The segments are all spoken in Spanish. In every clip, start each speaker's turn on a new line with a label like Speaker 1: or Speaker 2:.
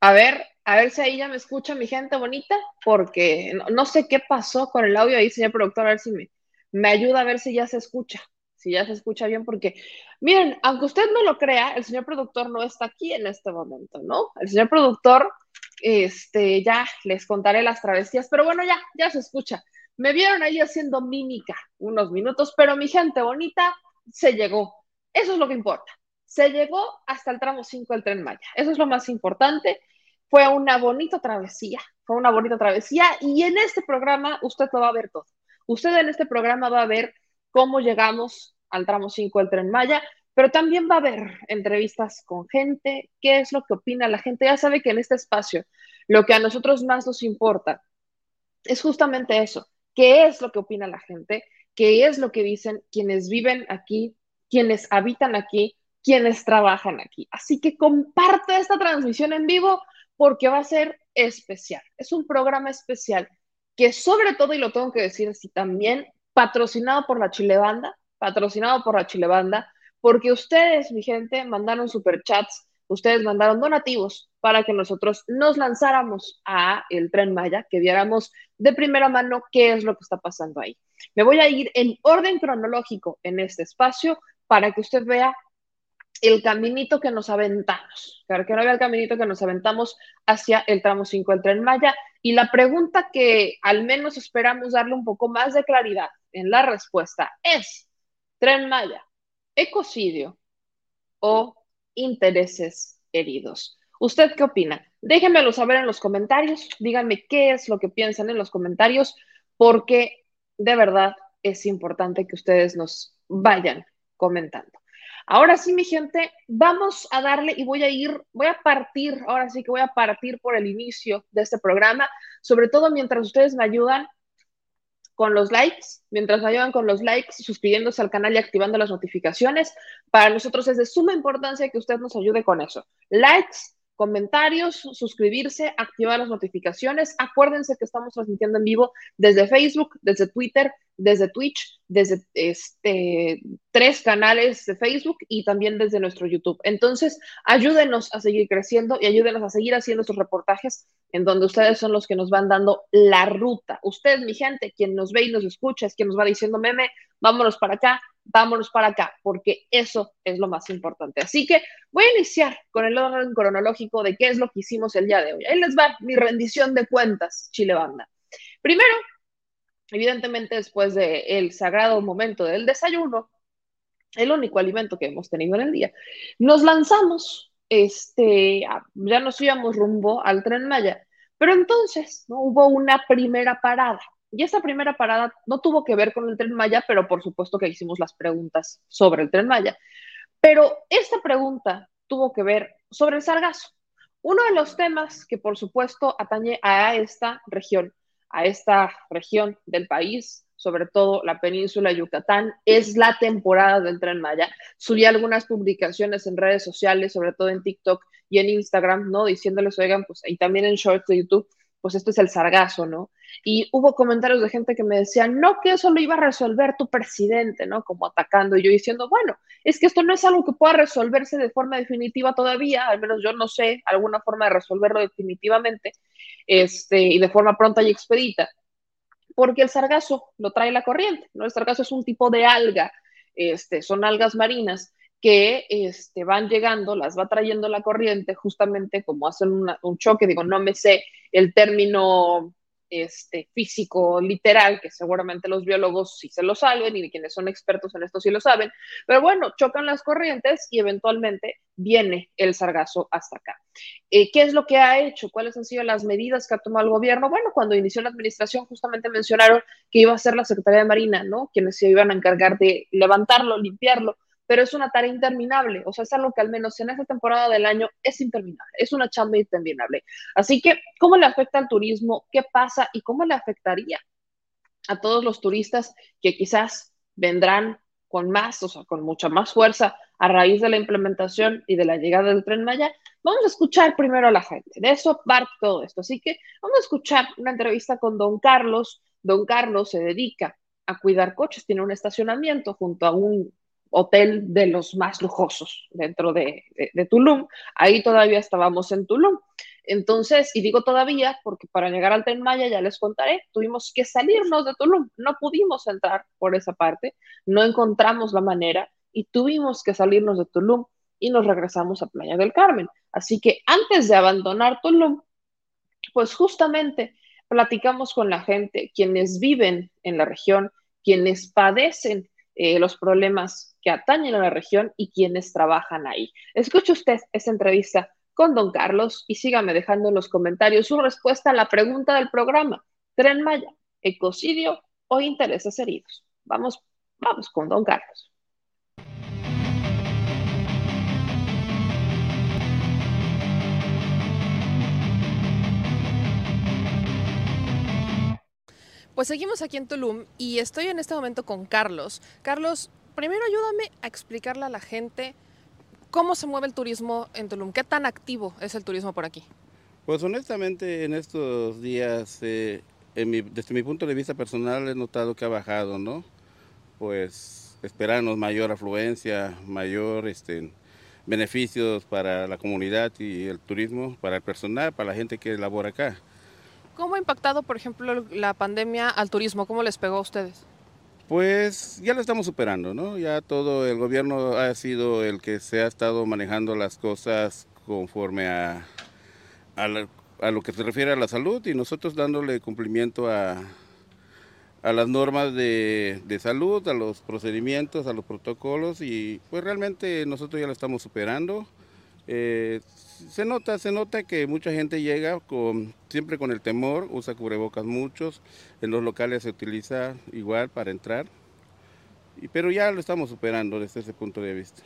Speaker 1: A ver, a ver si ahí ya me escucha mi gente bonita, porque no, sé qué pasó con el audio ahí, señor productor, a ver si me, me ayuda a ver si ya se escucha, si ya se escucha bien, porque miren, aunque usted no lo crea, el señor productor no está aquí en este momento, ¿no? El señor productor, este, ya les contaré las travesías, pero bueno, ya, ya se escucha. Me vieron ahí haciendo mímica unos minutos, pero mi gente bonita se llegó. Eso es lo que importa. Se llegó hasta el tramo 5 del tren Maya. Eso es lo más importante. Fue una bonita travesía, fue una bonita travesía y en este programa usted lo va a ver todo. Usted en este programa va a ver cómo llegamos al tramo 5 del tren Maya, pero también va a ver entrevistas con gente, qué es lo que opina la gente. Ya sabe que en este espacio lo que a nosotros más nos importa es justamente eso, qué es lo que opina la gente, qué es lo que dicen quienes viven aquí, quienes habitan aquí, quienes trabajan aquí. Así que comparte esta transmisión en vivo porque va a ser especial. Es un programa especial que sobre todo, y lo tengo que decir así también, patrocinado por la Chilebanda, patrocinado por la Chilebanda, porque ustedes, mi gente, mandaron superchats, ustedes mandaron donativos para que nosotros nos lanzáramos a el Tren Maya, que viéramos de primera mano qué es lo que está pasando ahí. Me voy a ir en orden cronológico en este espacio para que usted vea el caminito que nos aventamos, para que no vea el caminito que nos aventamos hacia el tramo 5 del Tren Maya. Y la pregunta que al menos esperamos darle un poco más de claridad en la respuesta es, Tren Maya, ecocidio o intereses heridos. ¿Usted qué opina? Déjenmelo saber en los comentarios, díganme qué es lo que piensan en los comentarios, porque de verdad es importante que ustedes nos vayan comentando. Ahora sí, mi gente, vamos a darle y voy a ir, voy a partir, ahora sí que voy a partir por el inicio de este programa, sobre todo mientras ustedes me ayudan con los likes, mientras me ayudan con los likes, suscribiéndose al canal y activando las notificaciones. Para nosotros es de suma importancia que usted nos ayude con eso. Likes, comentarios, suscribirse, activar las notificaciones. Acuérdense que estamos transmitiendo en vivo desde Facebook, desde Twitter, desde Twitch, desde este, tres canales de Facebook y también desde nuestro YouTube. Entonces, ayúdenos a seguir creciendo y ayúdenos a seguir haciendo estos reportajes en donde ustedes son los que nos van dando la ruta. Usted, mi gente, quien nos ve y nos escucha, es quien nos va diciendo, meme, vámonos para acá, vámonos para acá, porque eso es lo más importante. Así que voy a iniciar con el orden cronológico de qué es lo que hicimos el día de hoy. Ahí les va mi rendición de cuentas, Chile Banda. Primero, evidentemente después del sagrado momento del desayuno, el único alimento que hemos tenido en el día, nos lanzamos, este, ya nos íbamos rumbo al tren Maya, pero entonces ¿no? hubo una primera parada y esa primera parada no tuvo que ver con el tren Maya, pero por supuesto que hicimos las preguntas sobre el tren Maya. Pero esta pregunta tuvo que ver sobre el sargazo. Uno de los temas que por supuesto atañe a esta región, a esta región del país, sobre todo la península de Yucatán, es la temporada del tren Maya. Subí algunas publicaciones en redes sociales, sobre todo en TikTok y en Instagram, ¿no? Diciéndoles, oigan, pues, y también en shorts de YouTube, pues esto es el sargazo, ¿no? Y hubo comentarios de gente que me decían, no, que eso lo iba a resolver tu presidente, ¿no? Como atacando, y yo diciendo, bueno, es que esto no es algo que pueda resolverse de forma definitiva todavía, al menos yo no sé alguna forma de resolverlo definitivamente, este, y de forma pronta y expedita, porque el sargazo lo trae la corriente, ¿no? El sargazo es un tipo de alga, este, son algas marinas que este, van llegando, las va trayendo la corriente, justamente como hacen un choque, digo, no me sé el término este, físico literal, que seguramente los biólogos sí se lo saben y quienes son expertos en esto sí lo saben, pero bueno, chocan las corrientes y eventualmente viene el sargazo hasta acá. Eh, ¿Qué es lo que ha hecho? ¿Cuáles han sido las medidas que ha tomado el gobierno? Bueno, cuando inició la administración justamente mencionaron que iba a ser la Secretaría de Marina, ¿no? Quienes se iban a encargar de levantarlo, limpiarlo, pero es una tarea interminable, o sea, es algo que al menos en esta temporada del año es interminable, es una chamba interminable. Así que, ¿cómo le afecta al turismo? ¿Qué pasa? ¿Y cómo le afectaría a todos los turistas que quizás vendrán con más, o sea, con mucha más fuerza a raíz de la implementación y de la llegada del tren Maya? Vamos a escuchar primero a la gente, de eso parte todo esto. Así que vamos a escuchar una entrevista con don Carlos. Don Carlos se dedica a cuidar coches, tiene un estacionamiento junto a un hotel de los más lujosos dentro de, Tulum. Ahí todavía estábamos en Tulum. Entonces, y digo todavía, porque para llegar al Tren Maya, ya les contaré, tuvimos que salirnos de Tulum, no pudimos entrar por esa parte, no encontramos la manera y tuvimos que salirnos de Tulum y nos regresamos a Playa del Carmen. Así que antes de abandonar Tulum, pues justamente platicamos con la gente, quienes viven en la región, quienes padecen eh, los problemas que atañen a la región y quienes trabajan ahí. Escuche usted esta entrevista con don Carlos y sígame dejando en los comentarios su respuesta a la pregunta del programa. Tren Maya, ecocidio o intereses heridos. Vamos, vamos con don Carlos.
Speaker 2: Pues seguimos aquí en Tulum y estoy en este momento con Carlos. Carlos, primero ayúdame a explicarle a la gente cómo se mueve el turismo en Tulum, qué tan activo es el turismo por aquí.
Speaker 3: Pues honestamente en estos días, eh, desde mi punto de vista personal, he notado que ha bajado, ¿no? Pues esperamos mayor afluencia, mayor este, beneficios para la comunidad y el turismo, para el personal, para la gente que labora acá.
Speaker 2: ¿Cómo ha impactado, por ejemplo, la pandemia al turismo? ¿Cómo les pegó a ustedes?
Speaker 3: Pues ya lo estamos superando, ¿no? Ya todo el gobierno ha sido el que se ha estado manejando las cosas conforme a, a, lo que se refiere a la salud y nosotros dándole cumplimiento a, a las normas de, de, salud, a los procedimientos, a los protocolos y pues realmente nosotros ya lo estamos superando. Eh, se nota, se nota que mucha gente llega con, siempre con el temor, usa cubrebocas muchos, en los locales se utiliza igual para entrar, y, pero ya lo estamos superando desde ese punto de vista.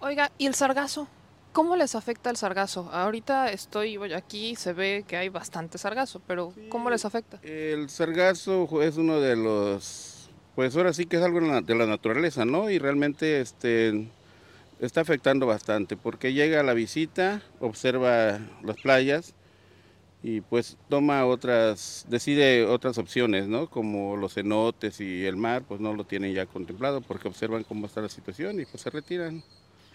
Speaker 2: Oiga, ¿y el sargazo? ¿Cómo les afecta el sargazo? Ahorita estoy aquí, se ve que hay bastante sargazo, pero ¿cómo les afecta?
Speaker 3: El sargazo es uno de los, pues ahora sí que es algo de la naturaleza, ¿no? Y realmente este está afectando bastante porque llega a la visita, observa las playas y pues toma otras, decide otras opciones, ¿no? Como los cenotes y el mar, pues no lo tienen ya contemplado porque observan cómo está la situación y pues se retiran.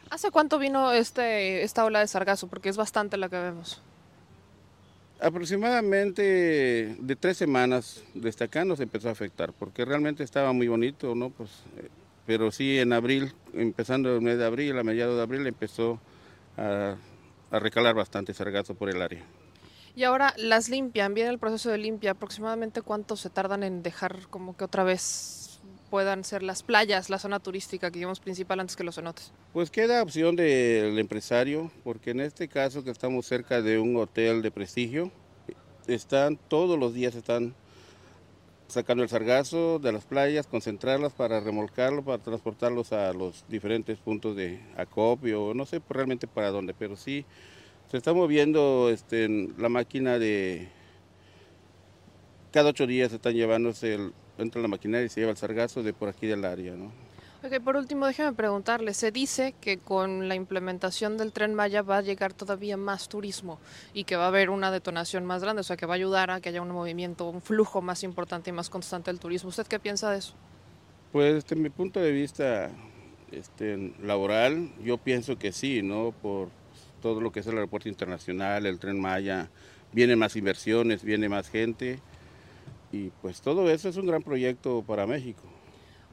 Speaker 2: ¿Hace cuánto vino este, esta ola de sargazo? Porque es bastante la que vemos.
Speaker 3: Aproximadamente de tres semanas desde acá nos empezó a afectar, porque realmente estaba muy bonito, ¿no? Pues eh, pero sí en abril, empezando el mes de abril, a mediados de abril, empezó a, recalar bastante sargazo por el área.
Speaker 2: Y ahora las limpian, viene el proceso de limpia, aproximadamente cuánto se tardan en dejar como que otra vez puedan ser las playas, la zona turística que digamos principal antes que los cenotes?
Speaker 3: Pues queda opción del empresario, porque en este caso que estamos cerca de un hotel de prestigio, están todos los días están sacando el sargazo de las playas, concentrarlas para remolcarlo, para transportarlos a los diferentes puntos de acopio, no sé realmente para dónde, pero sí se está moviendo este, la máquina de... Cada ocho días se están llevándose, el, entra la maquinaria y se lleva el sargazo de por aquí del área, ¿no?
Speaker 2: Ok, por último, déjeme preguntarle, se dice que con la implementación del tren Maya va a llegar todavía más turismo y que va a haber una detonación más grande, o sea, que va a ayudar a que haya un movimiento, un flujo más importante y más constante del turismo. ¿Usted qué piensa de eso?
Speaker 3: Pues desde mi punto de vista este, laboral, yo pienso que sí, ¿no? Por todo lo que es el aeropuerto internacional, el tren Maya, vienen más inversiones, viene más gente y pues todo eso es un gran proyecto para México.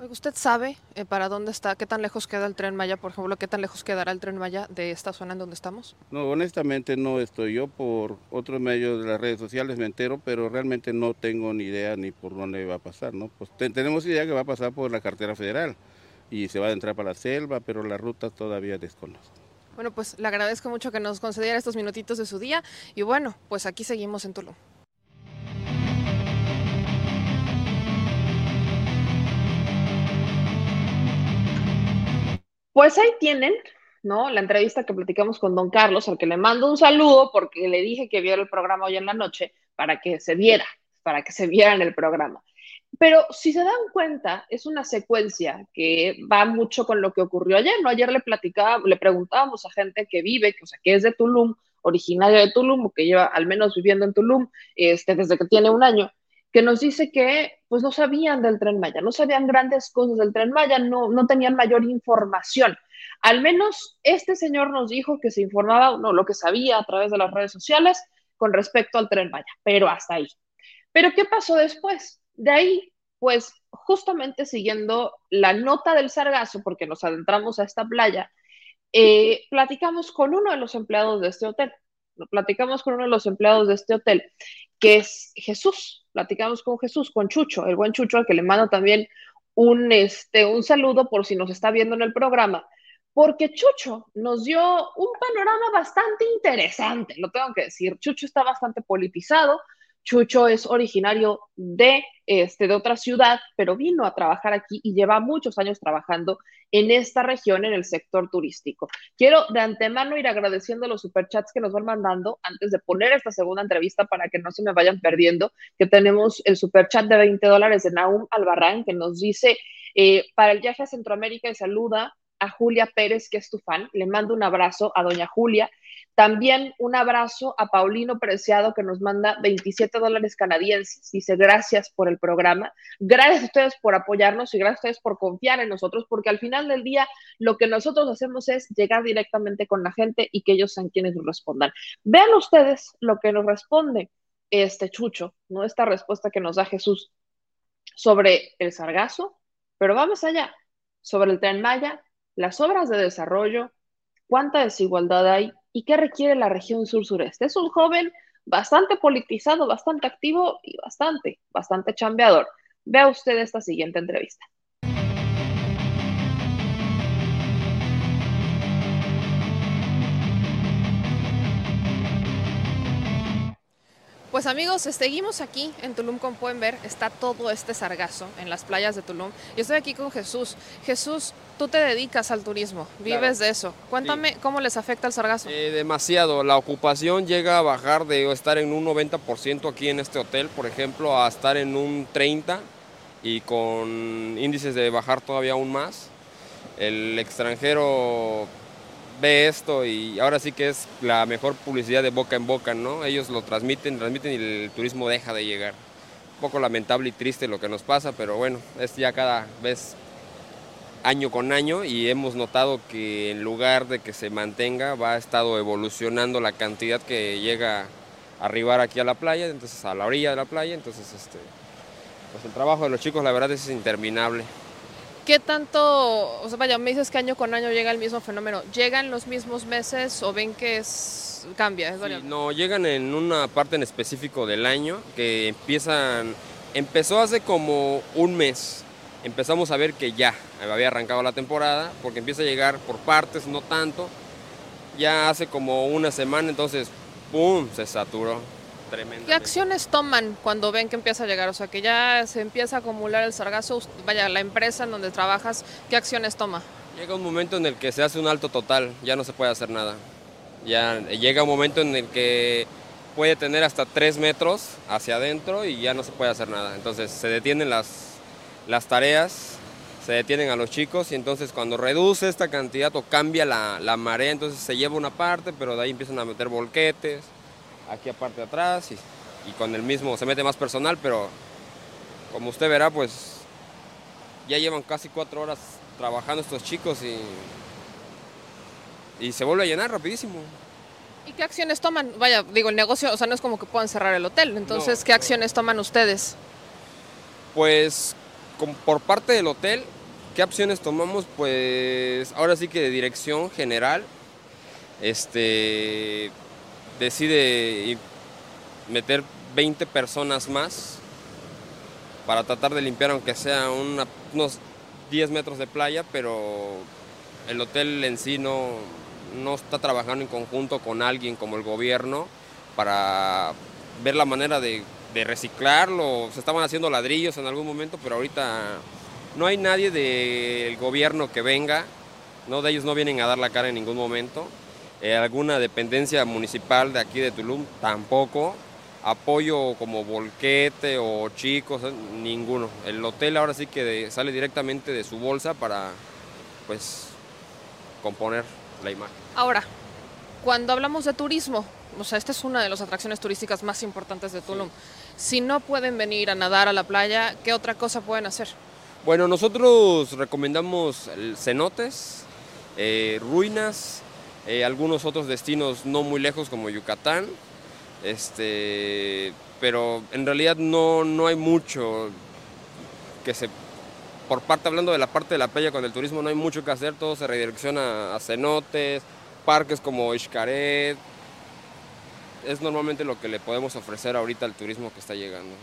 Speaker 2: ¿Usted sabe eh, para dónde está, qué tan lejos queda el tren Maya, por ejemplo, qué tan lejos quedará el tren Maya de esta zona en donde estamos?
Speaker 3: No, honestamente no estoy. Yo por otros medios de las redes sociales me entero, pero realmente no tengo ni idea ni por dónde va a pasar, ¿no? Pues tenemos idea que va a pasar por la cartera federal y se va a entrar para la selva, pero la ruta todavía desconozco.
Speaker 2: Bueno, pues le agradezco mucho que nos concediera estos minutitos de su día y bueno, pues aquí seguimos en Tulum.
Speaker 1: Pues ahí tienen, ¿no? La entrevista que platicamos con don Carlos, al que le mando un saludo porque le dije que viera el programa hoy en la noche para que se viera, para que se viera en el programa. Pero si se dan cuenta, es una secuencia que va mucho con lo que ocurrió ayer, ¿no? Ayer le platicaba, le preguntábamos a gente que vive, que, o sea, que es de Tulum, originaria de Tulum, o que lleva al menos viviendo en Tulum este, desde que tiene un año, que nos dice que pues no sabían del tren Maya, no sabían grandes cosas del tren Maya, no, no tenían mayor información. Al menos este señor nos dijo que se informaba, no, lo que sabía a través de las redes sociales, con respecto al tren Maya, pero hasta ahí. Pero ¿qué pasó después? De ahí, pues justamente siguiendo la nota del sargazo, porque nos adentramos a esta playa, eh, platicamos con uno de los empleados de este hotel. Platicamos con uno de los empleados de este hotel, que es Jesús. Platicamos con Jesús, con Chucho, el buen Chucho, al que le mando también un, este, un saludo por si nos está viendo en el programa, porque Chucho nos dio un panorama bastante interesante, lo tengo que decir. Chucho está bastante politizado, Chucho es originario de, este, de otra ciudad, pero vino a trabajar aquí y lleva muchos años trabajando en esta región, en el sector turístico. Quiero de antemano ir agradeciendo los superchats que nos van mandando antes de poner esta segunda entrevista para que no se me vayan perdiendo, que tenemos el superchat de 20 dólares de Naum Albarrán que nos dice, eh, para el viaje a Centroamérica y saluda a Julia Pérez, que es tu fan. Le mando un abrazo a doña Julia también un abrazo a Paulino Preciado que nos manda 27 dólares canadienses. Dice gracias por el programa. Gracias a ustedes por apoyarnos y gracias a ustedes por confiar en nosotros, porque al final del día lo que nosotros hacemos es llegar directamente con la gente y que ellos sean quienes nos respondan. Vean ustedes lo que nos responde este Chucho, ¿no? Esta respuesta que nos da Jesús sobre el sargazo, pero vamos allá, sobre el tren Maya, las obras de desarrollo, cuánta desigualdad hay, y qué requiere la región sur-sureste. Es un joven bastante politizado, bastante activo y bastante, bastante chambeador. Vea usted esta siguiente entrevista.
Speaker 2: Pues amigos, seguimos aquí en Tulum, como pueden ver, está todo este sargazo en las playas de Tulum. Yo estoy aquí con Jesús. Jesús, tú te dedicas al turismo, vives de eso. Cuéntame cómo les afecta el sargazo.
Speaker 4: Eh, demasiado, la ocupación llega a bajar de estar en un 90% aquí en este hotel, por ejemplo, a estar en un 30% y con índices de bajar todavía aún más. El extranjero ve esto y ahora sí que es la mejor publicidad de boca en boca, ¿no? Ellos lo transmiten, transmiten y el turismo deja de llegar. Un poco lamentable y triste lo que nos pasa, pero bueno, es ya cada vez año con año y hemos notado que en lugar de que se mantenga, va a estado evolucionando la cantidad que llega a arribar aquí a la playa, entonces a la orilla de la playa, entonces este, pues el trabajo de los chicos la verdad es interminable.
Speaker 2: ¿Qué tanto, o sea, vaya, me dices que año con año llega el mismo fenómeno, ¿llegan los mismos meses o ven que es, cambia?
Speaker 4: no, llegan en una parte en específico del año que empiezan, empezó hace como un mes, empezamos a ver que ya había arrancado la temporada, porque empieza a llegar por partes, no tanto, ya hace como una semana, entonces, ¡pum!, se saturó.
Speaker 2: ¿Qué acciones toman cuando ven que empieza a llegar? O sea, que ya se empieza a acumular el sargazo. Vaya, la empresa en donde trabajas, ¿qué acciones toma?
Speaker 4: Llega un momento en el que se hace un alto total, ya no se puede hacer nada. Ya llega un momento en el que puede tener hasta tres metros hacia adentro y ya no se puede hacer nada. Entonces se detienen las, las tareas, se detienen a los chicos y entonces cuando reduce esta cantidad o cambia la, la marea, entonces se lleva una parte, pero de ahí empiezan a meter volquetes aquí aparte de atrás y, con el mismo se mete más personal, pero como usted verá, pues ya llevan casi cuatro horas trabajando estos chicos y, y se vuelve a llenar rapidísimo.
Speaker 2: ¿Y qué acciones toman? Vaya, digo, el negocio, o sea, no es como que puedan cerrar el hotel, entonces, ¿qué acciones toman ustedes?
Speaker 4: Pues, por parte del hotel, ¿qué acciones tomamos? Pues, ahora sí que de dirección general, este, decide meter 20 personas más para tratar de limpiar aunque sea unos 10 metros de playa, pero el hotel en sí no, no está trabajando en conjunto con alguien como el gobierno para ver la manera de, reciclarlo. Se estaban haciendo ladrillos en algún momento, pero ahorita no hay nadie del gobierno que venga, no de ellos no vienen a dar la cara en ningún momento. Eh, alguna dependencia municipal de aquí de Tulum tampoco. Apoyo como Volquete o Chicos, eh, ninguno. El hotel ahora sí que sale directamente de su bolsa para pues componer la imagen.
Speaker 2: Ahora, cuando hablamos de turismo, o sea, esta es una de las atracciones turísticas más importantes de Tulum. Si no pueden venir a nadar a la playa, ¿qué otra cosa pueden hacer?
Speaker 4: Bueno, nosotros recomendamos cenotes, eh, ruinas, eh, algunos otros destinos no muy lejos como Yucatán, Este, pero en realidad no, no hay mucho que se por parte, hablando de la parte de la playa con el turismo, no hay mucho que hacer, todo se redirecciona a cenotes, parques como Xcaret. Es normalmente lo que le podemos ofrecer ahorita al turismo que está llegando.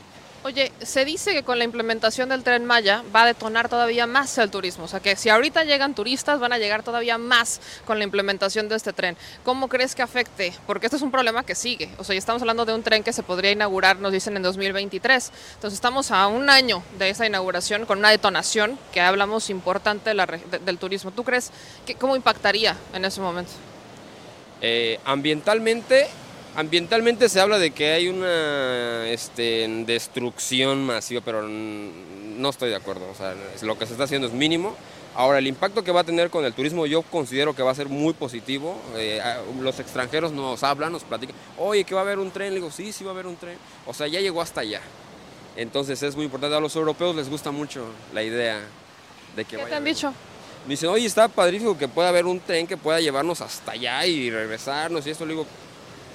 Speaker 2: Oye, se dice que con la implementación del tren Maya va a detonar todavía más el turismo. O sea, que si ahorita llegan turistas, van a llegar todavía más con la implementación de este tren. ¿Cómo crees que afecte? Porque este es un problema que sigue. O sea, ya estamos hablando de un tren que se podría inaugurar, nos dicen, en 2023. Entonces, estamos a un año de esa inauguración con una detonación que hablamos importante del turismo. ¿Tú crees que cómo impactaría en ese momento?
Speaker 4: Eh, ambientalmente Ambientalmente se habla de que hay una este, destrucción masiva, pero no estoy de acuerdo. O sea, lo que se está haciendo es mínimo. Ahora, el impacto que va a tener con el turismo yo considero que va a ser muy positivo. Eh, los extranjeros nos hablan, nos platican, oye, que va a haber un tren. Le digo, sí, sí va a haber un tren. O sea, ya llegó hasta allá. Entonces es muy importante. A los europeos les gusta mucho la idea de que...
Speaker 2: ¿Qué te han dicho?
Speaker 4: Me dicen, oye, está padrísimo que pueda haber un tren que pueda llevarnos hasta allá y regresarnos. Y esto le digo,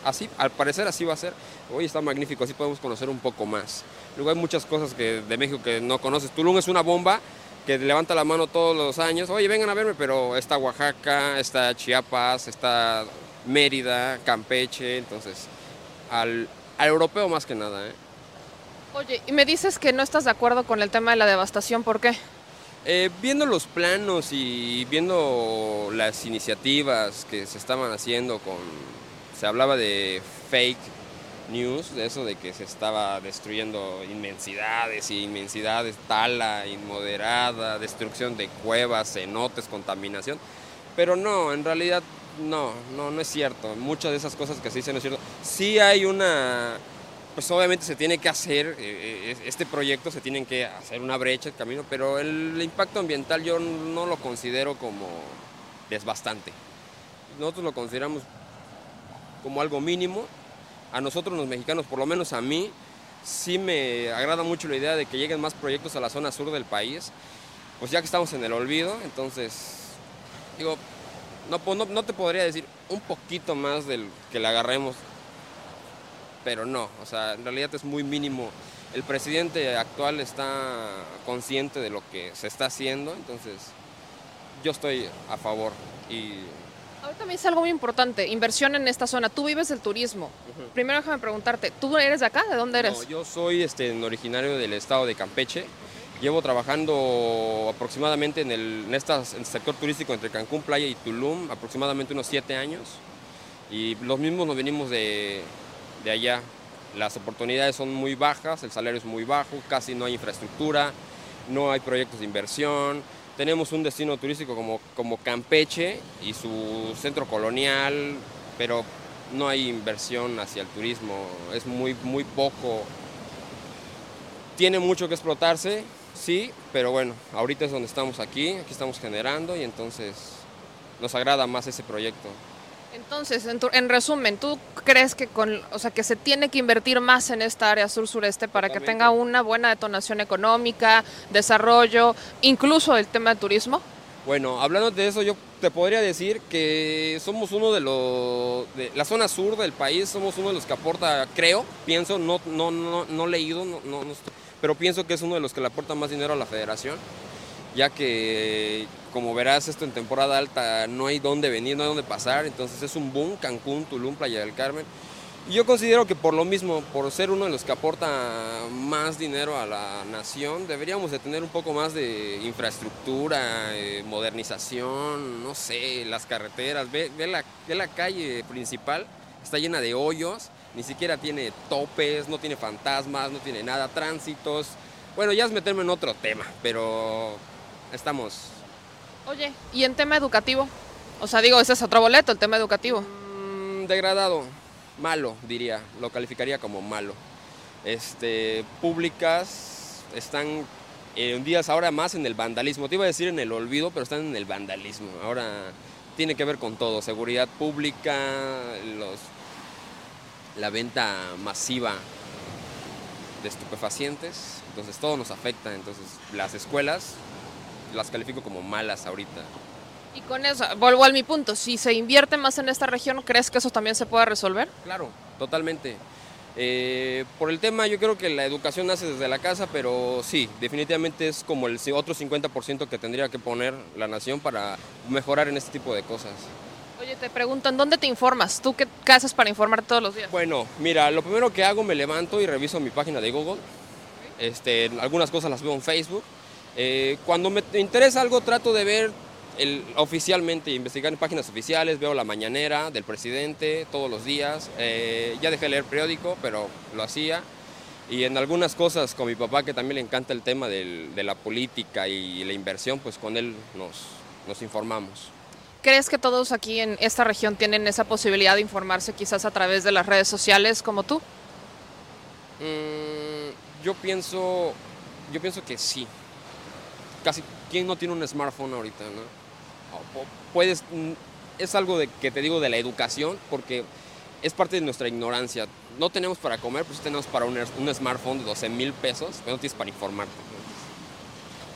Speaker 4: así, al parecer así va a ser. Hoy está magnífico, así podemos conocer un poco más. Luego hay muchas cosas que, de México que no conoces. Tulum es una bomba que levanta la mano todos los años. Oye, vengan a verme, pero está Oaxaca, está Chiapas, está Mérida, Campeche, entonces al, europeo más que nada. ¿eh?
Speaker 2: Oye, y me dices que no estás de acuerdo con el tema de la devastación, ¿por qué?
Speaker 4: Eh, viendo los planos y viendo las iniciativas que se estaban haciendo con se hablaba de fake news, de eso de que se estaba destruyendo inmensidades y inmensidades, tala inmoderada, destrucción de cuevas, cenotes, contaminación. Pero no, en realidad no, no, no es cierto. Muchas de esas cosas que se dicen no es cierto. Sí hay una, pues obviamente se tiene que hacer, eh, eh, este proyecto se tiene que hacer una brecha, el camino, pero el impacto ambiental yo no lo considero como desbastante. Nosotros lo consideramos como algo mínimo. A nosotros los mexicanos, por lo menos a mí, sí me agrada mucho la idea de que lleguen más proyectos a la zona sur del país, pues ya que estamos en el olvido, entonces, digo, no, pues no, te podría decir un poquito más del que le agarremos, pero no, o sea, en realidad es muy mínimo. El presidente actual está consciente de lo que se está haciendo, entonces yo estoy a favor y
Speaker 2: Ahorita me dice algo muy importante, inversión en esta zona. Tú vives del turismo. Primero déjame preguntarte, ¿tú eres de acá? ¿De dónde eres?
Speaker 4: No, yo soy este, originario del estado de Campeche. Llevo trabajando aproximadamente en el, en el sector turístico entre Cancún, Playa y Tulum, aproximadamente unos siete años. Y los mismos nos venimos de, de allá. Las oportunidades son muy bajas, el salario es muy bajo, casi no hay infraestructura, no hay proyectos de inversión tenemos un destino turístico como, como Campeche y su centro colonial, pero no hay inversión hacia el turismo, es muy, muy poco. Tiene mucho que explotarse, sí, pero bueno, ahorita es donde estamos aquí, aquí estamos generando y entonces nos agrada más ese proyecto.
Speaker 2: Entonces, en, resumen, ¿tú crees que con, o sea, que se tiene que invertir más en esta área sur-sureste para que tenga una buena detonación económica, desarrollo, incluso el tema de turismo?
Speaker 4: Bueno, hablando de eso, yo te podría decir que somos uno de los, de la zona sur del país, somos uno de los que aporta, creo, pienso, no, no, no, no leído, no, no, pero pienso que es uno de los que le aporta más dinero a la federación ya que como verás esto en temporada alta no hay dónde venir, no hay dónde pasar, entonces es un boom, Cancún, Tulum, Playa del Carmen. Y yo considero que por lo mismo, por ser uno de los que aporta más dinero a la nación, deberíamos de tener un poco más de infraestructura, eh, modernización, no sé, las carreteras, ve, la, ve la calle principal, está llena de hoyos, ni siquiera tiene topes, no tiene fantasmas, no tiene nada, tránsitos. Bueno, ya es meterme en otro tema, pero estamos.
Speaker 2: Oye, ¿y en tema educativo? O sea, digo, ese es otro boleto, el tema educativo.
Speaker 4: Mm, degradado, malo, diría, lo calificaría como malo. Este, públicas están en días ahora más en el vandalismo. Te iba a decir en el olvido, pero están en el vandalismo. Ahora tiene que ver con todo, seguridad pública, los, la venta masiva de estupefacientes, entonces todo nos afecta, entonces las escuelas las califico como malas ahorita.
Speaker 2: Y con eso, vuelvo a mi punto, si se invierte más en esta región, ¿crees que eso también se puede resolver?
Speaker 4: Claro, totalmente. Eh, por el tema, yo creo que la educación nace desde la casa, pero sí, definitivamente es como el otro 50% que tendría que poner la nación para mejorar en este tipo de cosas.
Speaker 2: Oye, te pregunto, ¿en dónde te informas? ¿Tú qué haces para informar todos los días?
Speaker 4: Bueno, mira, lo primero que hago me levanto y reviso mi página de Google. Este, algunas cosas las veo en Facebook. Eh, cuando me interesa algo trato de ver el, oficialmente, investigar en páginas oficiales, veo la mañanera del presidente todos los días. Eh, ya dejé de leer periódico, pero lo hacía. Y en algunas cosas con mi papá, que también le encanta el tema del, de la política y la inversión, pues con él nos, nos informamos.
Speaker 2: ¿Crees que todos aquí en esta región tienen esa posibilidad de informarse quizás a través de las redes sociales como tú?
Speaker 4: Mm, yo pienso, yo pienso que sí. Casi, ¿quién no tiene un smartphone ahorita? ¿no? puedes, mm, es algo de, que te digo de la educación, porque es parte de nuestra ignorancia. No tenemos para comer, pues tenemos para un, un smartphone de 12 mil pesos, pero no tienes para informarte.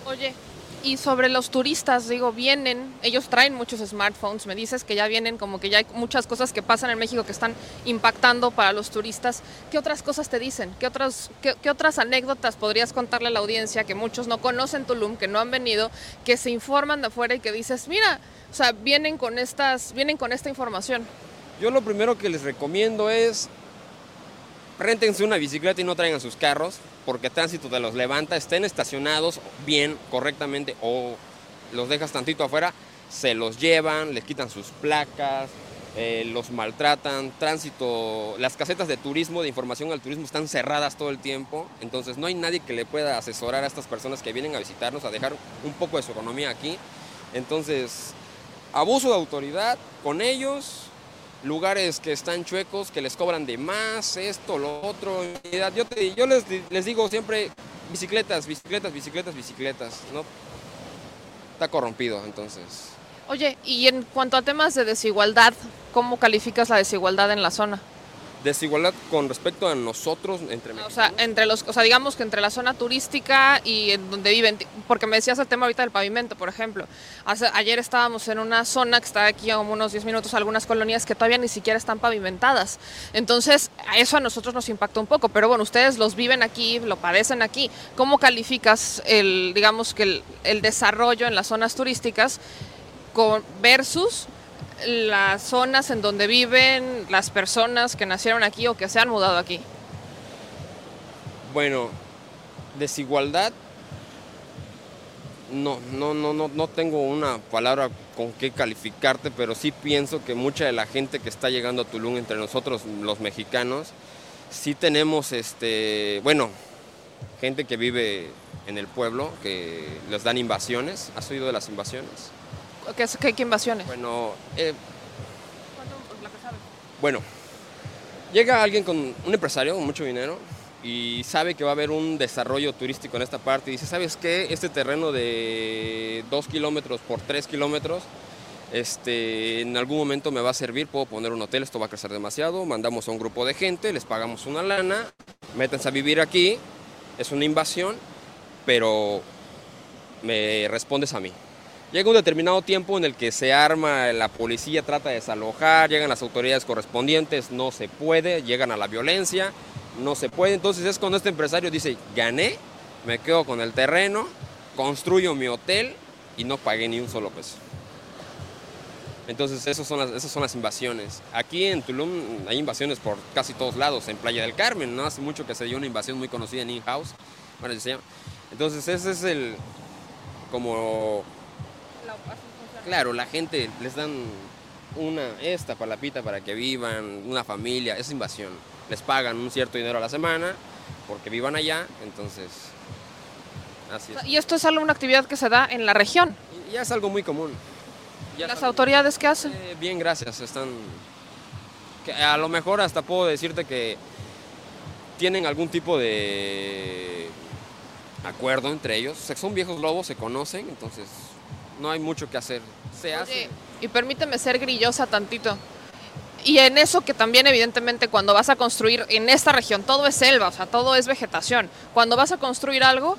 Speaker 2: Oye, y sobre los turistas, digo, vienen, ellos traen muchos smartphones, me dices que ya vienen, como que ya hay muchas cosas que pasan en México que están impactando para los turistas. ¿Qué otras cosas te dicen? ¿Qué otras, anécdotas podrías contarle a la audiencia que muchos no conocen Tulum, que no han venido, que se informan de afuera y que dices, mira, o sea, vienen con, estas, vienen con esta información?
Speaker 4: Yo lo primero que les recomiendo es réntense una bicicleta y no traigan sus carros, porque tránsito te los levanta, estén estacionados bien, correctamente, o los dejas tantito afuera, se los llevan, les quitan sus placas, eh, los maltratan, tránsito, las casetas de turismo, de información al turismo están cerradas todo el tiempo, entonces no hay nadie que le pueda asesorar a estas personas que vienen a visitarnos, a dejar un poco de su economía aquí. Entonces, abuso de autoridad con ellos, lugares que están chuecos, que les cobran de más, esto, lo otro. Yo, yo les, les digo siempre, bicicletas, bicicletas, bicicletas, bicicletas, ¿no? Está corrompido, entonces.
Speaker 2: Oye, y en cuanto a temas de desigualdad, ¿cómo calificas la desigualdad en la zona?
Speaker 4: Desigualdad con respecto a nosotros entre
Speaker 2: O sea, entre los, o sea, digamos que entre la zona turística y en donde viven, porque me decías el tema ahorita del pavimento, por ejemplo. ayer estábamos en una zona que está aquí a unos 10 minutos, algunas colonias que todavía ni siquiera están pavimentadas. Entonces, eso a nosotros nos impacta un poco, pero bueno, ustedes los viven aquí, lo padecen aquí. ¿Cómo calificas el, digamos que el, el desarrollo en las zonas turísticas con, versus las zonas en donde viven las personas que nacieron aquí o que se han mudado aquí?
Speaker 4: Bueno, desigualdad. No, no, no, no, no tengo una palabra con qué calificarte, pero sí pienso que mucha de la gente que está llegando a Tulum entre nosotros, los mexicanos, sí tenemos este, bueno, gente que vive en el pueblo, que les dan invasiones. ¿Has oído de las invasiones?
Speaker 2: ¿Qué, qué, invasiones?
Speaker 4: Bueno, eh, bueno, llega alguien con un empresario con mucho dinero y sabe que va a haber un desarrollo turístico en esta parte y dice, ¿sabes qué? Este terreno de 2 kilómetros por 3 kilómetros, este, en algún momento me va a servir, puedo poner un hotel, esto va a crecer demasiado, mandamos a un grupo de gente, les pagamos una lana, métanse a vivir aquí, es una invasión, pero me respondes a mí. Llega un determinado tiempo en el que se arma, la policía trata de desalojar, llegan las autoridades correspondientes, no se puede, llegan a la violencia, no se puede. Entonces es cuando este empresario dice, gané, me quedo con el terreno, construyo mi hotel y no pagué ni un solo peso. Entonces esas son, las, invasiones. Aquí en Tulum hay invasiones por casi todos lados, en Playa del Carmen, no hace mucho que se dio una invasión muy conocida en In-House. Entonces ese es el, como Claro, la gente les dan una, esta palapita para que vivan, una familia, es invasión. Les pagan un cierto dinero a la semana porque vivan allá, entonces así es.
Speaker 2: Y esto es algo, una actividad que se da en la región.
Speaker 4: ya es algo muy común.
Speaker 2: ¿Las autoridades qué hacen?
Speaker 4: Eh, bien, gracias. Están. a lo mejor hasta puedo decirte que tienen algún tipo de acuerdo entre ellos. Son viejos lobos, se conocen, entonces no hay mucho que hacer. Se hace.
Speaker 2: Y permíteme ser grillosa tantito. Y en eso que también evidentemente cuando vas a construir en esta región, todo es selva, o sea, todo es vegetación. Cuando vas a construir algo,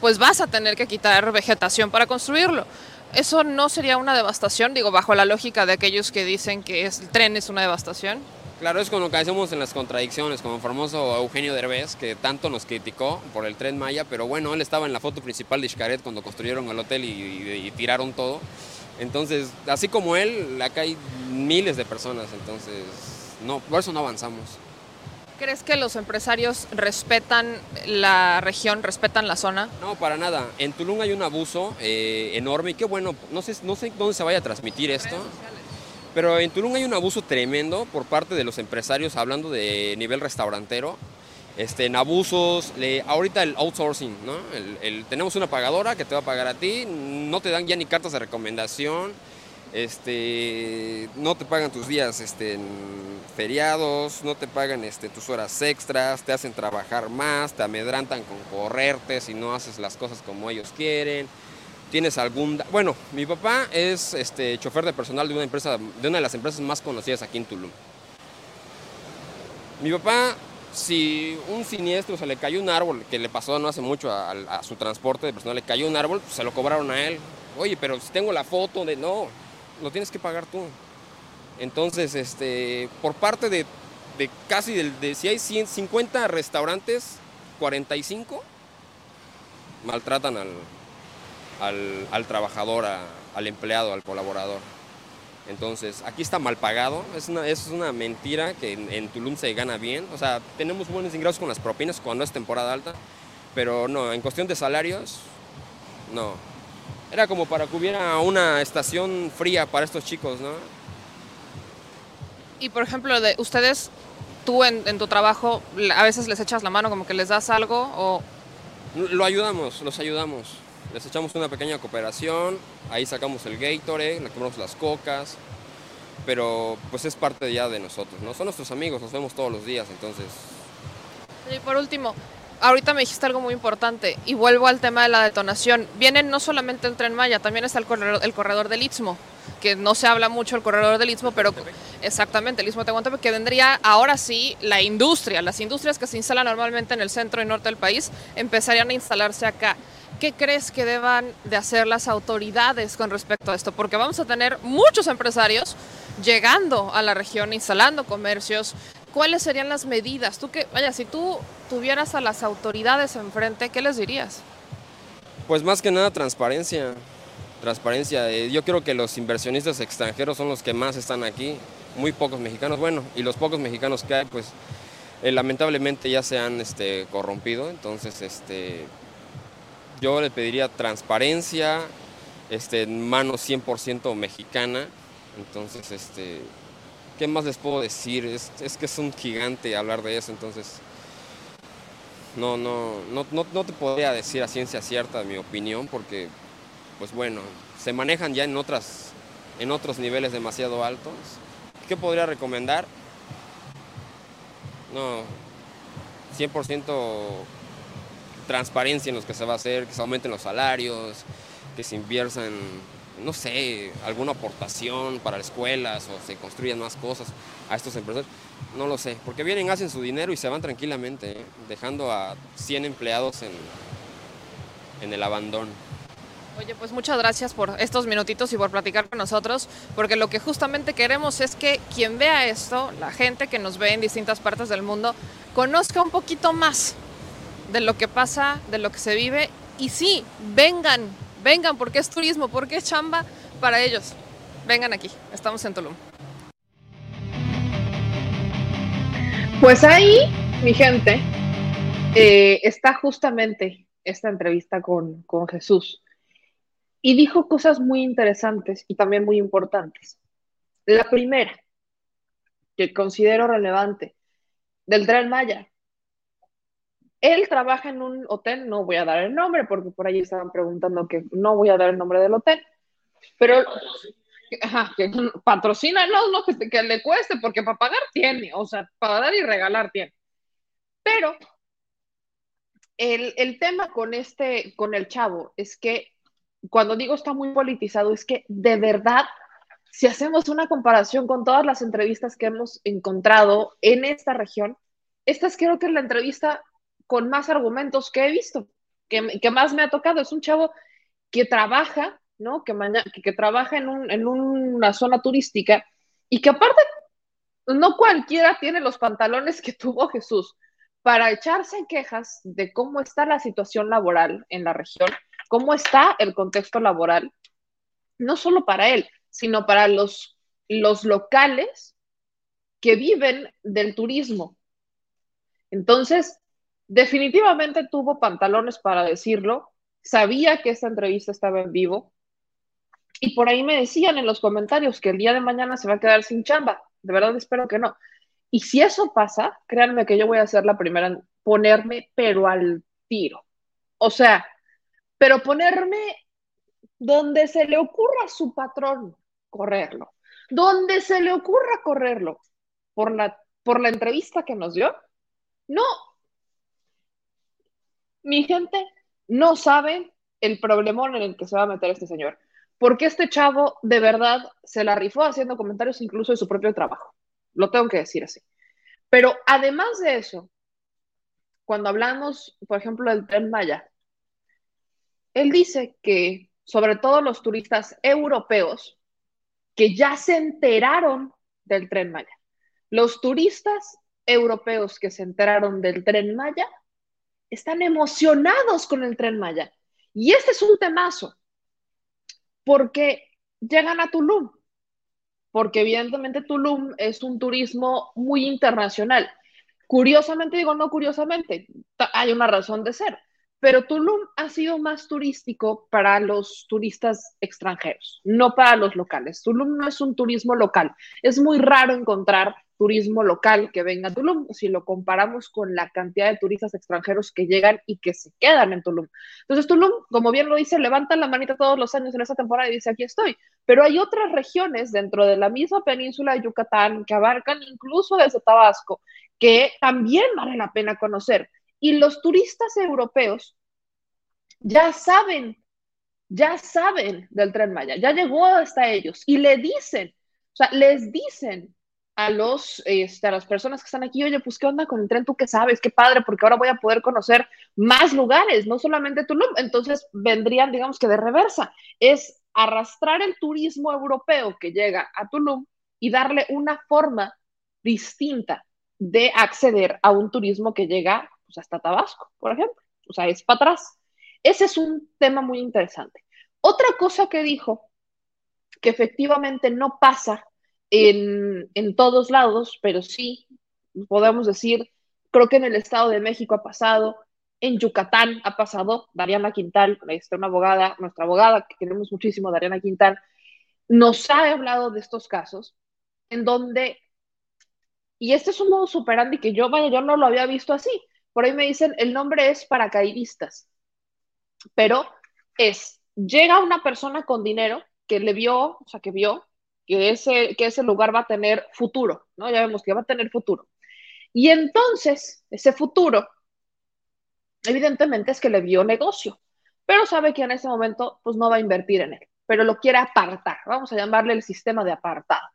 Speaker 2: pues vas a tener que quitar vegetación para construirlo. ¿Eso no sería una devastación? Digo, bajo la lógica de aquellos que dicen que el tren es una devastación.
Speaker 4: Claro, es como lo que hacemos en las contradicciones, como el famoso Eugenio Derbez, que tanto nos criticó por el tren Maya, pero bueno, él estaba en la foto principal de Xcaret cuando construyeron el hotel y, tiraron todo. Entonces, así como él, acá hay miles de personas, entonces, no, por eso no avanzamos.
Speaker 2: ¿Crees que los empresarios respetan la región, respetan la zona?
Speaker 4: No, para nada. En Tulum hay un abuso eh, enorme y qué bueno, no sé, no sé dónde se vaya a transmitir esto. Pero en Tulum hay un abuso tremendo por parte de los empresarios, hablando de nivel restaurantero. Este, en abusos, ahorita el outsourcing, ¿no? tenemos una pagadora que te va a pagar a ti, no te dan ya ni cartas de recomendación, este, no te pagan tus días este, feriados, no te pagan este, tus horas extras, te hacen trabajar más, te amedrantan con correrte si no haces las cosas como ellos quieren tienes algún... Bueno, mi papá es este, chofer de personal de una, empresa, de una de las empresas más conocidas aquí en Tulum. Mi papá, si un siniestro se le cayó un árbol, que le pasó no hace mucho a, su transporte de personal, le cayó un árbol, pues, se lo cobraron a él. Oye, pero si tengo la foto de... No, lo tienes que pagar tú. Entonces, este, por parte de, casi, de, de si hay 150 restaurantes, 45 maltratan al, al, trabajador, al empleado, al colaborador. Entonces, aquí está mal pagado, es una, es una mentira que en, Tulum se gana bien, o sea, tenemos buenos ingresos con las propinas cuando es temporada alta, pero no, en cuestión de salarios, no. Era como para que hubiera una estación fría para estos chicos, ¿no?
Speaker 2: Y por ejemplo, de ustedes, tú en, en tu trabajo, a veces les echas la mano, como que les das algo o...
Speaker 4: Lo ayudamos, los ayudamos les echamos una pequeña cooperación, ahí sacamos el Gatorade, le compramos las cocas, pero pues es parte ya de nosotros, ¿no? Son nuestros amigos, nos vemos todos los días, entonces...
Speaker 2: Y por último, ahorita me dijiste algo muy importante y vuelvo al tema de la detonación. Viene no solamente el tren Maya, también está el corredor, el corredor del Istmo, que no se habla mucho el corredor del Istmo, pero exactamente, el Istmo Tehuantepec, que vendría ahora sí la industria, las industrias que se instalan normalmente en el centro y norte del país, empezarían a instalarse acá. ¿Qué crees que deban de hacer las autoridades con respecto a esto? Porque vamos a tener muchos empresarios llegando a la región, instalando comercios. ¿Cuáles serían las medidas? Tú que, vaya, si tú tuvieras a las autoridades enfrente, ¿qué les dirías?
Speaker 4: Pues más que nada transparencia. Transparencia. Eh, yo creo que los inversionistas extranjeros son los que más están aquí, muy pocos mexicanos. Bueno, y los pocos mexicanos que hay, pues eh, lamentablemente ya se han este, corrompido. Entonces, este, yo le pediría transparencia, este, mano 100% mexicana. Entonces, este, ¿qué más les puedo decir? Es, que es un gigante hablar de eso, entonces no, no, no, no, te podría decir a ciencia cierta mi opinión, porque, pues bueno, se manejan ya en, otras, en otros niveles demasiado altos. ¿Qué podría recomendar? No, 100% transparencia en los que se va a hacer, que se aumenten los salarios, que se inviertan, no sé, alguna aportación para las escuelas o se construyan más cosas a estos empresarios. No lo sé, porque vienen, hacen su dinero y se van tranquilamente, ¿eh? dejando a 100 empleados en, en el abandono.
Speaker 2: Oye, pues muchas gracias por estos minutitos y por platicar con nosotros, porque lo que justamente queremos es que quien vea esto, la gente que nos ve en distintas partes del mundo, conozca un poquito más de lo que pasa, de lo que se vive. Y sí, vengan, vengan, porque es turismo, porque es chamba para ellos. Vengan aquí, estamos en Tulum.
Speaker 1: Pues ahí, mi gente, eh, está justamente esta entrevista con, con Jesús. Y dijo cosas muy interesantes y también muy importantes. La primera, que considero relevante, del Tren Maya. Él trabaja en un hotel, no voy a dar el nombre porque por ahí estaban preguntando que no voy a dar el nombre del hotel, pero ajá, que patrocina, no, no, que, que, le cueste, porque para pagar tiene, o sea, para dar y regalar tiene. Pero el, el tema con este, con el chavo, es que cuando digo está muy politizado, es que de verdad, si hacemos una comparación con todas las entrevistas que hemos encontrado en esta región, esta es creo que la entrevista con más argumentos que he visto, que, que más me ha tocado. Es un chavo que trabaja, ¿no? Que, que, trabaja en, un, en una zona turística y que aparte no cualquiera tiene los pantalones que tuvo Jesús para echarse quejas de cómo está la situación laboral en la región, cómo está el contexto laboral, no solo para él, sino para los, los locales que viven del turismo. Entonces, definitivamente tuvo pantalones para decirlo, sabía que esta entrevista estaba en vivo y por ahí me decían en los comentarios que el día de mañana se va a quedar sin chamba. De verdad espero que no. Y si eso pasa, créanme que yo voy a ser la primera en ponerme, pero al tiro. O sea, pero ponerme donde se le ocurra a su patrón correrlo, donde se le ocurra correrlo por la, por la entrevista que nos dio. No, mi gente no sabe el problemón en el que se va a meter este señor, porque este chavo de verdad se la rifó haciendo comentarios incluso de su propio trabajo. Lo tengo que decir así. Pero además de eso, cuando hablamos, por ejemplo, del tren Maya, él dice que sobre todo los turistas europeos que ya se enteraron del tren Maya, los turistas europeos que se enteraron del tren Maya están emocionados con el tren Maya. Y este es un temazo, porque llegan a Tulum, porque evidentemente Tulum es un turismo muy internacional. Curiosamente, digo no curiosamente, hay una razón de ser, pero Tulum ha sido más turístico para los turistas extranjeros, no para los locales. Tulum no es un turismo local. Es muy raro encontrar turismo local que venga a Tulum, si lo comparamos con la cantidad de turistas extranjeros que llegan y que se quedan en Tulum. Entonces Tulum, como bien lo dice, levanta la manita todos los años en esa temporada y dice, aquí estoy. Pero hay otras regiones dentro de la misma península de Yucatán que abarcan incluso desde Tabasco, que también vale la pena conocer. Y los turistas europeos ya saben, ya saben del tren Maya, ya llegó hasta ellos y le dicen, o sea, les dicen a los este, a las personas que están aquí, oye, pues qué onda con el tren, tú qué sabes, qué padre, porque ahora voy a poder conocer más lugares, no solamente Tulum. Entonces vendrían, digamos que de reversa, es arrastrar el turismo europeo que llega a Tulum y darle una forma distinta de acceder a un turismo que llega pues, hasta Tabasco, por ejemplo. O sea, es para atrás. Ese es un tema muy interesante. Otra cosa que dijo, que efectivamente no pasa en, todos lados, pero sí, podemos decir, creo que en el Estado de México ha pasado, en Yucatán ha pasado, Dariana Quintal, está una abogada, nuestra abogada, que queremos muchísimo, Dariana Quintal, nos ha hablado de estos casos en donde, y este es un modo superandi que yo, vaya, yo no lo había visto así, por ahí me dicen, el nombre es paracaidistas, pero es, llega una persona con dinero que le vio, o sea, que vio que ese, que ese lugar va a tener futuro, ¿no? Ya vemos que va a tener futuro. Y entonces, ese futuro, evidentemente es que le vio negocio, pero sabe que en ese momento, pues no va a invertir en él, pero lo quiere apartar, vamos a llamarle el sistema de apartado.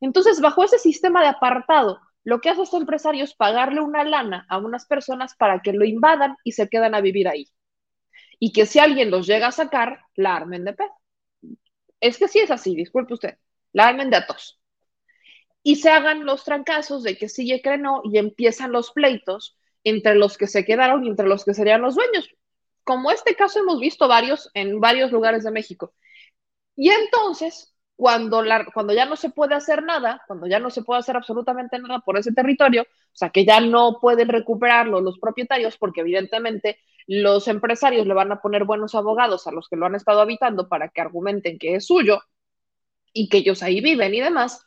Speaker 1: Entonces, bajo ese sistema de apartado, lo que hace este empresario es pagarle una lana a unas personas para que lo invadan y se quedan a vivir ahí. Y que si alguien los llega a sacar, la armen de pedo. Es que sí es así, disculpe usted la armen de. Y se hagan los trancazos de que sigue que no y empiezan los pleitos entre los que se quedaron y entre los que serían los dueños. Como este caso hemos visto varios en varios lugares de México. Y entonces, cuando, la, cuando ya no se puede hacer nada, cuando ya no se puede hacer absolutamente nada por ese territorio, o sea, que ya no pueden recuperarlo los propietarios, porque evidentemente los empresarios le van a poner buenos abogados a los que lo han estado habitando para que argumenten que es suyo, y que ellos ahí viven y demás,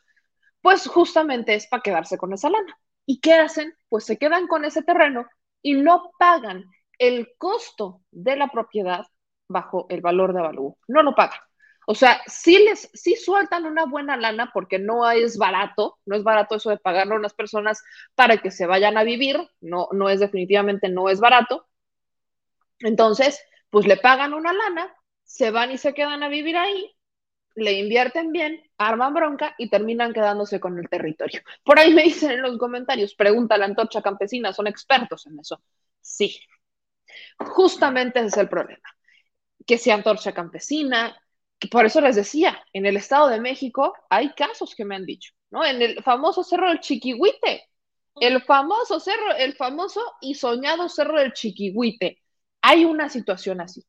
Speaker 1: pues justamente es para quedarse con esa lana. ¿Y qué hacen? Pues se quedan con ese terreno y no pagan el costo de la propiedad bajo el valor de avalúo. No lo pagan. O sea, sí les, sueltan una buena lana porque no es barato, no es barato eso de pagarle a unas personas para que se vayan a vivir, no, no es definitivamente, no es barato. Entonces, pues le pagan una lana, se van y se quedan a vivir ahí le invierten bien, arman bronca y terminan quedándose con el territorio. Por ahí me dicen en los comentarios, pregunta la antorcha campesina, ¿son expertos en eso? Sí, justamente ese es el problema. Que si antorcha campesina, por eso les decía, en el Estado de México hay casos que me han dicho, ¿no? En el famoso cerro del Chiquihuite, el famoso cerro, el famoso y soñado cerro del Chiquihuite, hay una situación así.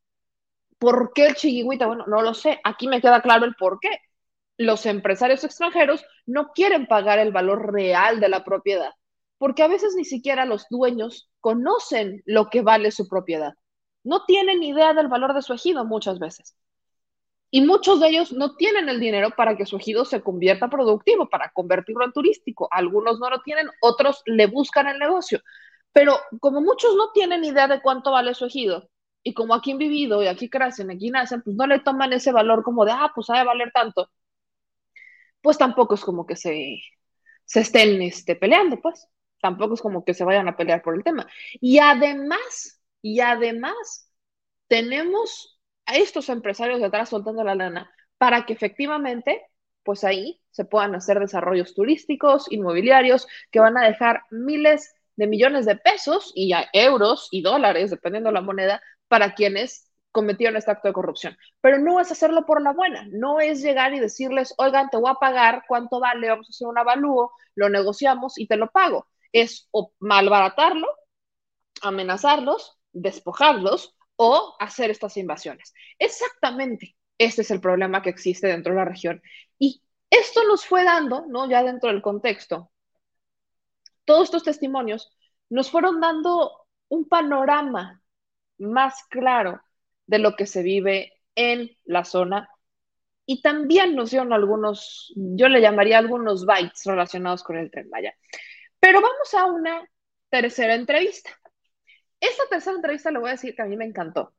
Speaker 1: ¿Por qué el Chiquihuite? Bueno, no lo sé, aquí me queda claro el por qué. Los empresarios extranjeros no quieren pagar el valor real de la propiedad, porque a veces ni siquiera los dueños conocen lo que vale su propiedad. No tienen idea del valor de su ejido muchas veces. Y muchos de ellos no tienen el dinero para que su ejido se convierta productivo, para convertirlo en turístico. Algunos no lo tienen, otros le buscan el negocio. Pero como muchos no tienen idea de cuánto vale su ejido, y como aquí han vivido y aquí crecen, aquí nacen, pues no le toman ese valor como de, ah, pues ha de valer tanto, pues tampoco es como que se, se estén este, peleando, pues. Tampoco es como que se vayan a pelear por el tema. Y además, y además, tenemos a estos empresarios detrás soltando la lana para que efectivamente, pues ahí se puedan hacer desarrollos turísticos, inmobiliarios, que van a dejar miles de millones de pesos y ya euros y dólares, dependiendo de la moneda, para quienes cometieron este acto de corrupción. Pero no es hacerlo por la buena, no es llegar y decirles, oigan, te voy a pagar, ¿cuánto vale? Vamos a hacer un avalúo, lo negociamos y te lo pago. Es o malbaratarlo, amenazarlos, despojarlos o hacer estas invasiones. Exactamente, este es el problema que existe dentro de la región. Y esto nos fue dando, ¿no? Ya dentro del contexto, todos estos testimonios nos fueron dando un panorama más claro de lo que se vive en la zona y también nos dieron algunos, yo le llamaría algunos bytes relacionados con el tren Maya. Pero vamos a una tercera entrevista. Esta tercera entrevista le voy a decir que a mí me encantó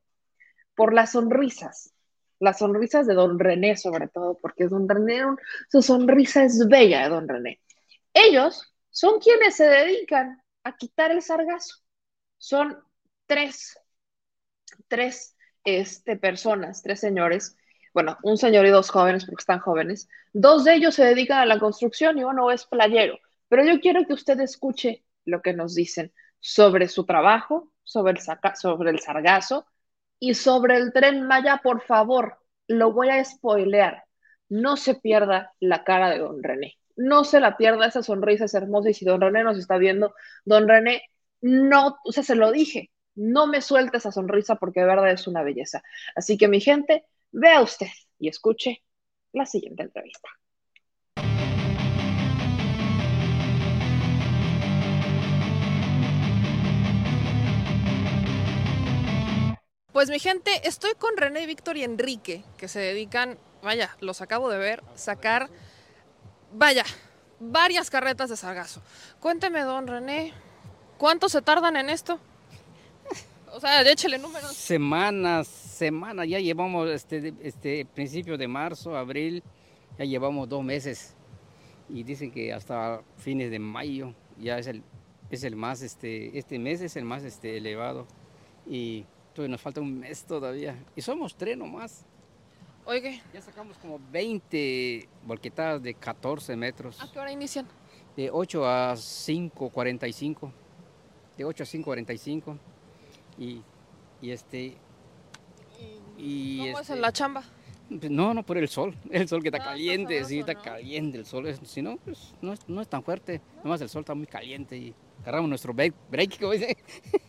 Speaker 1: por las sonrisas, las sonrisas de don René sobre todo, porque don René, su sonrisa es bella de don René. Ellos son quienes se dedican a quitar el sargazo. Son tres, tres este, personas, tres señores, bueno, un señor y dos jóvenes porque están jóvenes. Dos de ellos se dedican a la construcción y uno es playero. Pero yo quiero que usted escuche lo que nos dicen sobre su trabajo, sobre el, sobre el sargazo y sobre el tren Maya, por favor, lo voy a spoilear. No se pierda la cara de don René. No se la pierda, esa sonrisa es hermosa y si don René nos está viendo, don René, no, o sea, se lo dije, no me suelte esa sonrisa porque de verdad es una belleza. Así que mi gente, vea usted y escuche la siguiente entrevista.
Speaker 2: Pues mi gente, estoy con René, Víctor y Enrique, que se dedican, vaya, los acabo de ver, sacar, vaya, varias carretas de sargazo. Cuénteme, don René, ¿cuánto se tardan en esto? O sea, échele números.
Speaker 5: Semanas, semanas, ya llevamos este, este principio de marzo, abril, ya llevamos dos meses. Y dicen que hasta fines de mayo ya es el, es el más, este, este mes es el más este, elevado. Y y nos falta un mes todavía. Y somos tres nomás.
Speaker 2: Oye.
Speaker 5: Ya sacamos como 20 volquetadas de 14 metros.
Speaker 2: ¿A qué hora inician?
Speaker 5: De 8 a 5.45. De 8 a 5.45. Y, y este...
Speaker 2: Y ¿Cómo es en este, la chamba?
Speaker 5: Pues no, no, por el sol. El sol que está ah, caliente, sí, está caliente el sol. Si no, pues no es, no es tan fuerte. Nomás el sol está muy caliente y agarramos nuestro break, break como dice.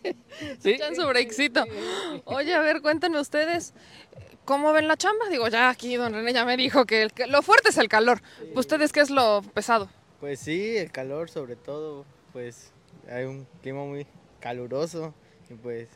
Speaker 2: ¿Sí? su breakcito. Oye, a ver, cuéntenme ustedes, ¿cómo ven la chamba? Digo, ya aquí don René ya me dijo que, lo fuerte es el calor. ¿Ustedes qué es lo pesado?
Speaker 6: Pues sí, el calor sobre todo, pues hay un clima muy caluroso y pues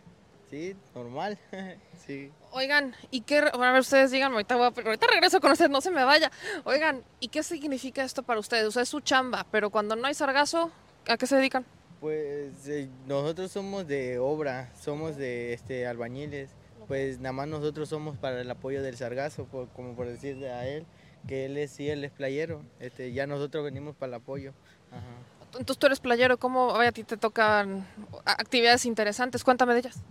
Speaker 6: sí, normal, sí.
Speaker 2: Oigan, ¿y qué? a ver, ustedes digan, ahorita, ahorita regreso con ustedes, no se me vaya. Oigan, ¿y qué significa esto para ustedes? O sea, es su chamba, pero cuando no hay sargazo, ¿a qué se dedican?
Speaker 6: Pues eh, nosotros somos de obra, somos de este, albañiles, pues nada más nosotros somos para el apoyo del sargazo, como por decirle a él, que él es, sí, él es playero, este, ya nosotros venimos para el apoyo.
Speaker 2: Entonces tú eres playero, ¿cómo a ti te tocan actividades interesantes? Cuéntame de ellas.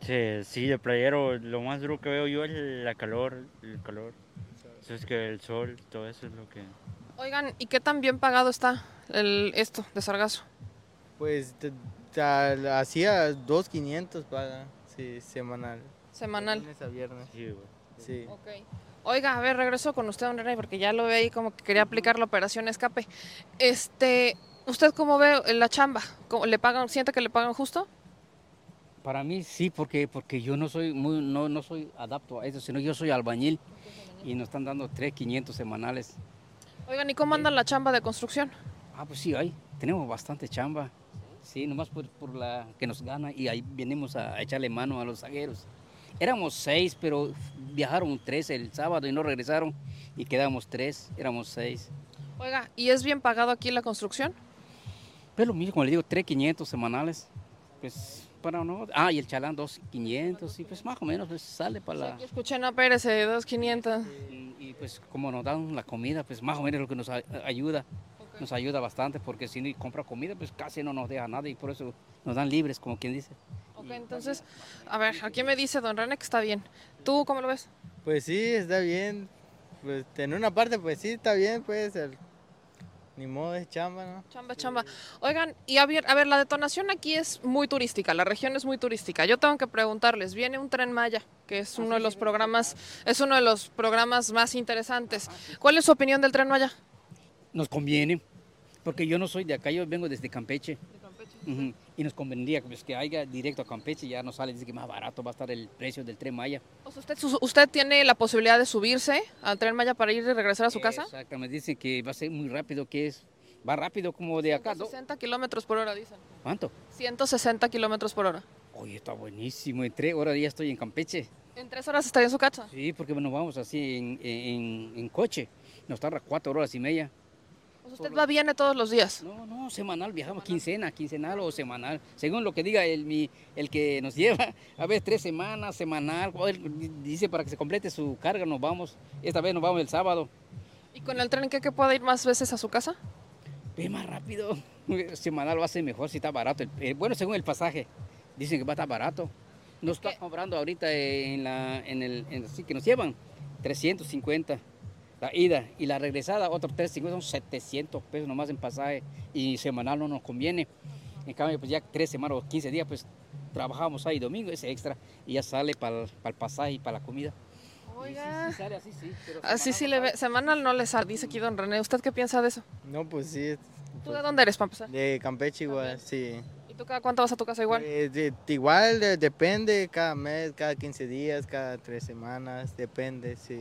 Speaker 7: Sí, sí, de playero, lo más duro que veo yo es la calor, el calor. es que el sol, todo eso es lo que...
Speaker 2: Oigan, ¿y qué tan bien pagado está el, esto de sargazo?
Speaker 6: Pues hacía 2.500 paga, sí, semanal.
Speaker 2: Semanal.
Speaker 6: viernes a viernes.
Speaker 7: Sí,
Speaker 6: Sí.
Speaker 2: Ok. Oiga, a ver, regreso con usted, don René, porque ya lo ve ahí como que quería aplicar la operación escape. Este, ¿usted cómo ve la chamba? ¿Cómo- ¿Le pagan, siente que le pagan justo?
Speaker 5: Para mí sí, porque, porque yo no soy muy, no, no soy adapto a eso, sino yo soy albañil y nos están dando 3.500 semanales.
Speaker 2: Oigan, ¿y cómo anda la chamba de construcción?
Speaker 5: Ah, pues sí, hay, tenemos bastante chamba. Sí, nomás por, por la que nos gana y ahí venimos a echarle mano a los zagueros. Éramos seis, pero viajaron tres el sábado y no regresaron y quedamos tres, éramos seis.
Speaker 2: Oiga, ¿y es bien pagado aquí la construcción?
Speaker 5: Pero lo mismo, como le digo, 3.500 semanales. Pues para no. Ah, y el chalán 2.500, y pues más o menos pues sale para la.
Speaker 2: Aquí escuché, no, espérese, 2.500.
Speaker 5: Y, y, pues como nos dan la comida, pues más o menos lo que nos a- ayuda. Nos ayuda bastante porque si no compra comida, pues casi no nos deja nada y por eso nos dan libres, como quien dice.
Speaker 2: Ok, entonces, a ver, aquí me dice don René que está bien. ¿Tú cómo lo ves?
Speaker 6: Pues sí, está bien. Pues en una parte, pues sí, está bien, pues. el- Ni modo, es chamba, ¿no?
Speaker 2: Chamba, chamba. Oigan, y a ver, a ver, la detonación aquí es muy turística, la región es muy turística. Yo tengo que preguntarles, viene un tren Maya, que es uno de los programas, es uno de los programas más interesantes. ¿Cuál es su opinión del tren Maya?
Speaker 5: Nos conviene, porque yo no soy de acá, yo vengo desde Campeche. Ujú, Y nos convendría pues, que haya directo a Campeche, ya nos sale, dice que más barato va a estar el precio del tren Maya.
Speaker 2: O sea, usted, usted tiene la posibilidad de subirse al tren Maya para ir y regresar a su casa.
Speaker 5: Exactamente, dicen que va a ser muy rápido, que es, va rápido como de acá. ¿no?
Speaker 2: 160 kilómetros por hora, dicen.
Speaker 5: ¿Cuánto?
Speaker 2: 160 kilómetros por hora.
Speaker 5: Oye, está buenísimo, en tres horas ya estoy en Campeche.
Speaker 2: ¿En tres horas estaría en su casa?
Speaker 5: Sí, porque nos vamos así en, en- en coche, nos tarda cuatro horas y media.
Speaker 2: Sea, usted va viene todos los días.
Speaker 5: No, no, semanal, viajamos quincena, quincenal o semanal, según lo que diga el, mi, el que nos lleva. A ver, tres semanas, semanal, él dice para que se complete su carga, nos vamos. Esta vez nos vamos el sábado.
Speaker 2: ¿Y con el tren qué que puede ir más veces a su casa?
Speaker 5: Ve más rápido. Semanal va a ser mejor si está barato. Eh, bueno, según el pasaje, dicen que va a estar barato. Nos está cobrando ahorita en la, en el, en así que nos llevan 350 la ida y la regresada, otros 350 son 700 pesos nomás en pasaje y semanal no nos conviene. En cambio, pues ya tres semanas o 15 días, pues trabajamos ahí domingo, ese extra, y ya sale para el pasaje y para la comida.
Speaker 2: Oiga.
Speaker 5: Sí, sí sale así, sí. pero
Speaker 2: Así
Speaker 5: semanal
Speaker 2: sí
Speaker 5: no
Speaker 2: le ve. Semanal no le sale, dice aquí don René. ¿Usted qué piensa de eso?
Speaker 6: No, pues sí.
Speaker 2: ¿Tú de dónde eres, para empezar?
Speaker 6: De Campeche igual, sí.
Speaker 2: ¿Y tú cada cuánto vas a tu casa igual?
Speaker 6: Pues, de- igual de- depende, cada mes, cada 15 días, cada tres semanas, depende, sí.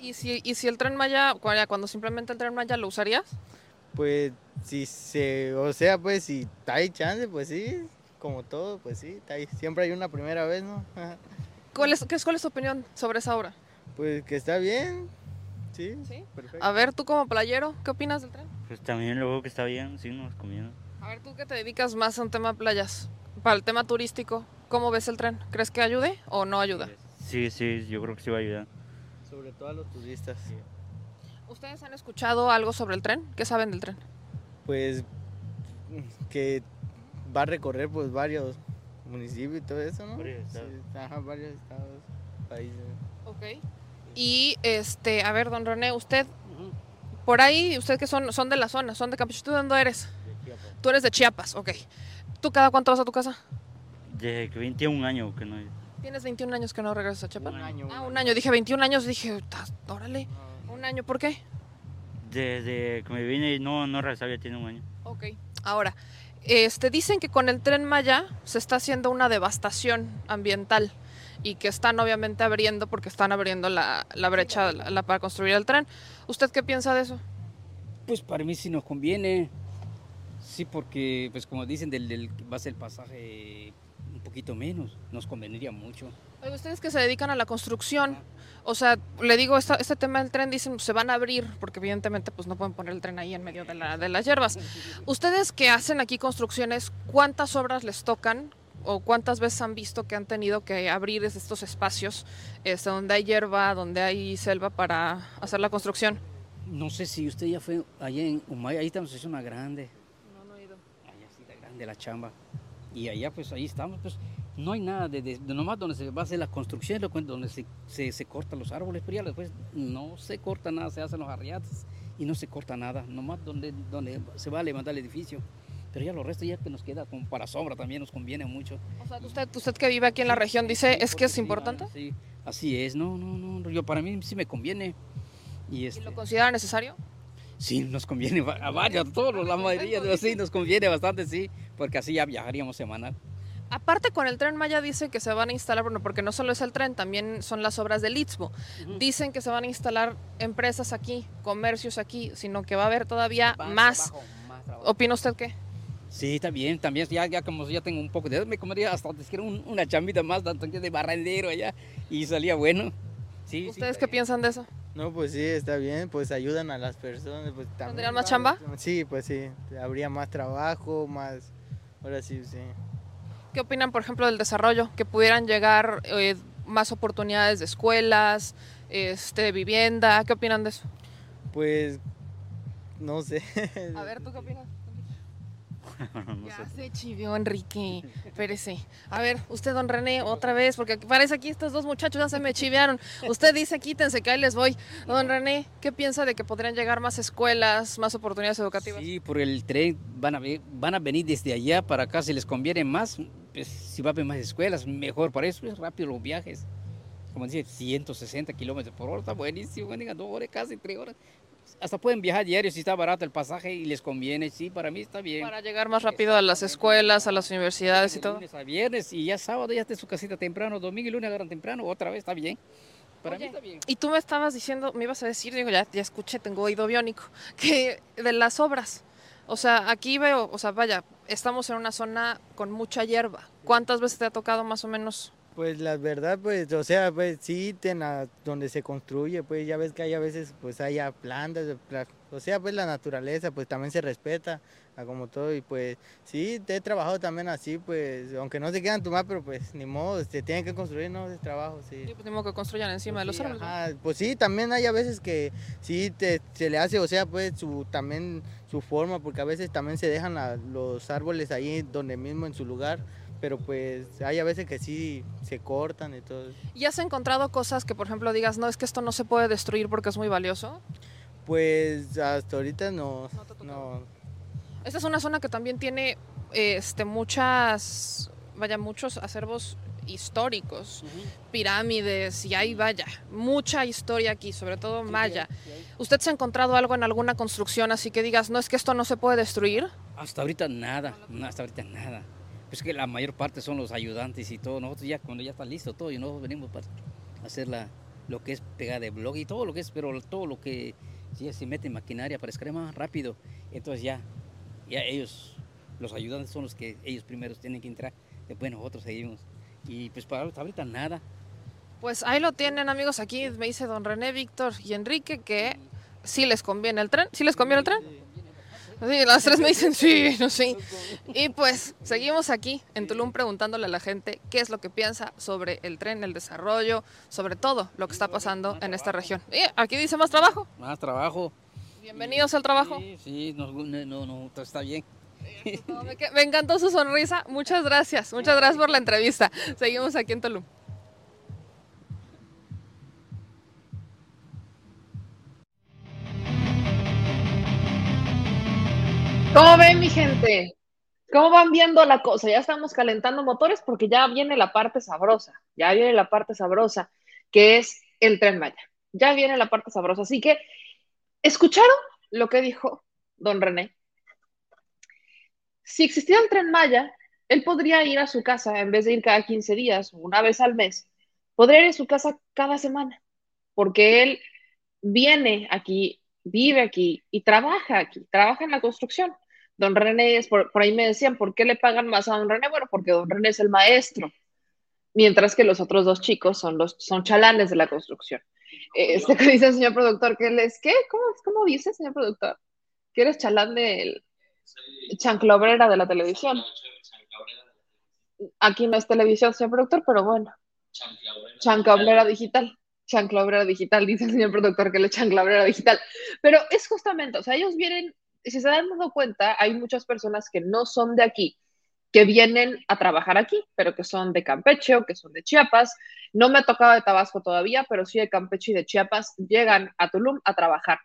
Speaker 2: ¿Y si, y si el tren Maya, cu- ya cuando simplemente el tren Maya, lo usarías?
Speaker 6: Pues si se, o sea, pues si hay chance, pues sí, como todo, pues sí, está ahí. siempre hay una primera vez, ¿no?
Speaker 2: ¿Cuál es, qué es, ¿Cuál es tu opinión sobre esa obra?
Speaker 6: Pues que está bien, sí,
Speaker 2: ¿Sí?
Speaker 6: perfecto.
Speaker 2: A ver, tú como playero, ¿qué opinas del tren?
Speaker 7: Pues también lo veo que está bien, sí, nos conviene.
Speaker 2: A ver, tú que te dedicas más a un tema playas, para el tema turístico, ¿cómo ves el tren? ¿Crees que ayude o no ayuda?
Speaker 7: Sí, sí, yo creo que sí va a ayudar.
Speaker 6: Sobre todo a los turistas.
Speaker 2: ¿Ustedes han escuchado algo sobre el tren? ¿Qué saben del tren?
Speaker 6: Pues que va a recorrer pues varios municipios y todo eso, ¿no?
Speaker 7: Varios estados.
Speaker 6: Sí, ajá, varios estados, países.
Speaker 2: Ok. Y, este, a ver, don René, usted, por ahí, usted que son, son de la zona, son de Campeche, ¿tú de dónde eres? Tú eres de Chiapas, ok. ¿Tú cada cuánto vas a tu casa?
Speaker 7: Desde que 21 años que no
Speaker 2: Tienes 21 años que no regresas a Chiapas.
Speaker 6: Un año.
Speaker 2: Ah, un año, dije 21 años, dije, "Tas- órale, un año, ¿por qué?
Speaker 7: Desde que me vine no, no regresaba, ya tiene un año.
Speaker 2: Ok. Ahora, este, dicen que con el tren Maya se está haciendo una devastación ambiental y que están obviamente abriendo, porque están abriendo la, la brecha la- la- para construir el tren. ¿Usted qué piensa de eso?
Speaker 5: Pues para mí sí nos conviene. Sí, porque pues como dicen, del, del va a ser el pasaje un poquito menos, nos convendría mucho.
Speaker 2: Oye, ustedes que se dedican a la construcción, o sea, le digo, esta- este tema del tren, dicen, se van a abrir, porque evidentemente pues no pueden poner el tren ahí en medio de, la- de las hierbas. Ustedes que hacen aquí construcciones, ¿cuántas obras les tocan? ¿O cuántas veces han visto que han tenido que abrir es- estos espacios este, donde hay hierba, donde hay selva para hacer la construcción?
Speaker 5: No sé si usted ya fue allá en Humay, ahí estamos, es una grande.
Speaker 2: No, no he ido.
Speaker 5: Allá sí está grande la chamba. Y allá pues ahí estamos, pues no hay nada de, de- de nomás donde se va a hacer la construcción, lo cuen- donde se, se, se cortan los árboles, pero ya después no se corta nada, se hacen los arriates y no se corta nada, nomás donde, donde se va a levantar el edificio. Pero ya lo resto ya que nos queda como para sombra también nos conviene mucho.
Speaker 2: O sea, usted, usted que vive aquí en la región dice,
Speaker 5: Sí,
Speaker 2: ¿es que es
Speaker 5: sí,
Speaker 2: importante?
Speaker 5: Sí, Así es, no, no, no, yo para mí sí me conviene.
Speaker 2: ¿Y, lo considera necesario?
Speaker 5: Sí, nos conviene a varios, a todos, la mayoría sí, nos conviene bastante, sí, porque así ya viajaríamos semanal.
Speaker 2: Aparte con el tren Maya dicen que se van a instalar, bueno, porque no solo es el tren, también son las obras del Istmo. Dicen que se van a instalar empresas aquí, comercios aquí, sino que va a haber todavía más. ¿Opina usted qué?
Speaker 5: Sí, también, también, ya, ya como ya tengo un poco de edad, me comería hasta un, una chambita más, tanto de barrendero allá, y salía bueno.
Speaker 2: Sí, ¿Ustedes qué piensan de eso?
Speaker 6: No, pues sí, está bien, pues ayudan a las personas. Pues,
Speaker 2: ¿Tendrían más chamba?
Speaker 6: Sí, pues sí, habría más trabajo, más, ahora sí, sí.
Speaker 2: ¿Qué opinan, por ejemplo, del desarrollo? Que pudieran llegar eh, más oportunidades de escuelas, este, de vivienda. ¿Qué opinan de eso?
Speaker 6: Pues, no sé.
Speaker 2: A ver, ¿tú qué opinas? ya se chivió Enrique, espérese. A ver, usted, don René, otra vez, porque parece aquí estos dos muchachos ya se me chivearon. Usted dice, quítense, que ahí les voy. Don René, ¿qué piensa de que podrían llegar más escuelas, más oportunidades educativas?
Speaker 5: Sí, por el tren van a, van a venir desde allá para acá, si les conviene más, pues, si va a haber más escuelas, mejor. Para eso es rápido los viajes. Como dice, 160 kilómetros por hora, está buenísimo, dos horas, casi tres horas hasta pueden viajar diario si está barato el pasaje y les conviene, sí, para mí está bien.
Speaker 2: Para llegar más rápido a las escuelas, a las universidades y todo.
Speaker 5: Lunes a viernes y ya sábado ya esté su casita temprano, domingo y lunes agarran temprano, otra vez está bien. Para mí está bien.
Speaker 2: Y tú me estabas diciendo, me ibas a decir, digo, ya, ya escuché, tengo oído biónico, que de las obras. O sea, aquí veo, o sea, vaya, estamos en una zona con mucha hierba. ¿Cuántas veces te ha tocado más o menos
Speaker 6: pues la verdad, pues, o sea, pues sí, donde se construye, pues ya ves que hay a veces, pues haya plantas, o sea, pues la naturaleza, pues también se respeta, como todo, y pues sí, te he trabajado también así, pues, aunque no se quieran tomar, pero pues ni modo, se tienen que construir, ¿no? Ese trabajo, sí.
Speaker 2: Sí, pues ni que construyan encima de los árboles.
Speaker 6: pues sí, también hay a veces que sí, te, se le hace, o sea, pues su, también su forma, porque a veces también se dejan los árboles ahí donde mismo en su lugar, pero pues hay a veces que sí se cortan y todo.
Speaker 2: ¿Y has encontrado cosas que, por ejemplo, digas, no, es que esto no se puede destruir porque es muy valioso?
Speaker 6: Pues hasta ahorita no. No.
Speaker 2: Esta es una zona que también tiene este, muchas, vaya, muchos acervos históricos, pirámides, y hay, vaya, mucha historia aquí, sobre todo maya. ¿Usted se ha encontrado algo en alguna construcción así que digas, no es que esto no se puede destruir?
Speaker 5: Hasta ahorita nada, hasta ahorita nada. Pues que la mayor parte son los ayudantes y todo. Nosotros ya cuando ya está listo todo y nosotros venimos para hacer la, lo que es pegar de blog y todo lo que es, pero todo lo que ya se mete en maquinaria para escalar más rápido. Entonces ya, ya ellos, los ayudantes son los que ellos primeros tienen que entrar. Después nosotros seguimos. Y pues para ahorita nada.
Speaker 2: Pues ahí lo tienen amigos, aquí me dice don René, Víctor y Enrique que sí les conviene el tren. ¿Sí les conviene el tren? Sí, las tres me dicen sí, no sé. Y pues seguimos aquí en Tulum preguntándole a la gente qué es lo que piensa sobre el tren, el desarrollo, sobre todo lo que está pasando en esta región. Y aquí dice más trabajo.
Speaker 5: Más trabajo.
Speaker 2: Bienvenidos al trabajo.
Speaker 5: Sí, sí, no, no, no, está bien.
Speaker 2: me encantó su sonrisa. Muchas gracias. Muchas gracias por la entrevista. Seguimos aquí en Tulum. ¿Cómo ven, mi gente? ¿Cómo van viendo la cosa? Ya estamos calentando motores porque ya viene la parte sabrosa, ya viene la parte sabrosa, que es el tren Maya. Ya viene la parte sabrosa. Así que, ¿escucharon lo que dijo don René? Si existiera el tren Maya, él podría ir a su casa en vez de ir cada 15 días una vez al mes. Podría ir a su casa cada semana, porque él viene aquí vive aquí y trabaja aquí, trabaja en la construcción. Don René es, por, ahí me decían, ¿por qué le pagan más a don René? Bueno, porque don René es el maestro, mientras que los otros dos chicos son los son chalanes de la construcción. Este que dice el señor productor, que él es, ¿qué? ¿Cómo, cómo dice, señor productor? Que eres chalán del chanclobrera de la televisión. Aquí no es televisión, señor productor, pero bueno. Chanclobrera digital chancla digital, dice el señor productor que le chancla digital. Pero es justamente, o sea, ellos vienen, si se dan dado cuenta, hay muchas personas que no son de aquí, que vienen a trabajar aquí, pero que son de Campeche o que son de Chiapas. No me ha tocado de Tabasco todavía, pero sí de Campeche y de Chiapas llegan a Tulum a trabajar.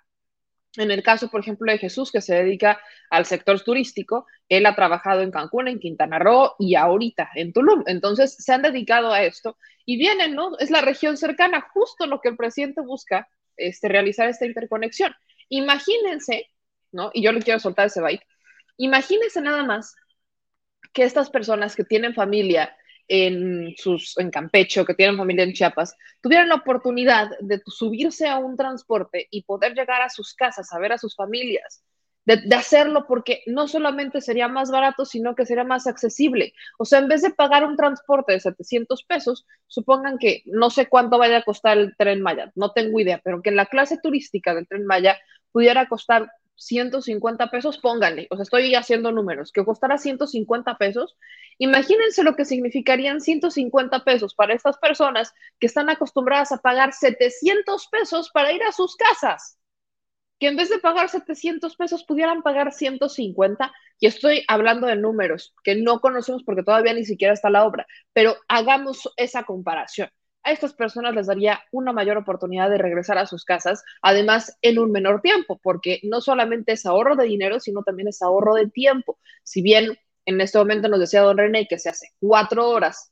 Speaker 1: En el caso, por ejemplo, de Jesús, que se dedica al sector turístico, él ha trabajado en Cancún, en Quintana Roo y ahorita en Tulum. Entonces, se han dedicado a esto y vienen, ¿no? Es la región cercana, justo lo que el presidente busca, este, realizar esta interconexión. Imagínense, ¿no? Y yo le quiero soltar ese byte. Imagínense nada más que estas personas que tienen familia en, sus, en Campeche que tienen familia en Chiapas, tuvieran la oportunidad de subirse a un transporte y poder llegar a sus casas, a ver a sus familias, de, de, hacerlo porque no solamente sería más barato, sino que sería más accesible. O sea, en vez de pagar un transporte de 700 pesos, supongan que no sé cuánto vaya a costar el tren Maya, no tengo idea, pero que en la clase turística del tren Maya pudiera costar 150 pesos, pónganle, o sea, estoy haciendo números, que costara 150 pesos, imagínense lo que significarían 150 pesos para estas personas que están acostumbradas a pagar 700 pesos para ir a sus casas, que en vez de pagar 700 pesos pudieran pagar 150, y estoy hablando de números que no conocemos porque todavía ni siquiera está la obra, pero hagamos esa comparación a estas personas les daría una mayor oportunidad de regresar a sus casas, además en un menor tiempo, porque no solamente es ahorro de dinero, sino también es ahorro de tiempo. Si bien en este momento nos decía don René que se hace cuatro horas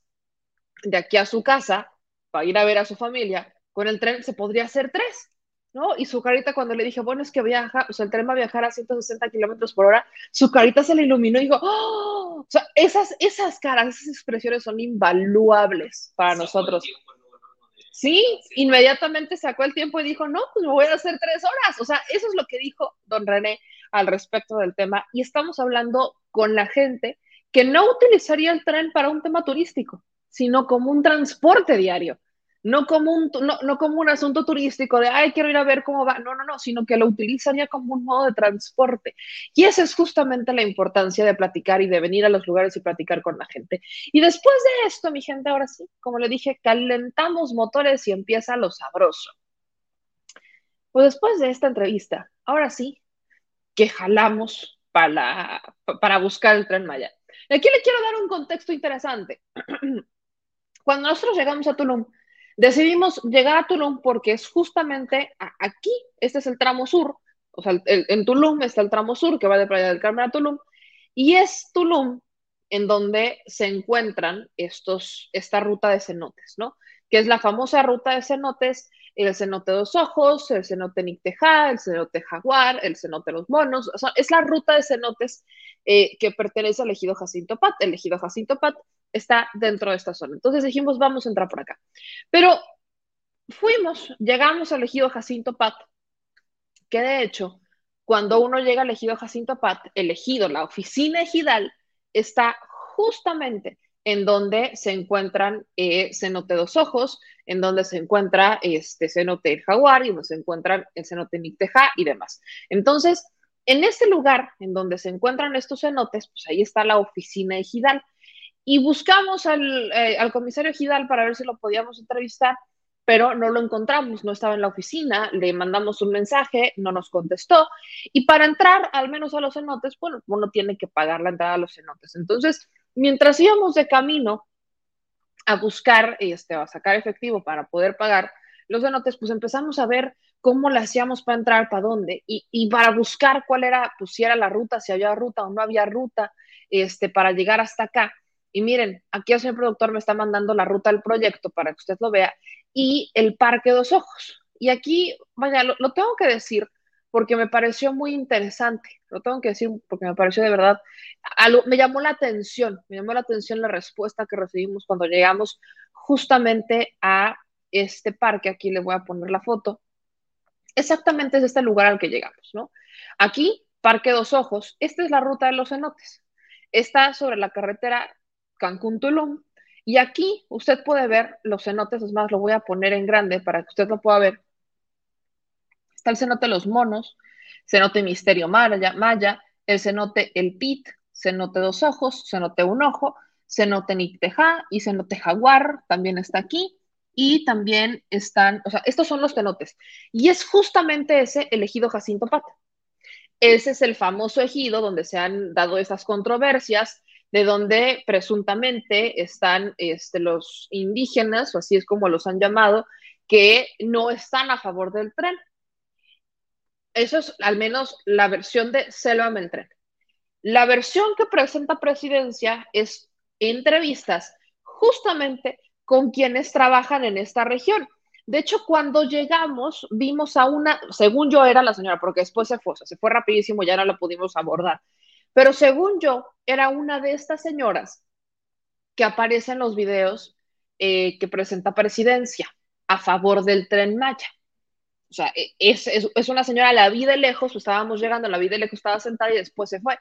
Speaker 1: de aquí a su casa para ir a ver a su familia, con el tren se podría hacer tres. ¿no? Y su carita cuando le dije, bueno, es que viaja, o sea, el tren va a viajar a 160 kilómetros por hora, su carita se le iluminó y dijo, ¡Oh! o sea, esas, esas caras, esas expresiones son invaluables para nosotros. Sí, inmediatamente sacó el tiempo y dijo, no, pues me voy a hacer tres horas. O sea, eso es lo que dijo don René al respecto del tema. Y estamos hablando con la gente que no utilizaría el tren para un tema turístico, sino como un transporte diario no como un, no, no, como un asunto turístico de, ay, quiero ir a ver cómo va, no, no, no, sino que lo utilizaría como un modo de transporte. Y esa es justamente la importancia de platicar y de venir a los lugares y platicar con la gente. Y después de esto, mi gente, ahora sí, como le dije, calentamos motores y empieza lo sabroso. Pues después de esta entrevista, ahora sí, que jalamos para, para buscar el tren Maya. Aquí le quiero dar un contexto interesante. Cuando nosotros llegamos a Tulum, Decidimos llegar a Tulum porque es justamente aquí, este es el tramo sur, o sea, en Tulum está el tramo sur que va de Playa del Carmen a Tulum, y es Tulum en donde se encuentran estos, esta ruta de cenotes, ¿no? Que es la famosa ruta de cenotes, el cenote dos ojos, el cenote Nicteja, el cenote jaguar, el cenote los monos, es la ruta de cenotes eh, que pertenece al ejido Jacinto Pat. El ejido Jacinto Pat está dentro de esta zona. Entonces dijimos, vamos a entrar por acá. Pero fuimos, llegamos al ejido Jacinto Pat, que de hecho, cuando uno llega al ejido Jacinto Pat, el ejido, la oficina ejidal, está justamente en donde se encuentran eh, cenote dos ojos, en donde se encuentra este cenote jaguar y donde se encuentran el cenote nicteja y demás. Entonces, en ese lugar en donde se encuentran estos cenotes, pues ahí está la oficina ejidal y buscamos eh, al, comisario Gidal para ver si lo podíamos entrevistar, pero no lo encontramos, no estaba en la oficina, le mandamos un mensaje, no nos contestó, y para entrar al menos a los cenotes, bueno, uno tiene que pagar la entrada a los cenotes. Entonces, mientras íbamos de camino a buscar, este, a sacar efectivo para poder pagar los cenotes, pues empezamos a ver cómo le hacíamos para entrar, para dónde, y, y, para buscar cuál era, pues si era la ruta, si había ruta o no había ruta, este, para llegar hasta acá. Y miren, aquí el señor productor me está mandando la ruta del proyecto para que usted lo vea y el Parque Dos Ojos. Y aquí, vaya, lo, tengo que decir porque me pareció muy interesante, lo tengo que decir porque me pareció de verdad, algo, me llamó la atención, me llamó la atención la respuesta que recibimos cuando llegamos justamente a este parque, aquí le voy a poner la foto, exactamente es este lugar al que llegamos, ¿no? Aquí, Parque Dos Ojos, esta es la ruta de los cenotes, está sobre la carretera Cancún Tulum. Y aquí usted puede ver los cenotes, es más, lo voy a poner en grande para que usted lo pueda ver. Está el cenote Los Monos, cenote Misterio Maya, Maya el cenote El Pit, cenote Dos Ojos, cenote Un Ojo, cenote Nicteja y cenote Jaguar también está aquí. Y también están, o sea, estos son los cenotes. Y es justamente ese elegido Jacinto Pata. Ese es el famoso ejido donde se han dado esas controversias de donde presuntamente están este, los indígenas, o así es como los han llamado, que no están a favor del tren. Eso es al menos la versión de Selva Meltren. La versión que presenta Presidencia es entrevistas justamente con quienes trabajan en esta región. De hecho, cuando llegamos, vimos a una, según yo era la señora, porque después se fue, se fue rapidísimo, ya no la pudimos abordar. Pero según yo, era una de estas señoras que aparece en los videos eh, que presenta presidencia a favor del tren Maya. O sea, e, es, es, una señora, la vi de lejos, estábamos llegando, la vi de lejos, estaba sentada y después se fue.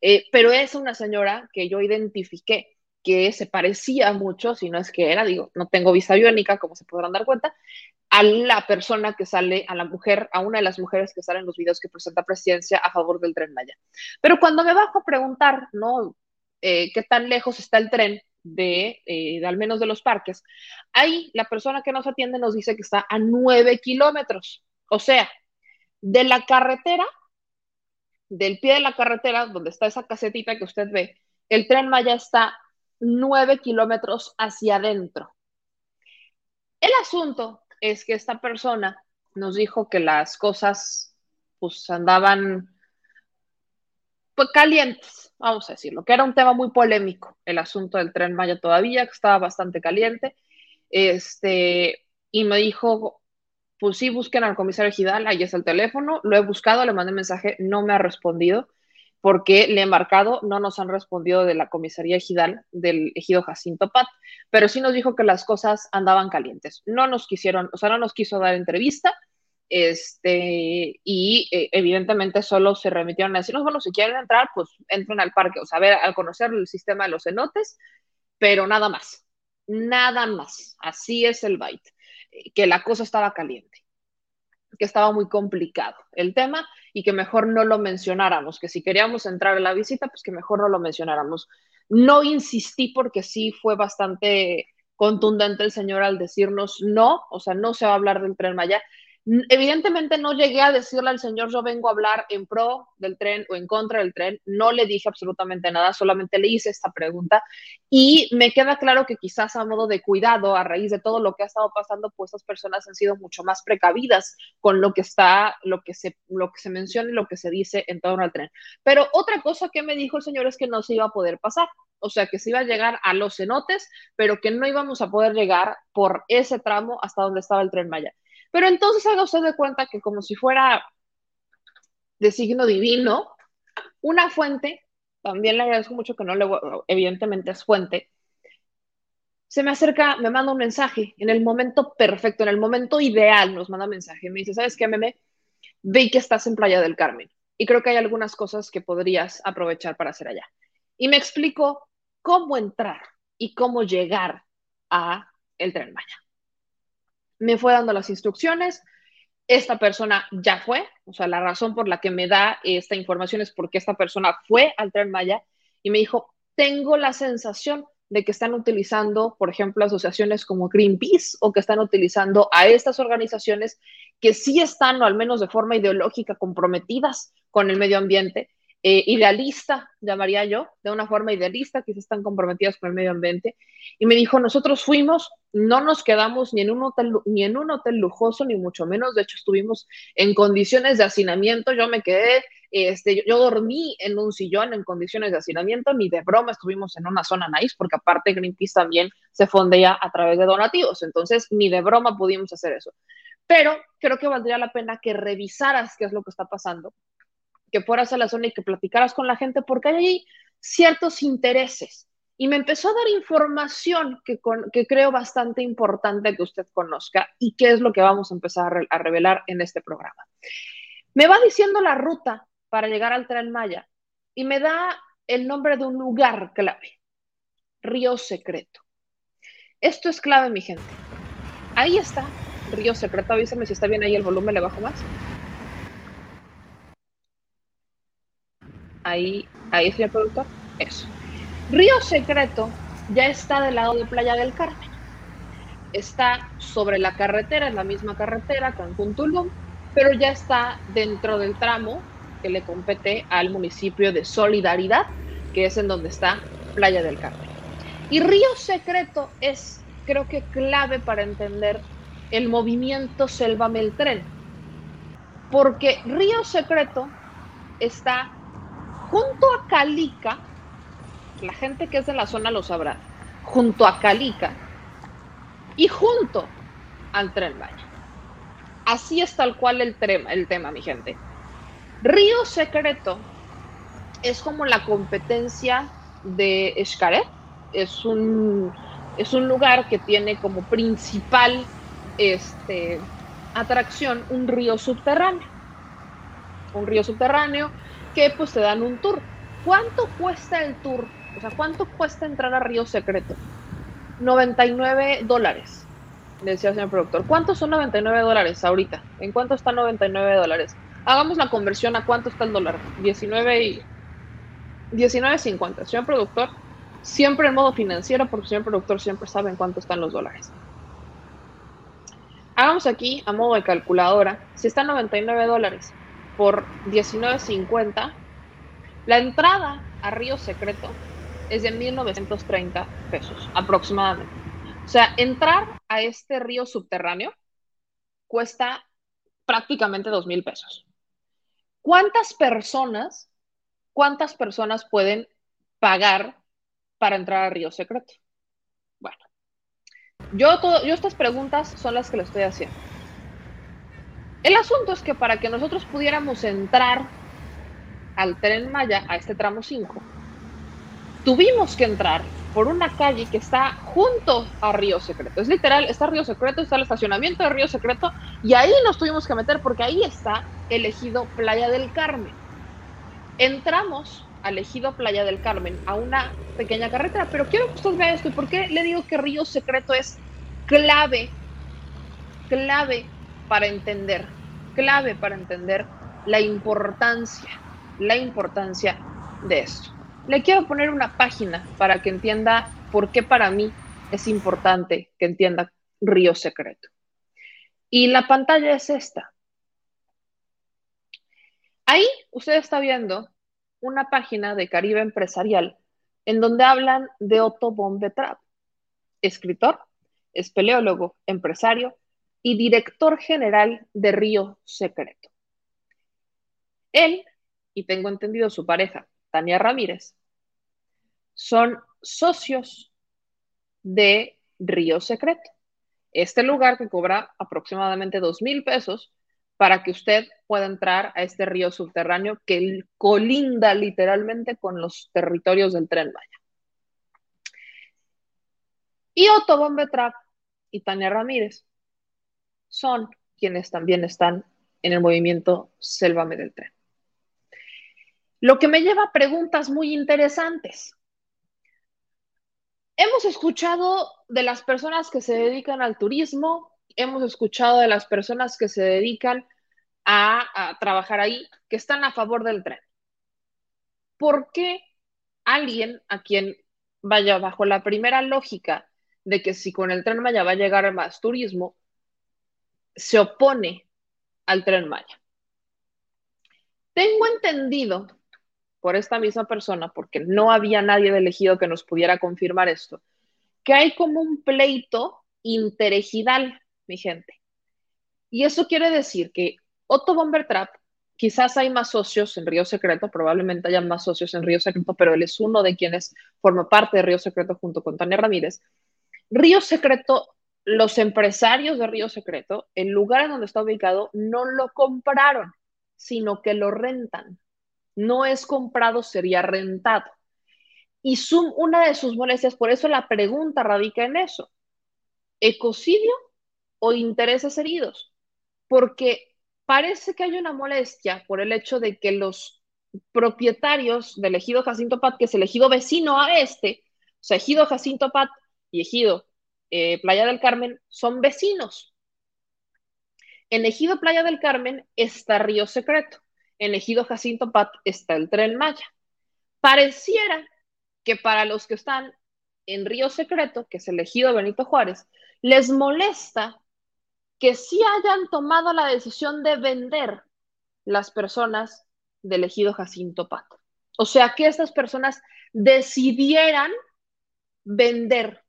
Speaker 1: Eh, pero es una señora que yo identifiqué que se parecía mucho, si no es que era, digo, no tengo vista biónica, como se podrán dar cuenta, a la persona que sale, a la mujer, a una de las mujeres que salen en los videos que presenta presidencia a favor del tren Maya. Pero cuando me bajo a preguntar, ¿no? Eh, ¿Qué tan lejos está el tren? Eh, de, al menos de los parques, ahí la persona que nos atiende nos dice que está a nueve kilómetros. O sea, de la carretera, del pie de la carretera, donde está esa casetita que usted ve, el tren Maya está nueve kilómetros hacia adentro. El asunto es que esta persona nos dijo que las cosas pues andaban pues, calientes, vamos a decirlo, que era un tema muy polémico el asunto del tren Maya todavía, que estaba bastante caliente. Este, y me dijo, pues sí, busquen al comisario Gidal, ahí es el teléfono, lo he buscado, le mandé mensaje, no me ha respondido porque le he marcado, no nos han respondido de la comisaría ejidal del ejido Jacinto Pat, pero sí nos dijo que las cosas andaban calientes. No nos quisieron, o sea, no nos quiso dar entrevista, este, y eh, evidentemente solo se remitieron a decirnos, bueno, si quieren entrar, pues entren al parque, o sea, a ver, al conocer el sistema de los cenotes, pero nada más, nada más. Así es el byte, que la cosa estaba caliente que estaba muy complicado el tema y que mejor no lo mencionáramos, que si queríamos entrar a la visita, pues que mejor no lo mencionáramos. No insistí porque sí fue bastante contundente el señor al decirnos no, o sea, no se va a hablar del tren Maya. Evidentemente no llegué a decirle al señor, yo vengo a hablar en pro del tren o en contra del tren, no le dije absolutamente nada, solamente le hice esta pregunta y me queda claro que quizás a modo de cuidado, a raíz de todo lo que ha estado pasando, pues estas personas han sido mucho más precavidas con lo que está, lo que se, lo que se menciona y lo que se dice en torno al tren. Pero otra cosa que me dijo el señor es que no se iba a poder pasar, o sea, que se iba a llegar a los cenotes, pero que no íbamos a poder llegar por ese tramo hasta donde estaba el tren Maya. Pero entonces haga usted de cuenta que como si fuera de signo divino, una fuente, también le agradezco mucho que no le, evidentemente es fuente, se me acerca, me manda un mensaje en el momento perfecto, en el momento ideal, nos manda mensaje, me dice, ¿sabes qué, meme? Vi que estás en Playa del Carmen y creo que hay algunas cosas que podrías aprovechar para hacer allá. Y me explicó cómo entrar y cómo llegar a el Tren Maya me fue dando las instrucciones, esta persona ya fue, o sea, la razón por la que me da esta información es porque esta persona fue al tren Maya y me dijo, tengo la sensación de que están utilizando, por ejemplo, asociaciones como Greenpeace o que están utilizando a estas organizaciones que sí están, o al menos de forma ideológica, comprometidas con el medio ambiente eh, idealista, llamaría yo, de una forma idealista, que están comprometidas con el medio ambiente. Y me dijo, nosotros fuimos, no nos quedamos ni en un hotel, ni en un hotel lujoso, ni mucho menos. De hecho, estuvimos en condiciones de hacinamiento. Yo me quedé, este, yo dormí en un sillón en condiciones de hacinamiento, ni de broma estuvimos en una zona nice, porque aparte Greenpeace también se fondea a través de donativos. Entonces, ni de broma pudimos hacer eso. Pero creo que valdría la pena que revisaras qué es lo que está pasando, que fueras a la zona y que platicaras con la gente, porque hay ciertos intereses. Y me empezó a dar información que, que creo bastante importante que usted conozca y qué es lo que vamos a empezar a, revelar en este programa. Me va diciendo la ruta para llegar al Tren Maya y me da el nombre de un lugar clave, Río Secreto. Esto es clave, mi gente. Ahí está, Río Secreto. Avísame si está bien ahí el volumen, le bajo más. Ahí, ahí, señor productor. Eso. Río Secreto ya está del lado de Playa del Carmen. Está sobre la carretera, en la misma carretera, Cancún Tulum, pero ya está dentro del tramo que le compete al municipio de Solidaridad, que es en donde está Playa del Carmen. Y Río Secreto es, creo que, clave para entender el movimiento Selva Meltren. porque Río Secreto está junto a Calica, la gente que es de la zona lo sabrá, junto a Calica y junto al tren Maya. Así es tal cual el tema, mi gente. Río Secreto es como la competencia de Xcaret. Es un, es un lugar que tiene como principal este, atracción un río subterráneo. Un río subterráneo que pues te dan un tour. ¿Cuánto cuesta el tour? O sea, ¿cuánto cuesta entrar a Río Secreto? 99 dólares, le decía el señor productor. ¿Cuántos son 99 dólares ahorita? ¿En cuánto está 99 dólares? Hagamos la conversión a cuánto está el dólar. 19 y 19.50. Señor productor, siempre en modo financiero, porque el señor productor siempre sabe en cuánto están los dólares. Hagamos aquí a modo de calculadora. Si está 99 dólares por 19.50, la entrada a Río Secreto es de 1.930 pesos aproximadamente. O sea, entrar a este río subterráneo cuesta prácticamente 2.000 pesos. ¿Cuántas personas, cuántas personas pueden pagar para entrar a Río Secreto? Bueno, yo, todo, yo estas preguntas son las que le estoy haciendo. El asunto es que para que nosotros pudiéramos entrar al tren Maya, a este tramo 5, tuvimos que entrar por una calle que está junto a Río Secreto. Es literal, está Río Secreto, está el estacionamiento de Río Secreto y ahí nos tuvimos que meter porque ahí está elegido Playa del Carmen. Entramos al ejido Playa del Carmen a una pequeña carretera, pero quiero que ustedes vean esto. ¿Y por qué le digo que Río Secreto es clave, clave para entender, clave para entender la importancia, la importancia de esto? Le quiero poner una página para que entienda por qué para mí es importante que entienda Río Secreto. Y la pantalla es esta. Ahí usted está viendo una página de Caribe Empresarial en donde hablan de Otto von Betrap, escritor, espeleólogo, empresario y director general de Río Secreto. Él, y tengo entendido su pareja, Tania Ramírez, son socios de Río Secreto. Este lugar que cobra aproximadamente dos mil pesos para que usted pueda entrar a este río subterráneo que colinda literalmente con los territorios del tren Maya. Y Otto Bombetrap y Tania Ramírez son quienes también están en el movimiento Sélvame del Tren. Lo que me lleva a preguntas muy interesantes. Hemos escuchado de las personas que se dedican al turismo, hemos escuchado de las personas que se dedican a, trabajar ahí, que están a favor del tren. ¿Por qué alguien a quien vaya bajo la primera lógica de que si con el tren Maya va a llegar más turismo, se opone al tren Maya? Tengo entendido por esta misma persona, porque no había nadie de elegido que nos pudiera confirmar esto, que hay como un pleito interejidal, mi gente. Y eso quiere decir que Otto Bombertrap, quizás hay más socios en Río Secreto, probablemente haya más socios en Río Secreto, pero él es uno de quienes forma parte de Río Secreto junto con Tania Ramírez. Río Secreto, los empresarios de Río Secreto, el lugar en donde está ubicado, no lo compraron, sino que lo rentan no es comprado, sería rentado. Y una de sus molestias, por eso la pregunta radica en eso, ecocidio o intereses heridos, porque parece que hay una molestia por el hecho de que los propietarios del ejido Jacinto Pat, que es el ejido vecino a este, o sea, ejido Jacinto Pat y ejido eh, Playa del Carmen, son vecinos. En ejido Playa del Carmen está Río Secreto en Ejido Jacinto Pat está el tren Maya. Pareciera que para los que están en Río Secreto, que es el Ejido Benito Juárez, les molesta que sí hayan tomado la decisión de vender las personas del Ejido Jacinto Pat. O sea, que estas personas decidieran vender.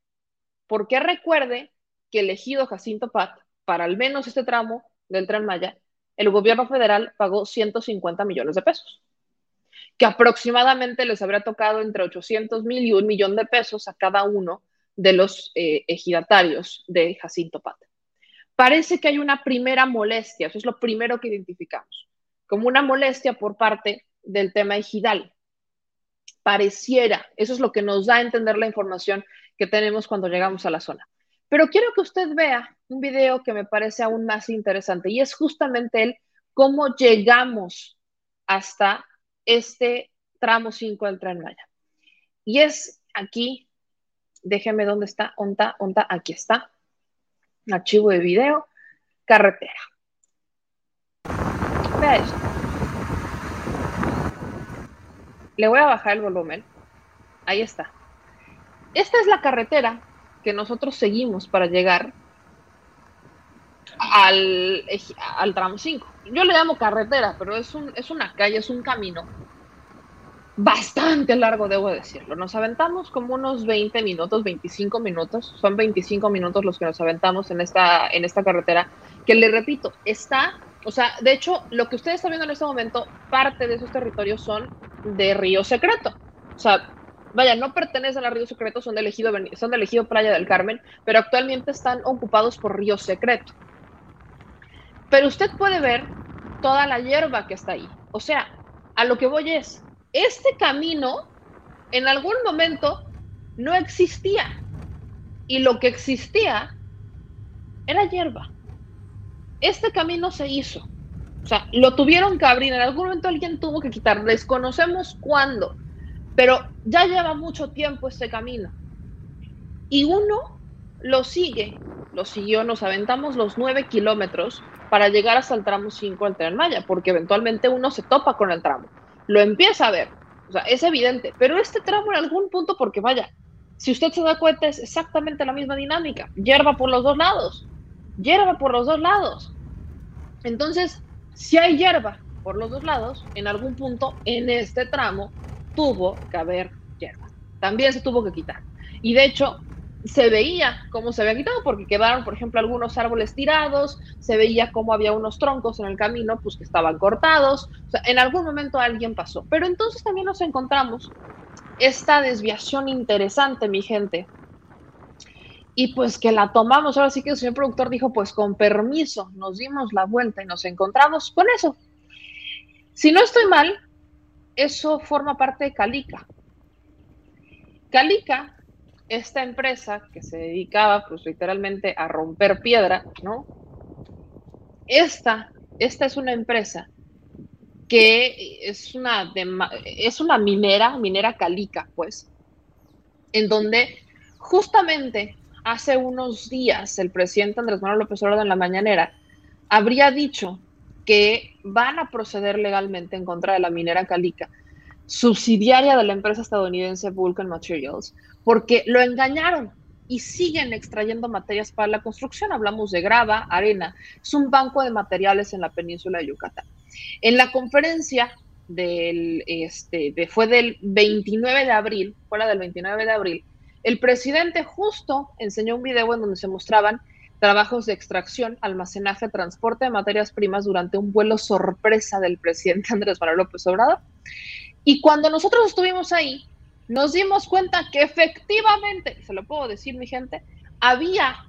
Speaker 1: Porque recuerde que el Ejido Jacinto Pat, para al menos este tramo del tren Maya, el gobierno federal pagó 150 millones de pesos, que aproximadamente les habría tocado entre 800 mil y un millón de pesos a cada uno de los eh, ejidatarios de Jacinto Pata. Parece que hay una primera molestia, eso es lo primero que identificamos, como una molestia por parte del tema ejidal. Pareciera, eso es lo que nos da a entender la información que tenemos cuando llegamos a la zona. Pero quiero que usted vea un video que me parece aún más interesante y es justamente el cómo llegamos hasta este tramo 5 del tren Maya. Y es aquí, déjeme dónde está, onta, onta, aquí está, archivo de video, carretera. Vea esto. Le voy a bajar el volumen. Ahí está. Esta es la carretera que nosotros seguimos para llegar al, al tramo 5. Yo le llamo carretera, pero es, un, es una calle, es un camino bastante largo, debo decirlo. Nos aventamos como unos 20 minutos, 25 minutos. Son 25 minutos los que nos aventamos en esta, en esta carretera, que le repito, está, o sea, de hecho, lo que ustedes están viendo en este momento, parte de esos territorios son de Río Secreto. O sea, vaya, no pertenecen a Río Secreto, son de, elegido, son de elegido Playa del Carmen, pero actualmente están ocupados por Río Secreto. Pero usted puede ver toda la hierba que está ahí. O sea, a lo que voy es, este camino en algún momento no existía. Y lo que existía era hierba. Este camino se hizo. O sea, lo tuvieron que abrir. En algún momento alguien tuvo que quitar. Desconocemos cuándo pero ya lleva mucho tiempo este camino. Y uno lo sigue, lo siguió, nos aventamos los nueve kilómetros para llegar hasta el tramo 5 del Tren Maya, porque eventualmente uno se topa con el tramo. Lo empieza a ver, o sea, es evidente, pero este tramo en algún punto, porque vaya, si usted se da cuenta, es exactamente la misma dinámica. Hierba por los dos lados, hierba por los dos lados. Entonces, si hay hierba por los dos lados, en algún punto en este tramo tuvo que haber hierba. También se tuvo que quitar. Y de hecho, se veía cómo se había quitado, porque quedaron, por ejemplo, algunos árboles tirados, se veía cómo había unos troncos en el camino, pues que estaban cortados. En algún momento alguien pasó. Pero entonces también nos encontramos esta desviación interesante, mi gente. Y pues que la tomamos, ahora sí que el señor productor dijo, pues con permiso, nos dimos la vuelta y nos encontramos con eso. Si no estoy mal, eso forma parte de Calica. Calica, esta empresa que se dedicaba pues literalmente a romper piedra, ¿no? Esta, esta es una empresa que es una, es una minera, minera Calica, pues, en donde justamente hace unos días el presidente Andrés Manuel López Obrador en la mañanera habría dicho que van a proceder legalmente en contra de la minera Calica, subsidiaria de la empresa estadounidense Vulcan Materials, porque lo engañaron y siguen extrayendo materias para la construcción. Hablamos de grava, arena. Es un banco de materiales en la península de Yucatán. En la conferencia del, este, de, fue del 29 de abril, fuera del 29 de abril, el presidente justo enseñó un video en donde se mostraban trabajos de extracción, almacenaje, transporte de materias primas durante un vuelo sorpresa del presidente Andrés Manuel López Obrador. Y cuando nosotros estuvimos ahí, nos dimos cuenta que efectivamente, se lo puedo decir mi gente, había,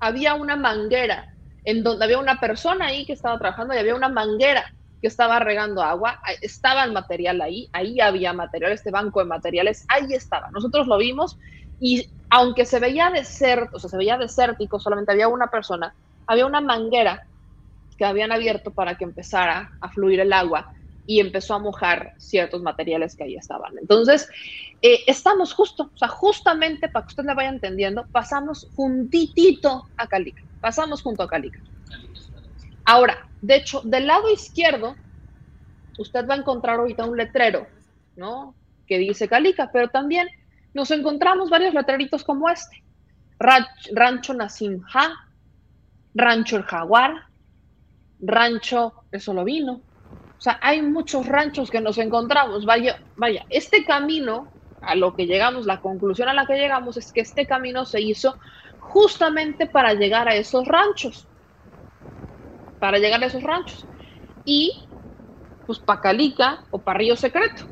Speaker 1: había una manguera en donde había una persona ahí que estaba trabajando y había una manguera que estaba regando agua, estaba el material ahí, ahí había material, este banco de materiales, ahí estaba. Nosotros lo vimos y aunque se veía desértico, o sea, se veía desértico, solamente había una persona, había una manguera que habían abierto para que empezara a fluir el agua y empezó a mojar ciertos materiales que ahí estaban. Entonces, eh, estamos justo, o sea, justamente para que usted le vaya entendiendo, pasamos juntitito a Calica, pasamos junto a Calica. Ahora, de hecho, del lado izquierdo, usted va a encontrar ahorita un letrero, ¿no? Que dice Calica, pero también nos encontramos varios letreritos como este. Rancho Nasimha, Rancho El Jaguar, Rancho El Solovino. O sea, hay muchos ranchos que nos encontramos. Vaya, vaya, este camino, a lo que llegamos, la conclusión a la que llegamos es que este camino se hizo justamente para llegar a esos ranchos. Para llegar a esos ranchos. y pues para Calica o para Río Secreto.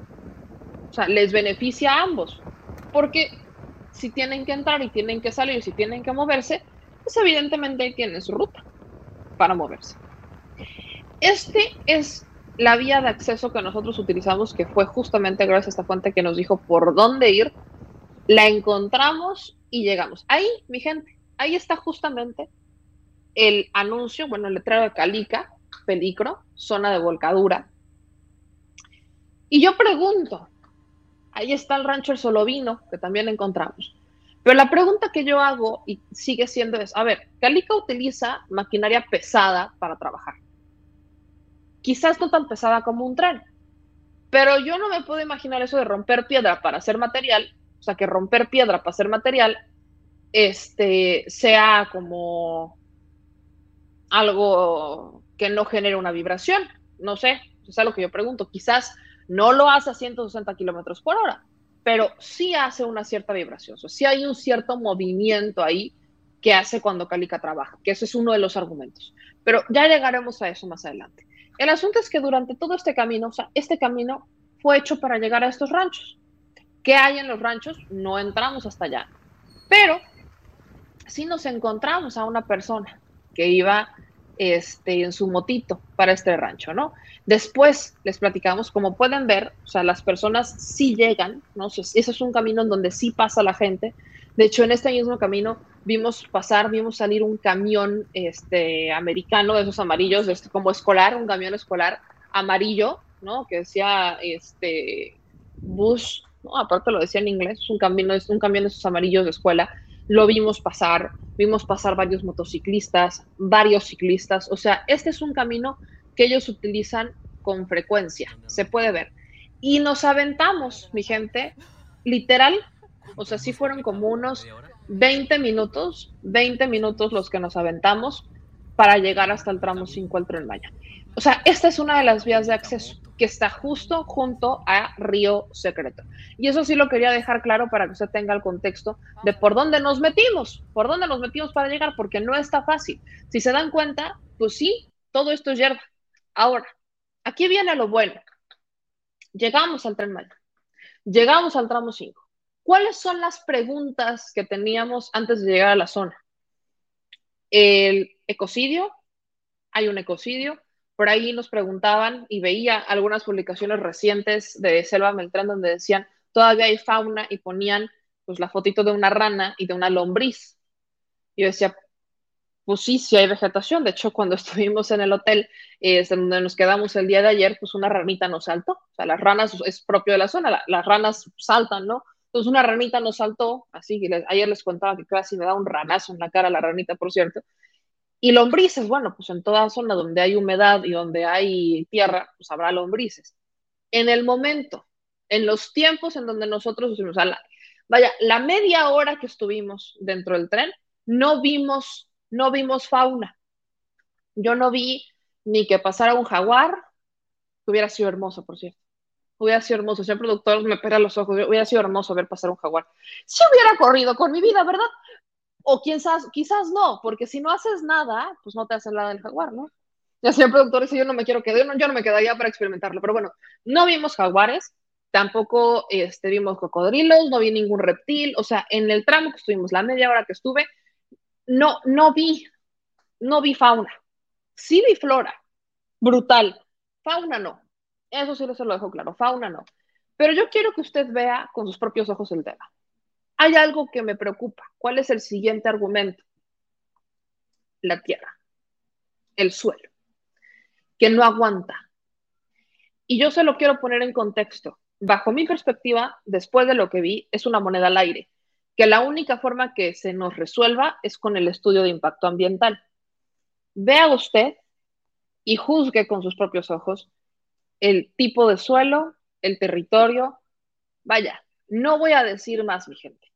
Speaker 1: O sea, les beneficia a ambos, porque si tienen que entrar y tienen que salir, si tienen que moverse, pues evidentemente tienen su ruta para moverse. Este es la vía de acceso que nosotros utilizamos, que fue justamente gracias a esta fuente que nos dijo por dónde ir, la encontramos y llegamos. Ahí, mi gente, ahí está justamente el anuncio, bueno, el letrero de Calica, peligro, zona de volcadura. Y yo pregunto, ahí está el rancho El Solovino, que también encontramos. Pero la pregunta que yo hago y sigue siendo es, a ver, Calica utiliza maquinaria pesada para trabajar. Quizás no tan pesada como un tren, pero yo no me puedo imaginar eso de romper piedra para hacer material, o sea, que romper piedra para hacer material este, sea como algo que no genere una vibración. No sé, es algo que yo pregunto. Quizás no lo hace a 160 kilómetros por hora, pero sí hace una cierta vibración. O sea, sí hay un cierto movimiento ahí que hace cuando Calica trabaja, que ese es uno de los argumentos. Pero ya llegaremos a eso más adelante. El asunto es que durante todo este camino, o sea, este camino fue hecho para llegar a estos ranchos. ¿Qué hay en los ranchos? No entramos hasta allá. Pero sí nos encontramos a una persona que iba este, en su motito para este rancho, ¿no? Después les platicamos, como pueden ver, o sea, las personas sí llegan, ¿no? ese es un camino en donde sí pasa la gente. De hecho, en este mismo camino vimos pasar, vimos salir un camión este, americano de esos amarillos, este, como escolar, un camión escolar amarillo, ¿no? Que decía este, Bush, ¿no? Aparte lo decía en inglés, un camión, es un camión de esos amarillos de escuela lo vimos pasar, vimos pasar varios motociclistas, varios ciclistas, o sea, este es un camino que ellos utilizan con frecuencia, se puede ver. Y nos aventamos, mi gente, literal, o sea, sí fueron como unos 20 minutos, 20 minutos los que nos aventamos para llegar hasta el tramo 5 al Tren Maya. O sea, esta es una de las vías de acceso que está justo junto a Río Secreto. Y eso sí lo quería dejar claro para que usted tenga el contexto de por dónde nos metimos, por dónde nos metimos para llegar, porque no está fácil. Si se dan cuenta, pues sí, todo esto es hierba. Ahora, aquí viene lo bueno. Llegamos al tren Maya, llegamos al tramo 5. ¿Cuáles son las preguntas que teníamos antes de llegar a la zona? El ecocidio, hay un ecocidio, por ahí nos preguntaban y veía algunas publicaciones recientes de Selva Meltrán donde decían, todavía hay fauna y ponían pues la fotito de una rana y de una lombriz. Y yo decía, pues sí, sí hay vegetación. De hecho, cuando estuvimos en el hotel eh, donde nos quedamos el día de ayer, pues una ranita nos saltó. O sea, las ranas es propio de la zona, las ranas saltan, ¿no? Entonces una ranita nos saltó, así que ayer les contaba que casi me da un ranazo en la cara la ranita, por cierto. Y lombrices, bueno, pues en toda zona donde hay humedad y donde hay tierra, pues habrá lombrices. En el momento, en los tiempos en donde nosotros estuvimos, vaya, la media hora que estuvimos dentro del tren, no vimos, no vimos fauna. Yo no vi ni que pasara un jaguar, que hubiera sido hermoso, por cierto. Hubiera sido hermoso. Si productor me pega los ojos, hubiera sido hermoso ver pasar un jaguar. Si hubiera corrido con mi vida, ¿verdad? O quizás, quizás no, porque si no haces nada, pues no te hace nada del jaguar, ¿no? Ya sea productor dice, yo no me quiero quedar, yo no, me quedaría para experimentarlo, pero bueno, no vimos jaguares, tampoco este, vimos cocodrilos, no vi ningún reptil, o sea, en el tramo que estuvimos, la media hora que estuve, no, no vi, no vi fauna, sí vi flora, brutal, fauna no, eso sí se lo dejo claro, fauna no, pero yo quiero que usted vea con sus propios ojos el tema. Hay algo que me preocupa. ¿Cuál es el siguiente argumento? La tierra, el suelo, que no aguanta. Y yo se lo quiero poner en contexto. Bajo mi perspectiva, después de lo que vi, es una moneda al aire, que la única forma que se nos resuelva es con el estudio de impacto ambiental. Vea usted y juzgue con sus propios ojos el tipo de suelo, el territorio. Vaya, no voy a decir más, mi gente.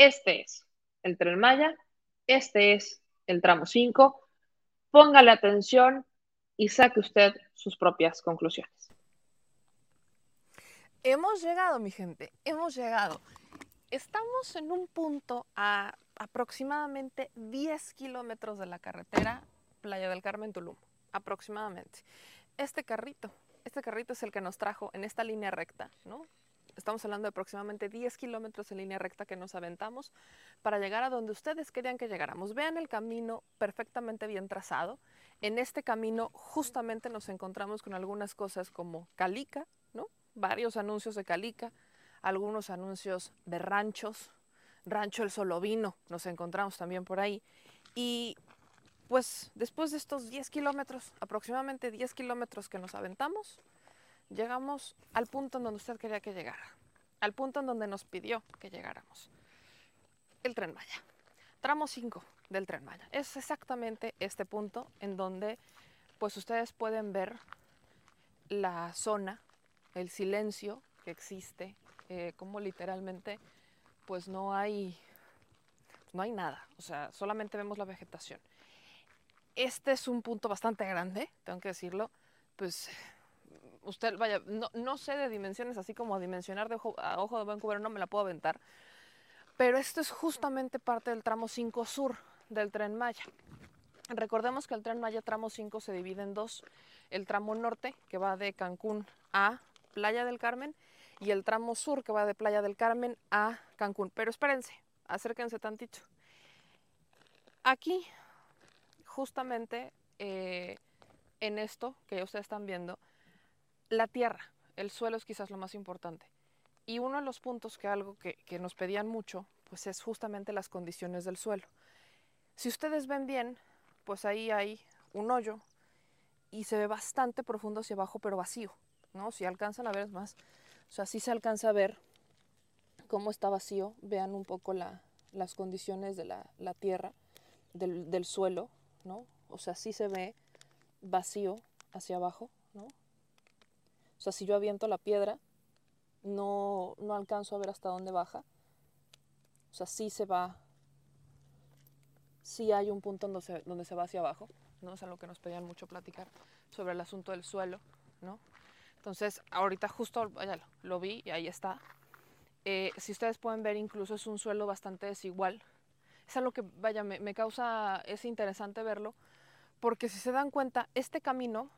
Speaker 1: Este es el tren Maya, este es el tramo 5. Póngale atención y saque usted sus propias conclusiones.
Speaker 2: Hemos llegado, mi gente, hemos llegado. Estamos en un punto a aproximadamente 10 kilómetros de la carretera Playa del Carmen Tulum, aproximadamente. este carrito. Este carrito es el que nos trajo en esta línea recta, ¿no? Estamos hablando de aproximadamente 10 kilómetros en línea recta que nos aventamos para llegar a donde ustedes querían que llegáramos. Vean el camino perfectamente bien trazado. En este camino justamente nos encontramos con algunas cosas como Calica, ¿no? Varios anuncios de Calica, algunos anuncios de ranchos, Rancho El Solovino, nos encontramos también por ahí. Y pues después de estos 10 kilómetros, aproximadamente 10 kilómetros que nos aventamos, llegamos al punto en donde usted quería que llegara, al punto en donde nos pidió que llegáramos. El tren Maya. Tramo 5 del tren Maya. Es exactamente este punto en donde pues ustedes pueden ver la zona, el silencio que existe, eh, como literalmente pues no hay, no hay nada, o sea, solamente vemos la vegetación. Este es un punto bastante grande, tengo que decirlo, pues usted, vaya, no, no sé de dimensiones así como dimensionar de ojo, a de Vancouver, no me la puedo aventar, pero esto es justamente parte del tramo 5 sur del tren Maya. Recordemos que el tren Maya tramo 5 se divide en dos, el tramo norte que va de Cancún a Playa del Carmen y el tramo sur que va de Playa del Carmen a Cancún. Pero espérense, acérquense tantito. Aquí, justamente eh, en esto que ustedes están viendo, la tierra, el suelo es quizás lo más importante. Y uno de los puntos que algo que, que nos pedían mucho, pues es justamente las condiciones del suelo. Si ustedes ven bien, pues ahí hay un hoyo y se ve bastante profundo hacia abajo, pero vacío, ¿no? Si alcanzan a ver es más, o sea, sí se alcanza a ver cómo está vacío. Vean un poco la, las condiciones de la, la tierra, del, del, suelo, ¿no? O sea, sí se ve vacío hacia abajo, ¿no? O sea, si yo aviento la piedra, no, no alcanzo a ver hasta dónde baja. O sea, sí se va, sí hay un punto donde se, donde se va hacia abajo, ¿no? Es algo que nos pedían mucho platicar sobre el asunto del suelo, ¿no? Entonces, ahorita justo ya lo, vi y ahí está. Eh, si ustedes pueden ver, incluso es un suelo bastante desigual. Es algo que, vaya, me causa, es interesante verlo, porque si se dan cuenta, este camino,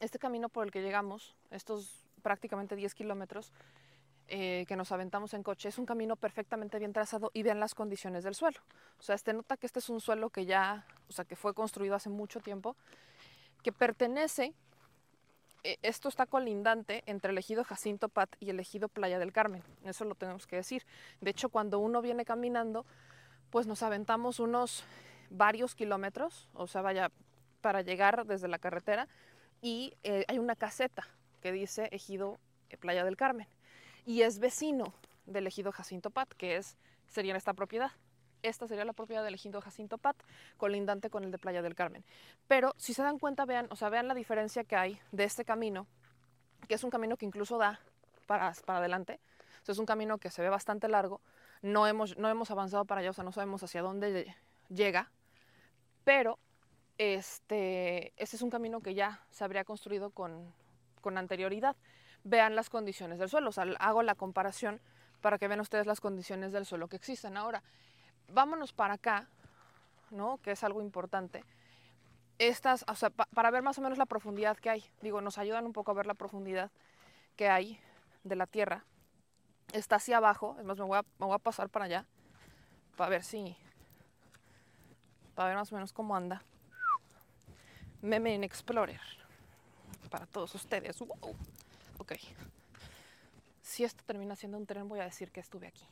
Speaker 2: este camino por el que llegamos, estos prácticamente 10 kilómetros eh, que nos aventamos en coche, es un camino perfectamente bien trazado y vean las condiciones del suelo. O sea, este nota que este es un suelo que ya, o sea, que fue construido hace mucho tiempo, que pertenece esto está colindante entre el ejido Jacinto Pat y el ejido Playa del Carmen. Eso lo tenemos que decir. De hecho, cuando uno viene caminando, pues nos aventamos unos varios kilómetros, o sea, vaya para llegar desde la carretera y eh, hay una caseta que dice ejido eh, Playa del Carmen y es vecino del ejido Jacinto Pat, que es sería esta propiedad. Esta sería la propiedad del ejido Jacinto Pat, colindante con el de Playa del Carmen. Pero si se dan cuenta, vean, o sea, vean la diferencia que hay de este camino, que es un camino que incluso da para, para adelante. O es un camino que se ve bastante largo. No hemos, no hemos avanzado para allá, o sea, no sabemos hacia dónde llega. Pero este, este es un camino que ya se habría construido con, con anterioridad. Vean las condiciones del suelo. Hago la comparación para que vean ustedes las condiciones del suelo que existen. Ahora, vámonos para acá, ¿no? Que es algo importante. Estas, o sea, pa para ver más o menos la profundidad que hay. Digo, nos ayudan un poco a ver la profundidad que hay de la Tierra. Está hacia abajo, es más, me voy a pasar para allá para ver si, para ver más o menos cómo anda. Meme en Explorer para todos ustedes. Wow. Ok. Si esto termina siendo un tren, voy a decir que estuve aquí.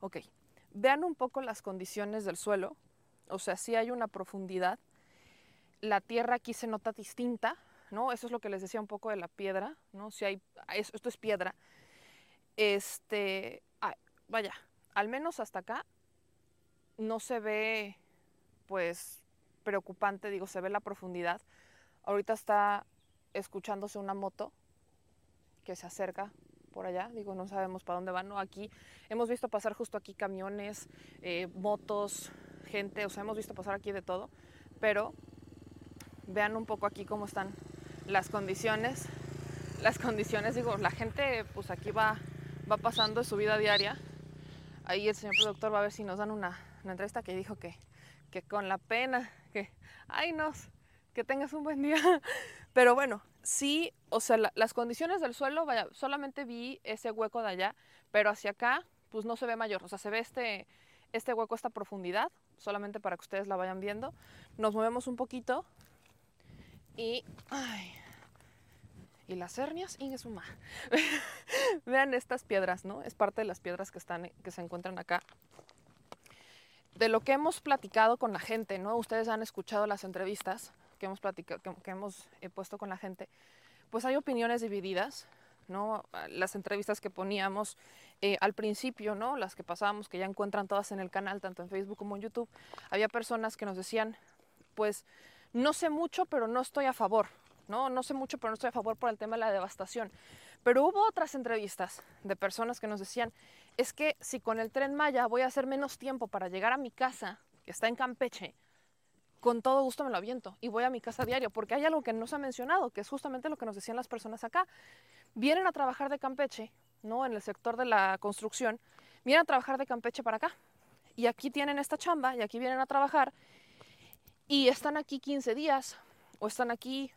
Speaker 2: Ok. Vean un poco las condiciones del suelo, o sea, si hay una profundidad. La tierra aquí se nota distinta, ¿no? Eso es lo que les decía un poco de la piedra, ¿no? Si hay, esto es piedra. Este, ay, vaya, al menos hasta acá no se ve, pues, preocupante, digo, se ve la profundidad. Ahorita está escuchándose una moto que se acerca por allá, digo, no sabemos para dónde van, ¿no? Aquí hemos visto pasar justo aquí camiones, eh, motos, gente, o sea, hemos visto pasar aquí de todo, pero vean un poco aquí cómo están las condiciones, las condiciones, digo, la gente pues aquí va, va pasando su vida diaria, ahí el señor productor va a ver si nos dan una, una entrevista que dijo que, que con la pena, que, ay nos, que tengas un buen día. Pero bueno, sí, o sea, la- las condiciones del suelo, vaya, solamente vi ese hueco de allá, pero hacia acá, pues no se ve mayor. O sea, se ve este, este hueco, esta profundidad, solamente para que ustedes la vayan viendo. Nos movemos un poquito y... Ay, y las hernias, y suma. Vean estas piedras, ¿no? Es parte de las piedras que, están, que se encuentran acá. De lo que hemos platicado con la gente, ¿no? Ustedes han escuchado las entrevistas que hemos, platicado, que, hemos eh, puesto con la gente. Pues hay opiniones divididas, ¿no? Las entrevistas que poníamos eh, al principio, ¿no? Las que pasábamos, que ya encuentran todas en el canal, tanto en Facebook como en YouTube. Había personas que nos decían, pues, no sé mucho, pero no estoy a favor, ¿no? No sé mucho, pero no estoy a favor por el tema de la devastación. Pero hubo otras entrevistas de personas que nos decían, es que si con el tren Maya voy a hacer menos tiempo para llegar a mi casa, que está en Campeche, con todo gusto me lo aviento y voy a mi casa diario, porque hay algo que no se ha mencionado, que es justamente lo que nos decían las personas acá. Vienen a trabajar de Campeche, ¿no? En el sector de la construcción, vienen a trabajar de Campeche para acá. Y aquí tienen esta chamba y aquí vienen a trabajar y están aquí 15 días o están aquí,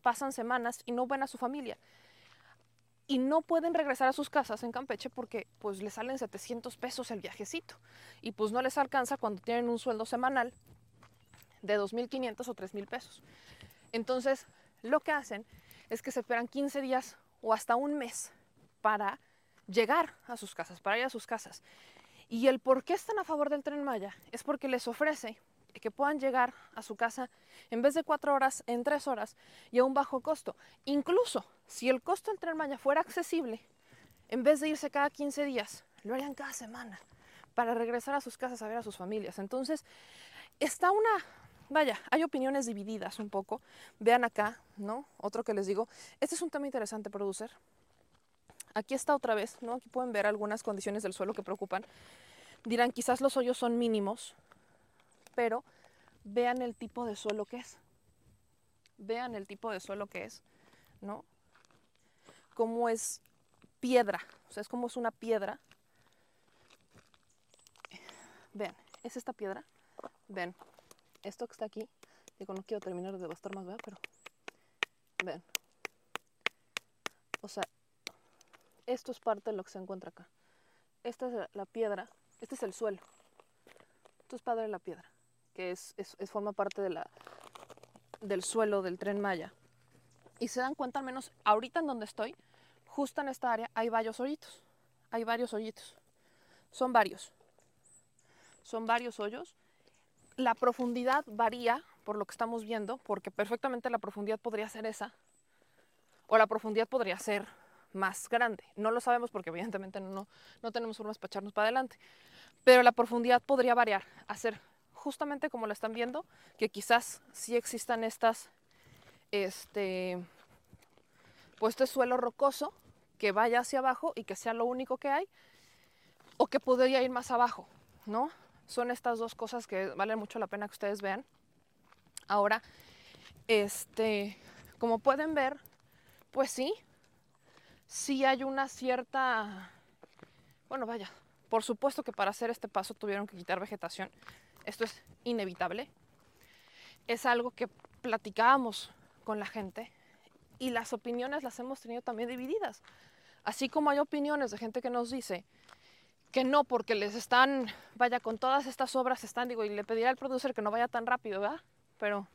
Speaker 2: pasan semanas y no ven a su familia. Y no pueden regresar a sus casas en Campeche porque pues les salen 700 pesos el viajecito. Y pues no les alcanza cuando tienen un sueldo semanal de 2.500 o 3.000 pesos. Entonces, lo que hacen es que se esperan 15 días o hasta un mes para llegar a sus casas, para ir a sus casas. Y el por qué están a favor del tren Maya es porque les ofrece que puedan llegar a su casa en vez de cuatro horas, en tres horas y a un bajo costo. Incluso si el costo del tren Maya fuera accesible, en vez de irse cada 15 días, lo harían cada semana para regresar a sus casas a ver a sus familias. Entonces, está una, vaya, hay opiniones divididas un poco. Vean acá, ¿no? Otro que les digo, este es un tema interesante, producer. Aquí está otra vez, ¿no? Aquí pueden ver algunas condiciones del suelo que preocupan. Dirán, quizás los hoyos son mínimos, pero vean el tipo de suelo que es. Vean el tipo de suelo que es, ¿no? Cómo es piedra, o sea, es como es una piedra. Vean, es esta piedra. Ven, esto que está aquí, digo, no quiero terminar de devastar más, ¿verdad? Pero, ven. O sea, esto es parte de lo que se encuentra acá. Esta es la piedra, este es el suelo. Esto es padre de la piedra, que es, es- es- forma parte de la, del suelo del tren Maya. Y se dan cuenta, al menos ahorita en donde estoy, justo en esta área, hay varios hoyitos. Hay varios hoyitos. Son varios. Son varios hoyos. La profundidad varía por lo que estamos viendo, porque perfectamente la profundidad podría ser esa, o la profundidad podría ser más grande. No lo sabemos porque evidentemente no, no, tenemos formas para echarnos para adelante. Pero la profundidad podría variar, hacer justamente como lo están viendo, que quizás sí existan estas, este, pues este suelo rocoso que vaya hacia abajo y que sea lo único que hay, o que podría ir más abajo, ¿no? Son estas dos cosas que valen mucho la pena que ustedes vean. Ahora, este, como pueden ver, pues sí, sí hay una cierta, bueno, vaya, por supuesto que para hacer este paso tuvieron que quitar vegetación. Esto es inevitable. Es algo que platicábamos con la gente y las opiniones las hemos tenido también divididas. Así como hay opiniones de gente que nos dice que no, porque les están, vaya, con todas estas obras están, digo, y le pediré al producer que no vaya tan rápido, ¿verdad? Pero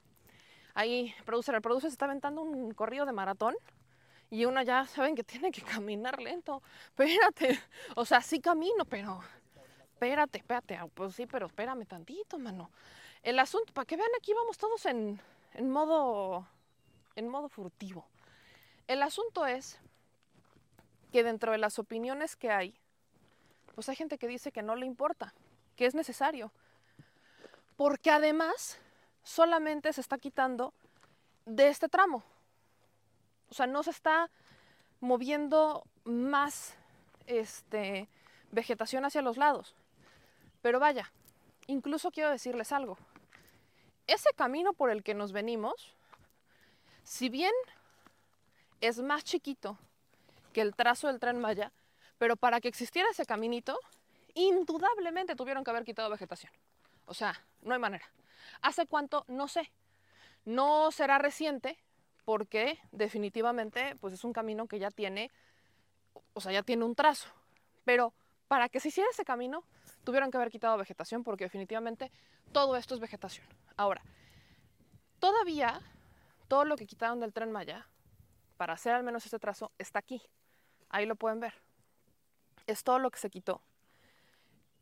Speaker 2: ahí, producer, el producer se está aventando un corrido de maratón y uno ya saben que tiene que caminar lento. Espérate, o sea, sí camino, pero espérate, espérate, ah, pues sí, pero espérame tantito, mano. El asunto, para que vean, aquí vamos todos en, en modo, en modo furtivo. El asunto es que dentro de las opiniones que hay, pues hay gente que dice que no le importa, que es necesario. Porque además solamente se está quitando de este tramo. O sea, no se está moviendo más este, vegetación hacia los lados. Pero vaya, incluso quiero decirles algo. Ese camino por el que nos venimos, si bien es más chiquito que el trazo del tren Maya, pero para que existiera ese caminito, indudablemente tuvieron que haber quitado vegetación. O sea, no hay manera. ¿Hace cuánto? No sé. No será reciente porque definitivamente pues es un camino que ya tiene, o sea, ya tiene un trazo. Pero para que se hiciera ese camino, tuvieron que haber quitado vegetación porque definitivamente todo esto es vegetación. Ahora, todavía todo lo que quitaron del tren Maya para hacer al menos ese trazo está aquí. Ahí lo pueden ver. Es todo lo que se quitó.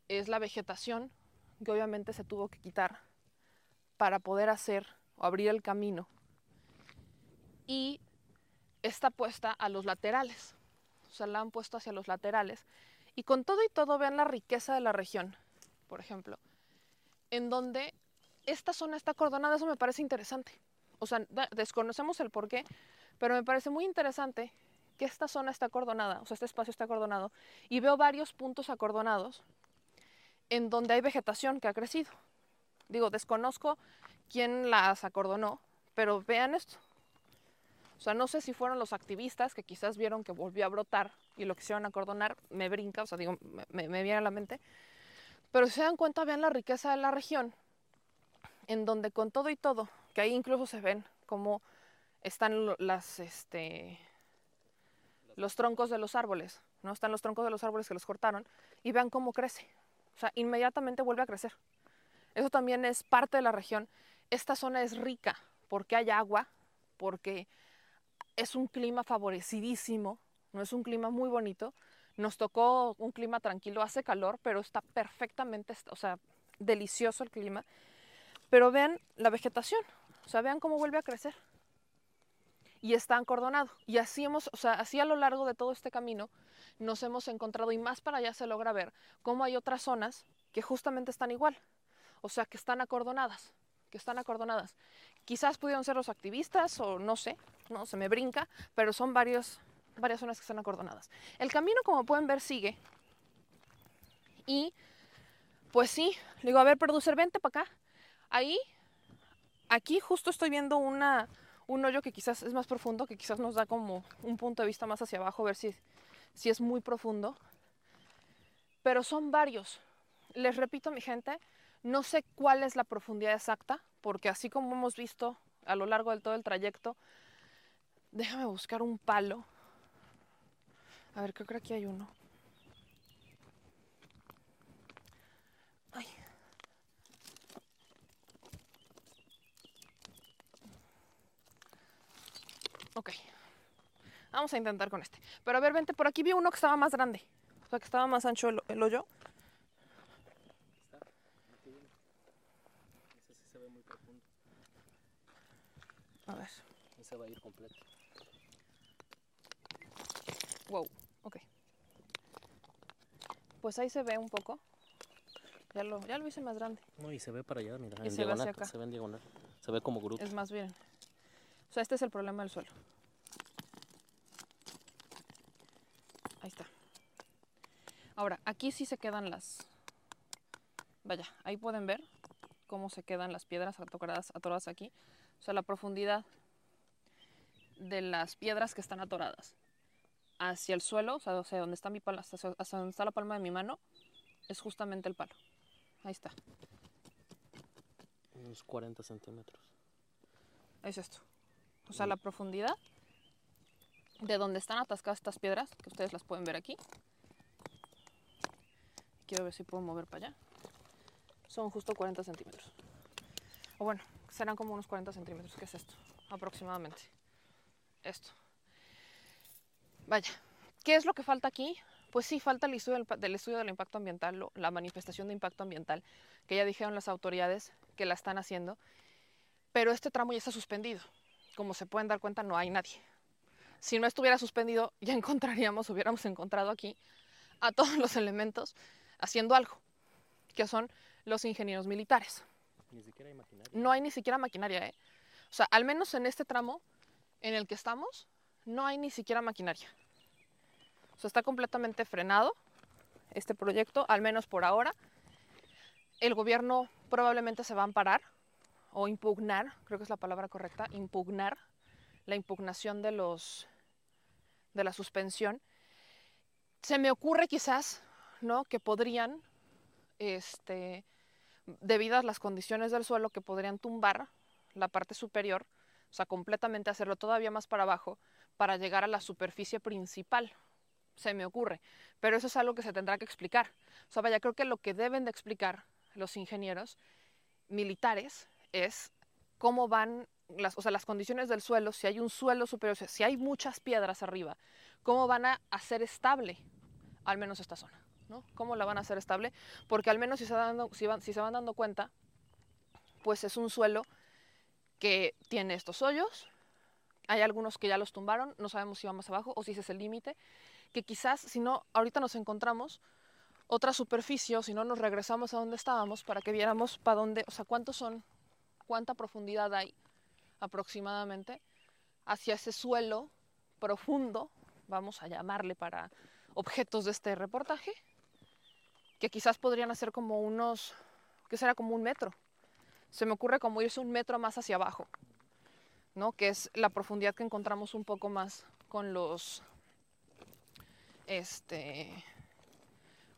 Speaker 2: Es la vegetación que obviamente se tuvo que quitar para poder hacer o abrir el camino. Y está puesta a los laterales. O sea, la han puesto hacia los laterales. Y con todo y todo, vean la riqueza de la región, por ejemplo, en donde esta zona está acordonada. Eso me parece interesante. O sea, desconocemos el por qué, pero me parece muy interesante que esta zona está acordonada, o sea, este espacio está acordonado, y veo varios puntos acordonados en donde hay vegetación que ha crecido. Digo, desconozco quién las acordonó, pero vean esto. O sea, no sé si fueron los activistas que quizás vieron que volvió a brotar y lo quisieron acordonar, me brinca, o sea, digo, me, viene a la mente. Pero si se dan cuenta, vean la riqueza de la región, en donde con todo y todo, que ahí incluso se ven como están las, este, los troncos de los árboles, ¿no? Están los troncos de los árboles que los cortaron y vean cómo crece. O sea, inmediatamente vuelve a crecer. Eso también es parte de la región. Esta zona es rica porque hay agua, porque es un clima favorecidísimo, no es un clima muy bonito. Nos tocó un clima tranquilo, hace calor, pero está perfectamente, o sea, delicioso el clima. Pero vean la vegetación, o sea, vean cómo vuelve a crecer y está acordonado. Y así hemos, o sea, así a lo largo de todo este camino nos hemos encontrado y más para allá se logra ver cómo hay otras zonas que justamente están igual. O sea, que están acordonadas, que están acordonadas. Quizás pudieron ser los activistas o no sé, no se me brinca, pero son varios, varias zonas que están acordonadas. El camino, como pueden ver, sigue. Y pues sí, le digo, a ver, producer, vente para acá. Ahí, aquí justo estoy viendo una, un hoyo que quizás es más profundo, que quizás nos da como un punto de vista más hacia abajo, ver si, si es muy profundo. Pero son varios. Les repito, mi gente, no sé cuál es la profundidad exacta, porque así como hemos visto a lo largo de todo el trayecto, déjame buscar un palo. A ver, creo que aquí hay uno. Ay. Ok. Vamos a intentar con este. Pero a ver, vente, por aquí vi uno que estaba más grande. O sea, que estaba más ancho el, el hoyo.
Speaker 8: Ese sí se ve muy profundo.
Speaker 2: A ver.
Speaker 8: Ese va a ir completo.
Speaker 2: Wow, ok. Pues ahí se ve un poco. Ya lo, ya lo hice más grande.
Speaker 8: No, y se ve para allá, mira,
Speaker 2: Y
Speaker 8: en
Speaker 2: se ve
Speaker 8: diagonal.
Speaker 2: acá.
Speaker 8: Se ve en diagonal. Se ve como grupo.
Speaker 2: Es más bien. O sea, este es el problema del suelo. Ahí está. Ahora, aquí sí se quedan las... Vaya, ahí pueden ver cómo se quedan las piedras atoradas, atoradas aquí. O sea, la profundidad de las piedras que están atoradas hacia el suelo, o sea, o sea, donde está mi pala, hasta, hasta donde está la palma de mi mano, es justamente el palo. Ahí está.
Speaker 8: Unos 40 centímetros.
Speaker 2: Es esto. O sea, la profundidad de donde están atascadas estas piedras, que ustedes las pueden ver aquí. Quiero ver si puedo mover para allá. Son justo 40 centímetros. O bueno, serán como unos 40 centímetros. ¿Qué es esto? Aproximadamente. Esto. Vaya, ¿qué es lo que falta aquí? Pues sí, falta el estudio del, estudio del impacto ambiental, la manifestación de impacto ambiental, que ya dijeron las autoridades que la están haciendo, pero este tramo ya está suspendido. Como se pueden dar cuenta, no hay nadie. Si no estuviera suspendido, ya encontraríamos, hubiéramos encontrado aquí a todos los elementos haciendo algo, que son los ingenieros militares.
Speaker 8: Ni siquiera hay maquinaria.
Speaker 2: No hay ni siquiera maquinaria, ¿eh? O sea, al menos en este tramo en el que estamos, no hay ni siquiera maquinaria. O sea, está completamente frenado este proyecto, al menos por ahora. El gobierno probablemente se va a amparar o impugnar, creo que es la palabra correcta, impugnar la impugnación de los de la suspensión. Se me ocurre quizás, ¿no? Que podrían, este, debido a las condiciones del suelo, que podrían tumbar la parte superior, o sea, completamente hacerlo todavía más para abajo para llegar a la superficie principal. Se me ocurre. Pero eso es algo que se tendrá que explicar. O sea, vaya, creo que lo que deben de explicar los ingenieros militares es cómo van las, o sea, las condiciones del suelo, si hay un suelo superior, o sea, si hay muchas piedras arriba, cómo van a hacer estable al menos esta zona, ¿Cómo la van a hacer estable? Porque al menos si se, si, van, si se van dando cuenta, pues es un suelo que tiene estos hoyos, hay algunos que ya los tumbaron, no sabemos si va más abajo o si ese es el límite, que quizás si no, ahorita nos encontramos otra superficie o si no nos regresamos a donde estábamos para que viéramos para dónde, o sea, cuántos son, cuánta profundidad hay aproximadamente hacia ese suelo profundo, vamos a llamarle para objetos de este reportaje, que quizás podrían ser como unos, que será como un metro. Se me ocurre como irse un metro más hacia abajo, ¿no? Que es la profundidad que encontramos un poco más con los, este,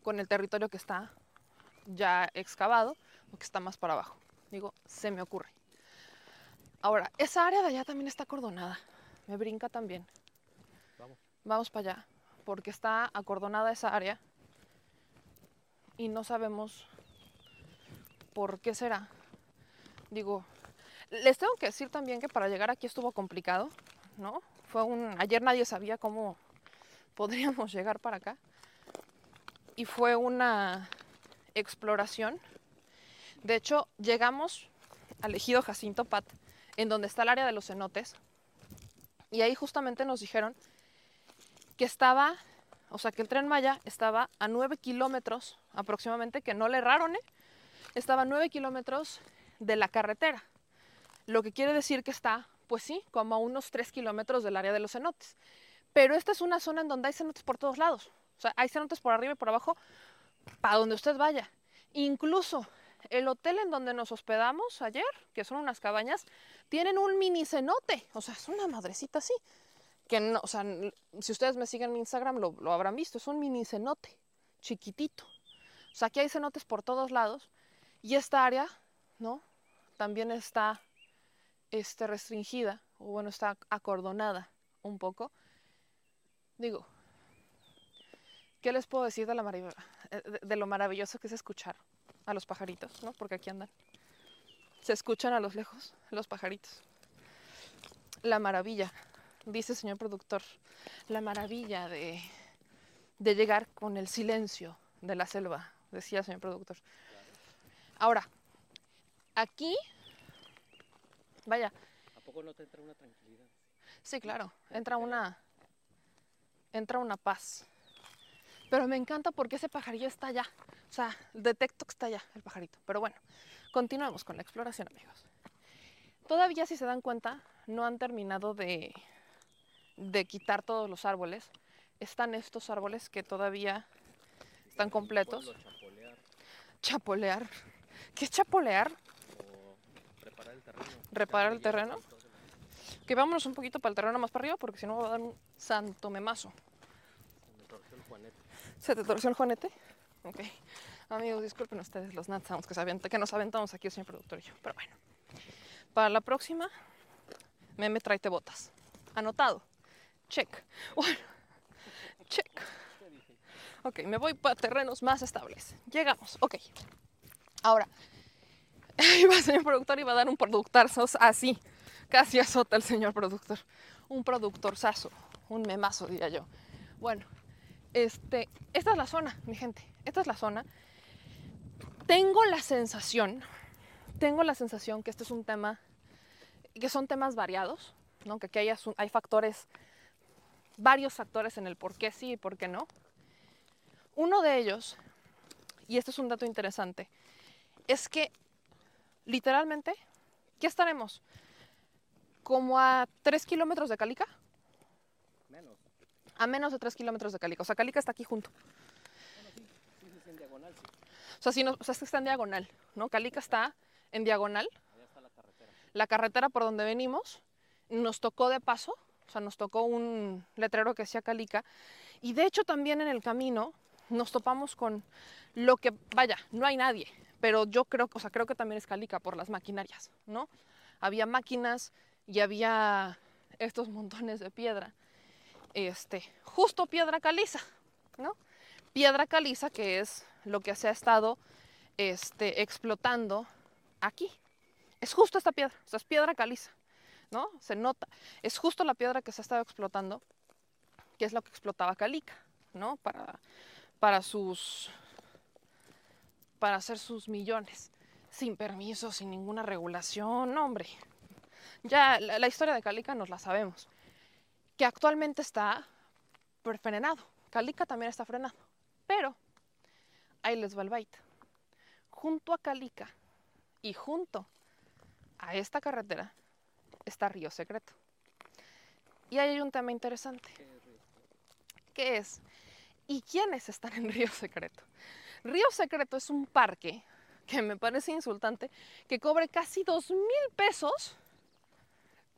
Speaker 2: con el territorio que está ya excavado o que está más para abajo. Digo, se me ocurre. Ahora, esa área de allá también está acordonada. Me brinca también.
Speaker 8: Vamos.
Speaker 2: Vamos para allá, porque está acordonada esa área y no sabemos por qué será. Digo, les tengo que decir también que para llegar aquí estuvo complicado, ¿no? Fue un ayer nadie sabía cómo podríamos llegar para acá y fue una exploración. De hecho, llegamos al ejido Jacinto Pat, en donde está el área de los cenotes, y ahí justamente nos dijeron que estaba, o sea, que el tren Maya estaba a 9 kilómetros aproximadamente, que no le erraron, ¿eh? Estaba a 9 kilómetros de la carretera, lo que quiere decir que está, pues sí, como a unos 3 kilómetros del área de los cenotes. Pero esta es una zona en donde hay cenotes por todos lados. O sea, hay cenotes por arriba y por abajo, para donde usted vaya. Incluso el hotel en donde nos hospedamos ayer, que son unas cabañas, tienen un mini cenote. O sea, es una madrecita así. Que no, o sea, si ustedes me siguen en Instagram lo, lo habrán visto, es un mini cenote, chiquitito. O sea, aquí hay cenotes por todos lados. Y esta área, ¿no? También está este, restringida, o bueno, está acordonada un poco. Digo, ¿qué les puedo decir de, la eh, de lo maravilloso que es escuchar a los pajaritos, ¿no? Porque aquí andan. Se escuchan a los lejos los pajaritos. La maravilla, dice el señor productor, la maravilla de, de llegar con el silencio de la selva, decía el señor productor. Ahora, aquí, vaya,
Speaker 8: ¿A poco no te entra una tranquilidad?
Speaker 2: Sí, claro, entra una entra una paz. Pero me encanta porque ese pajarillo está allá. O sea, detecto que está allá el pajarito. Pero bueno, continuemos con la exploración, amigos. Todavía, si se dan cuenta, no han terminado de, de quitar todos los árboles. Están estos árboles que todavía están completos.
Speaker 8: Chapolear.
Speaker 2: ¿Qué es chapolear?
Speaker 8: o preparar el terreno.
Speaker 2: Reparar el terreno. Que vámonos un poquito para el terreno más para arriba porque si no va a dar un santo memazo.
Speaker 8: Se me torció el juanete.
Speaker 2: ¿Se te torció el juanete? Ok. Amigos, disculpen ustedes los Nat Sounds que nos aventamos aquí el señor productor y yo. Pero bueno. Para la próxima, meme tráete botas. Anotado. Check. Bueno. Check. Ok, me voy para terrenos más estables. Llegamos. Ok. Ahora. Iba el señor productor iba a dar un productazo así. Casi azota el señor productor. Un productorzazo. Un memazo, diría yo. Bueno. Este, esta es la zona, mi gente. Esta es la zona. Tengo la sensación, tengo la sensación que este es un tema, que son temas variados, ¿no? que aquí hay, hay factores, varios factores en el por qué sí y por qué no. Uno de ellos, y este es un dato interesante, es que literalmente, ¿qué estaremos? Como a 3 kilómetros de Calica,
Speaker 8: Menos.
Speaker 2: a menos de 3 kilómetros de Calica. O sea, Calica está aquí junto.
Speaker 8: Sí, sí, sí, en diagonal, sí.
Speaker 2: O sea, si no, o sea, está en diagonal, ¿no? Calica está en diagonal.
Speaker 8: Allá está la carretera.
Speaker 2: La carretera por donde venimos nos tocó de paso, o sea, nos tocó un letrero que decía Calica. Y de hecho también en el camino nos topamos con lo que, vaya, no hay nadie, pero yo creo, o sea, creo que también es Calica por las maquinarias, ¿no? había máquinas y había estos montones de piedra. Este, justo piedra caliza, ¿no? Piedra caliza que es lo que se ha estado este, explotando aquí. Es justo esta piedra, o sea, es piedra caliza, ¿no? Se nota. Es justo la piedra que se ha estado explotando, que es lo que explotaba Calica, ¿no? Para, para sus para hacer sus millones, sin permiso, sin ninguna regulación, hombre. Ya la, la historia de Calica nos la sabemos, que actualmente está frenado. Calica también está frenado, pero ahí les va el bait. Junto a Calica y junto a esta carretera está Río Secreto. Y ahí hay un tema interesante. ¿Qué es? ¿Y quiénes están en Río Secreto? Río Secreto es un parque que me parece insultante, que cobre casi dos mil pesos,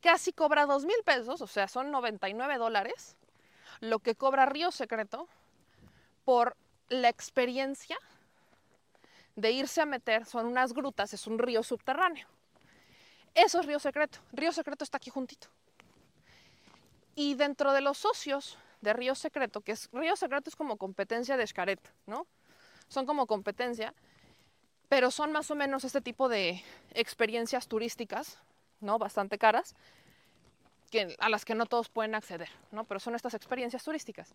Speaker 2: casi cobra dos mil pesos, o sea, son 99 dólares, lo que cobra Río Secreto por la experiencia de irse a meter, son unas grutas, es un río subterráneo. Eso es Río Secreto. Río Secreto está aquí juntito. Y dentro de los socios de Río Secreto, que es Río Secreto es como competencia de Xcaret, ¿no? Son como competencia, pero son más o menos este tipo de experiencias turísticas, ¿no? Bastante caras, que, a las que no todos pueden acceder, ¿no? Pero son estas experiencias turísticas.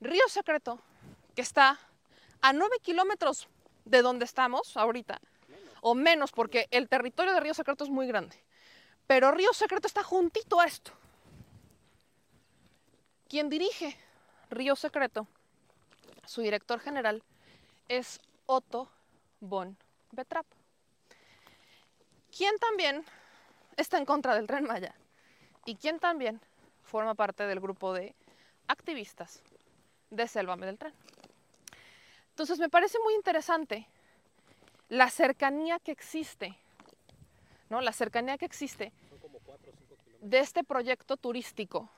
Speaker 2: Río Secreto, que está a 9 kilómetros de donde estamos ahorita, o menos, porque el territorio de Río Secreto es muy grande. Pero Río Secreto está juntito a esto. Quien dirige Río Secreto, su director general, es Otto von Betrap. Quien también está en contra del tren Maya y quien también forma parte del grupo de activistas de Sélvame del Tren. Entonces me parece muy interesante la cercanía que existe, ¿no? La cercanía que existe de este proyecto turístico,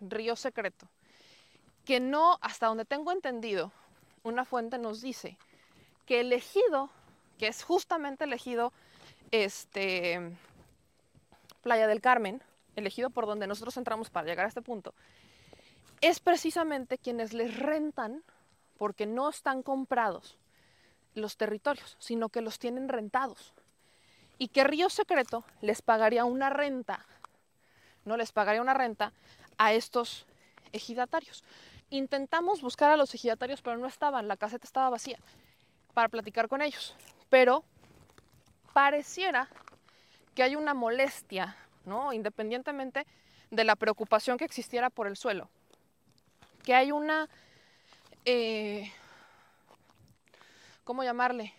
Speaker 2: Río Secreto, que no, hasta donde tengo entendido, una fuente nos dice que el ejido, que es justamente el ejido, este, Playa del Carmen, el ejido por donde nosotros entramos para llegar a este punto, es precisamente quienes les rentan, porque no están comprados los territorios, sino que los tienen rentados. Y que Río Secreto les pagaría una renta, no les pagaría una renta a estos ejidatarios. Intentamos buscar a los ejidatarios, pero no estaban, la caseta estaba vacía para platicar con ellos. Pero pareciera que hay una molestia, ¿no? Independientemente de la preocupación que existiera por el suelo, que hay una, eh, ¿cómo llamarle?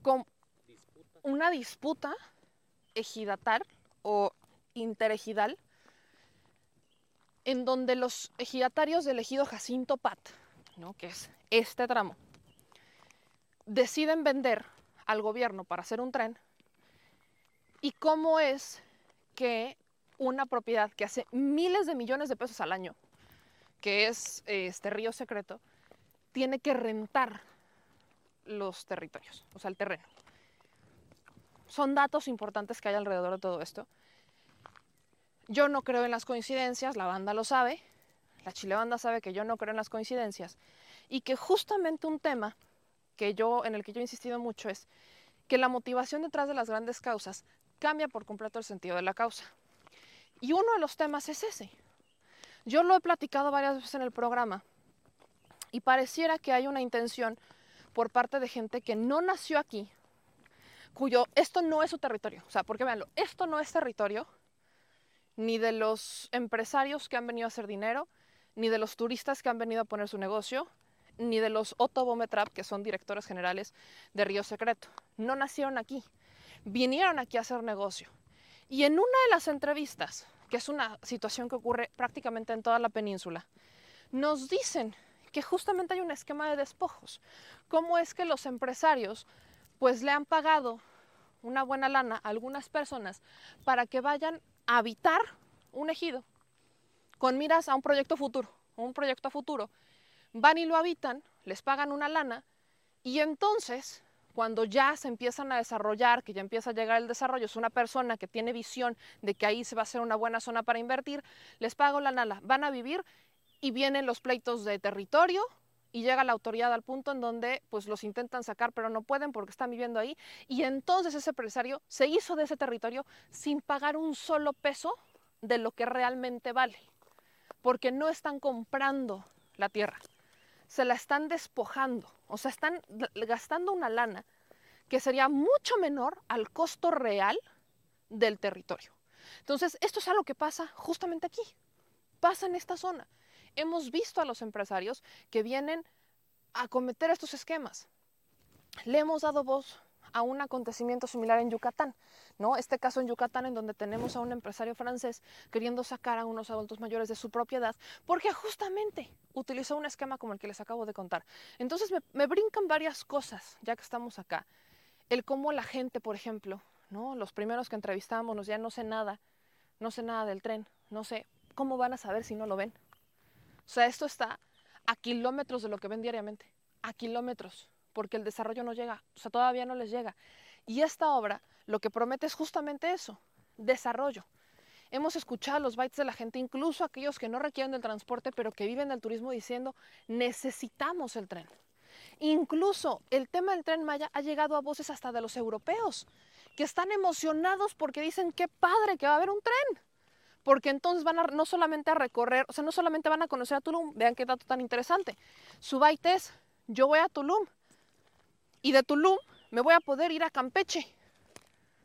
Speaker 2: Com- una disputa ejidatal o interejidal en donde los ejidatarios del ejido Jacinto Pat, ¿no? que es este tramo, deciden vender al gobierno para hacer un tren y cómo es que una propiedad que hace miles de millones de pesos al año, que es este río secreto, tiene que rentar los territorios, o sea, el terreno. Son datos importantes que hay alrededor de todo esto. Yo no creo en las coincidencias, la banda lo sabe, la chile banda sabe que yo no creo en las coincidencias y que justamente un tema que yo en el que yo he insistido mucho es que la motivación detrás de las grandes causas cambia por completo el sentido de la causa. Y uno de los temas es ese. Yo lo he platicado varias veces en el programa y pareciera que hay una intención por parte de gente que no nació aquí, cuyo esto no es su territorio. O sea, porque véanlo, esto no es territorio ni de los empresarios que han venido a hacer dinero, ni de los turistas que han venido a poner su negocio, ni de los Otto Bometrap, que son directores generales de Río Secreto. No nacieron aquí, vinieron aquí a hacer negocio. Y en una de las entrevistas, que es una situación que ocurre prácticamente en toda la península, nos dicen que justamente hay un esquema de despojos. ¿Cómo es que los empresarios pues le han pagado una buena lana a algunas personas para que vayan habitar un ejido con miras a un proyecto futuro, un proyecto a futuro? Van y lo habitan, les pagan una lana y entonces Cuando ya se empiezan a desarrollar, que ya empieza a llegar el desarrollo, es una persona que tiene visión de que ahí se va a hacer una buena zona para invertir, les pago la nala, van a vivir y vienen los pleitos de territorio y llega la autoridad al punto en donde pues los intentan sacar pero no pueden porque están viviendo ahí y entonces ese empresario se hizo de ese territorio sin pagar un solo peso de lo que realmente vale, porque no están comprando la tierra, se la están despojando, o sea, están gastando una lana que sería mucho menor al costo real del territorio. Entonces, esto es algo que pasa justamente aquí, pasa en esta zona. Hemos visto a los empresarios que vienen a cometer estos esquemas. Le hemos dado voz a un acontecimiento similar en Yucatán, ¿no? Este caso en Yucatán en donde tenemos a un empresario francés queriendo sacar a unos adultos mayores de su propiedad porque justamente utilizó un esquema como el que les acabo de contar. Entonces me, brincan varias cosas ya que estamos acá. El cómo la gente, por ejemplo, ¿no? Los primeros que entrevistamos nos ya no sé nada, no sé nada del tren, no sé cómo van a saber si no lo ven. O sea, esto está a kilómetros de lo que ven diariamente, a kilómetros porque el desarrollo no llega, o sea, todavía no les llega. Y esta obra lo que promete es justamente eso, desarrollo. Hemos escuchado los bytes de la gente, incluso aquellos que no requieren del transporte, pero que viven del turismo diciendo, necesitamos el tren. Incluso el tema del tren Maya ha llegado a voces hasta de los europeos, que están emocionados porque dicen, qué padre que va a haber un tren. Porque entonces van a no solamente a recorrer, o sea, no solamente van a conocer a Tulum, vean qué dato tan interesante. Su byte es, yo voy a Tulum, y de Tulum me voy a poder ir a Campeche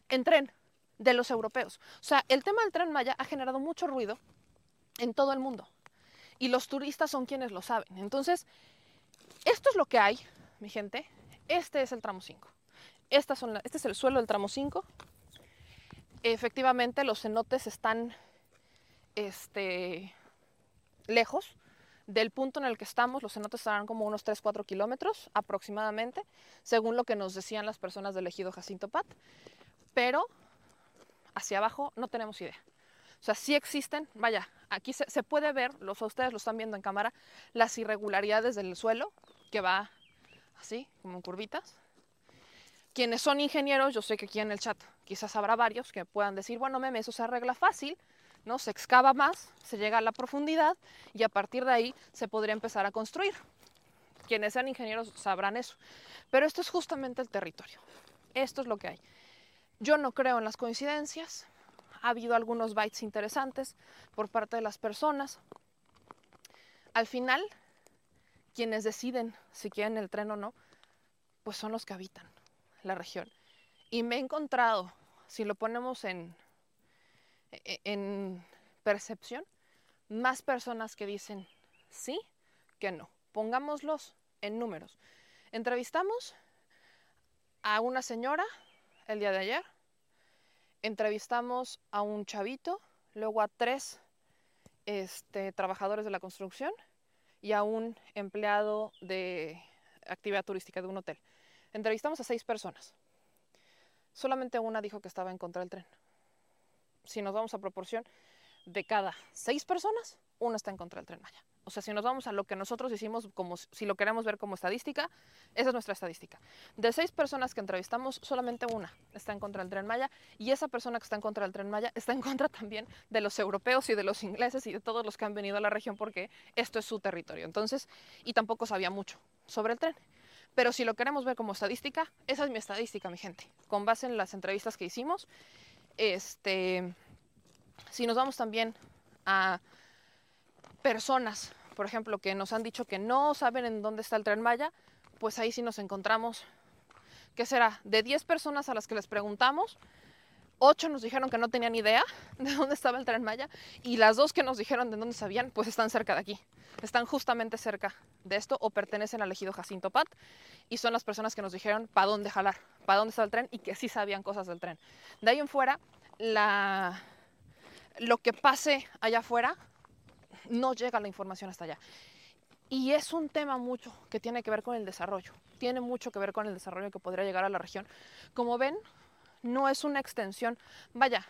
Speaker 2: en tren de los europeos. O sea, el tema del tren Maya ha generado mucho ruido en todo el mundo y los turistas son quienes lo saben. Entonces, esto es lo que hay, mi gente. Este es el tramo 5. Estas son este es el suelo del tramo 5. Efectivamente, los cenotes están este, lejos, del punto en el que estamos, los cenotes estarán como unos 3-4 kilómetros aproximadamente, según lo que nos decían las personas del ejido Jacinto Pat, pero hacia abajo no tenemos idea. O sea, sí existen, vaya, aquí se, puede ver, los, ustedes lo están viendo en cámara, las irregularidades del suelo, que va así, como en curvitas. Quienes son ingenieros, yo sé que aquí en el chat quizás habrá varios que puedan decir, bueno, meme, eso se arregla fácil, ¿no? Se excava más, se llega a la profundidad y a partir de ahí se podría empezar a construir. Quienes sean ingenieros sabrán eso. Pero esto es justamente el territorio. Esto es lo que hay. Yo no creo en las coincidencias. Ha habido algunos bytes interesantes por parte de las personas. Al final, quienes deciden si quieren el tren o no, pues son los que habitan la región. Y me he encontrado, si lo ponemos en, en percepción, más personas que dicen sí que no. Pongámoslos en números. Entrevistamos a una señora el día de ayer, entrevistamos a un chavito, luego a tres este, trabajadores de la construcción y a un empleado de actividad turística de un hotel. Entrevistamos a seis personas. Solamente una dijo que estaba en contra del tren si nos vamos a proporción, de cada seis personas, una está en contra del tren Maya. O sea, si nos vamos a lo que nosotros hicimos, como si lo queremos ver como estadística, esa es nuestra estadística. De seis personas que entrevistamos, solamente una está en contra del tren Maya y esa persona que está en contra del tren Maya está en contra también de los europeos y de los ingleses y de todos los que han venido a la región porque esto es su territorio. Entonces, y tampoco sabía mucho sobre el tren. Pero si lo queremos ver como estadística, esa es mi estadística, mi gente, con base en las entrevistas que hicimos este, si nos vamos también a personas, por ejemplo, que nos han dicho que no saben en dónde está el tren Maya, pues ahí sí nos encontramos, ¿qué será? De 10 personas a las que les preguntamos, 8 nos dijeron que no tenían idea de dónde estaba el tren Maya y las dos que nos dijeron de dónde sabían, pues están cerca de aquí. Están justamente cerca de esto o pertenecen al ejido Jacinto Pat y son las personas que nos dijeron para dónde jalar, para dónde está el tren y que sí sabían cosas del tren. De ahí en fuera, la, lo que pase allá afuera no llega la información hasta allá. Y es un tema mucho que tiene que ver con el desarrollo. Tiene mucho que ver con el desarrollo que podría llegar a la región. Como ven, no es una extensión. Vaya,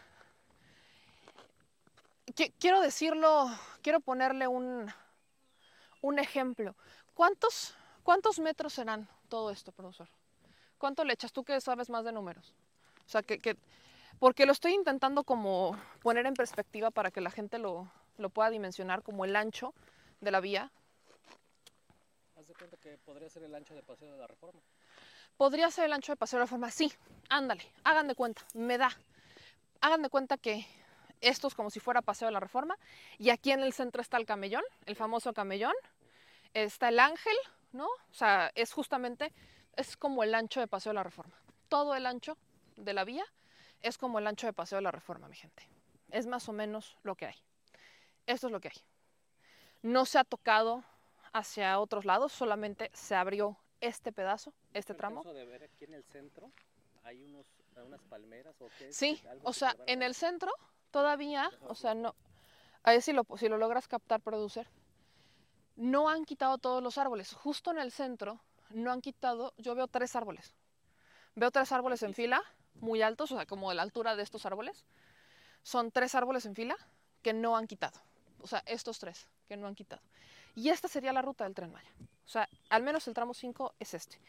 Speaker 2: quiero decirlo, quiero ponerle un, un ejemplo. ¿Cuántos, ¿Cuántos metros serán todo esto, profesor? ¿Cuánto le echas tú que sabes más de números? O sea, que, que- porque lo estoy intentando como poner en perspectiva para que la gente lo, lo pueda dimensionar como el ancho de la vía.
Speaker 8: Haz de cuenta que podría ser el ancho de paseo de la reforma.
Speaker 2: ¿Podría ser el ancho de Paseo de la Reforma? Sí, ándale, hagan de cuenta, me da. Hagan de cuenta que esto es como si fuera Paseo de la Reforma y aquí en el centro está el camellón, el famoso camellón, está el ángel, ¿no? O sea, es justamente, es como el ancho de Paseo de la Reforma. Todo el ancho de la vía es como el ancho de Paseo de la Reforma, mi gente. Es más o menos lo que hay. Esto es lo que hay. No se ha tocado hacia otros lados, solamente se abrió este pedazo, este tramo.
Speaker 8: De ver aquí en el centro hay unos, unas palmeras o qué
Speaker 2: Sí, o sea, en
Speaker 8: a-
Speaker 2: el centro todavía, o sea, no, ahí si lo, si lo logras captar, producer, no han quitado todos los árboles. Justo en el centro no han quitado, yo veo tres árboles. Veo tres árboles en fila, muy altos, o sea, como de la altura de estos árboles. Son tres árboles en fila que no han quitado. O sea, estos tres que no han quitado. Y esta sería la ruta del tren Maya. O sea, al menos el tramo 5 es este.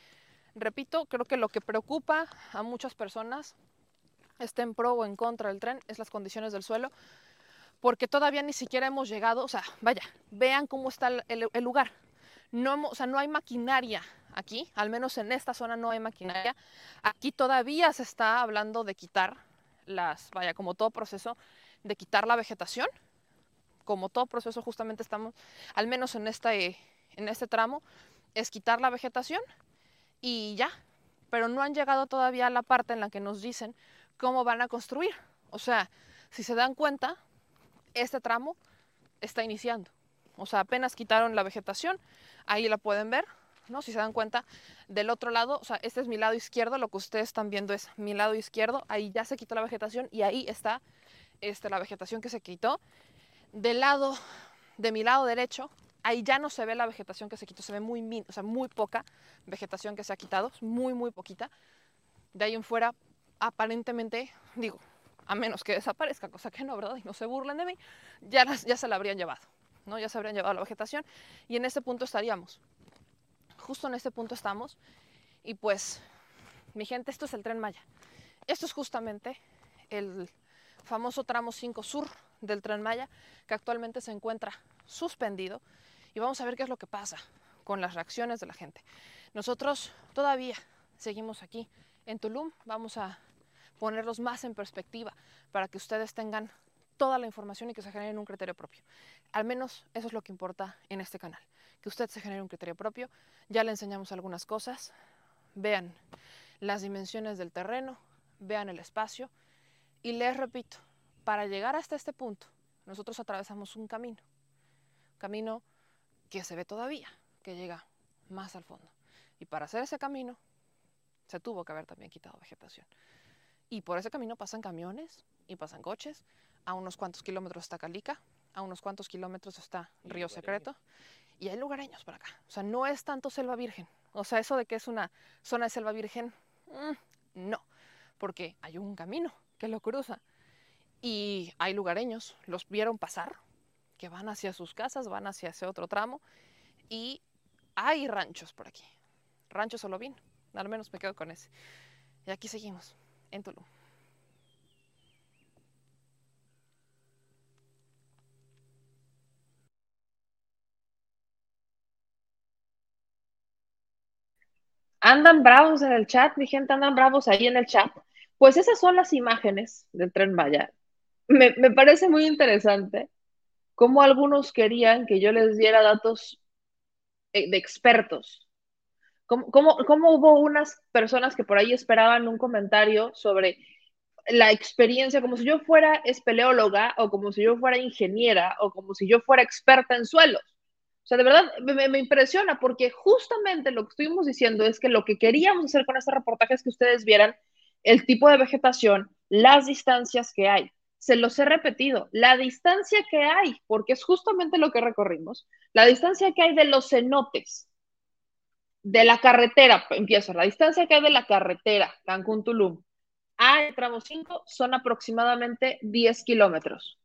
Speaker 2: Repito, creo que lo que preocupa a muchas personas esté en pro o en contra del tren es las condiciones del suelo, porque todavía ni siquiera hemos llegado, o sea, vaya, vean cómo está el, lugar. No, o sea, no hay maquinaria aquí, al menos en esta zona no hay maquinaria. Aquí todavía se está hablando de quitar las, vaya, como todo proceso, de quitar la vegetación. Como todo proceso justamente estamos, al menos en este, en este tramo, es quitar la vegetación y ya. Pero no han llegado todavía a la parte en la que nos dicen cómo van a construir. O sea, si se dan cuenta, este tramo está iniciando. O sea, apenas quitaron la vegetación, ahí la pueden ver, ¿no? Si se dan cuenta, del otro lado, o sea, este es mi lado izquierdo, lo que ustedes están viendo es mi lado izquierdo, ahí ya se quitó la vegetación y ahí está este, la vegetación que se quitó. Del lado, de mi lado derecho, ahí ya no se ve la vegetación que se quitó, se ve muy, o sea, muy poca vegetación que se ha quitado, muy, muy poquita. De ahí en fuera, aparentemente, digo, a menos que desaparezca, cosa que no, ¿verdad? Y no se burlen de mí, ya, ya se la habrían llevado, ¿no? Ya se habrían llevado la vegetación y en ese punto estaríamos. Justo en este punto estamos y pues, mi gente, esto es el Tren Maya. Esto es justamente el famoso tramo 5 sur del Tren Maya que actualmente se encuentra suspendido y vamos a ver qué es lo que pasa con las reacciones de la gente. Nosotros todavía seguimos aquí en Tulum, vamos a ponerlos más en perspectiva para que ustedes tengan toda la información y que se generen un criterio propio. Al menos eso es lo que importa en este canal, que usted se genere un criterio propio. Ya le enseñamos algunas cosas, vean las dimensiones del terreno, vean el espacio y les repito, para llegar hasta este punto, nosotros atravesamos un camino, camino que se ve todavía, que llega más al fondo. Y para hacer ese camino, se tuvo que haber también quitado vegetación. Y por ese camino pasan camiones y pasan coches. A unos cuantos kilómetros está Calica, a unos cuantos kilómetros está Río. Secreto. Y hay lugareños por acá. O sea, no es tanto selva virgen. O sea, eso de que es una zona de selva virgen, mm, no. Porque hay un camino que lo cruza. Y hay lugareños, los vieron pasar, que van hacia sus casas, van hacia ese otro tramo. Y hay ranchos por aquí. Rancho Solovin. Al menos me quedo con ese. Y aquí seguimos, en Tulum.
Speaker 1: Andan bravos en el chat, mi gente, andan bravos ahí en el chat. Pues esas son las imágenes del tren Maya. Me, me parece muy interesante cómo algunos querían que yo les diera datos eh, de expertos. ¿Cómo, cómo, cómo hubo unas personas que por ahí esperaban un comentario sobre la experiencia, como si yo fuera espeleóloga o como si yo fuera ingeniera o como si yo fuera experta en suelos? O sea, de verdad me, me impresiona porque justamente lo que estuvimos diciendo es que lo que queríamos hacer con este reportaje es que ustedes vieran el tipo de vegetación, las distancias que hay. Se los he repetido, la distancia que hay, porque es justamente lo que recorrimos, la distancia que hay de los cenotes, de la carretera, empiezo, la distancia que hay de la carretera Cancún-Tulum a el tramo 5 son aproximadamente 10 kilómetros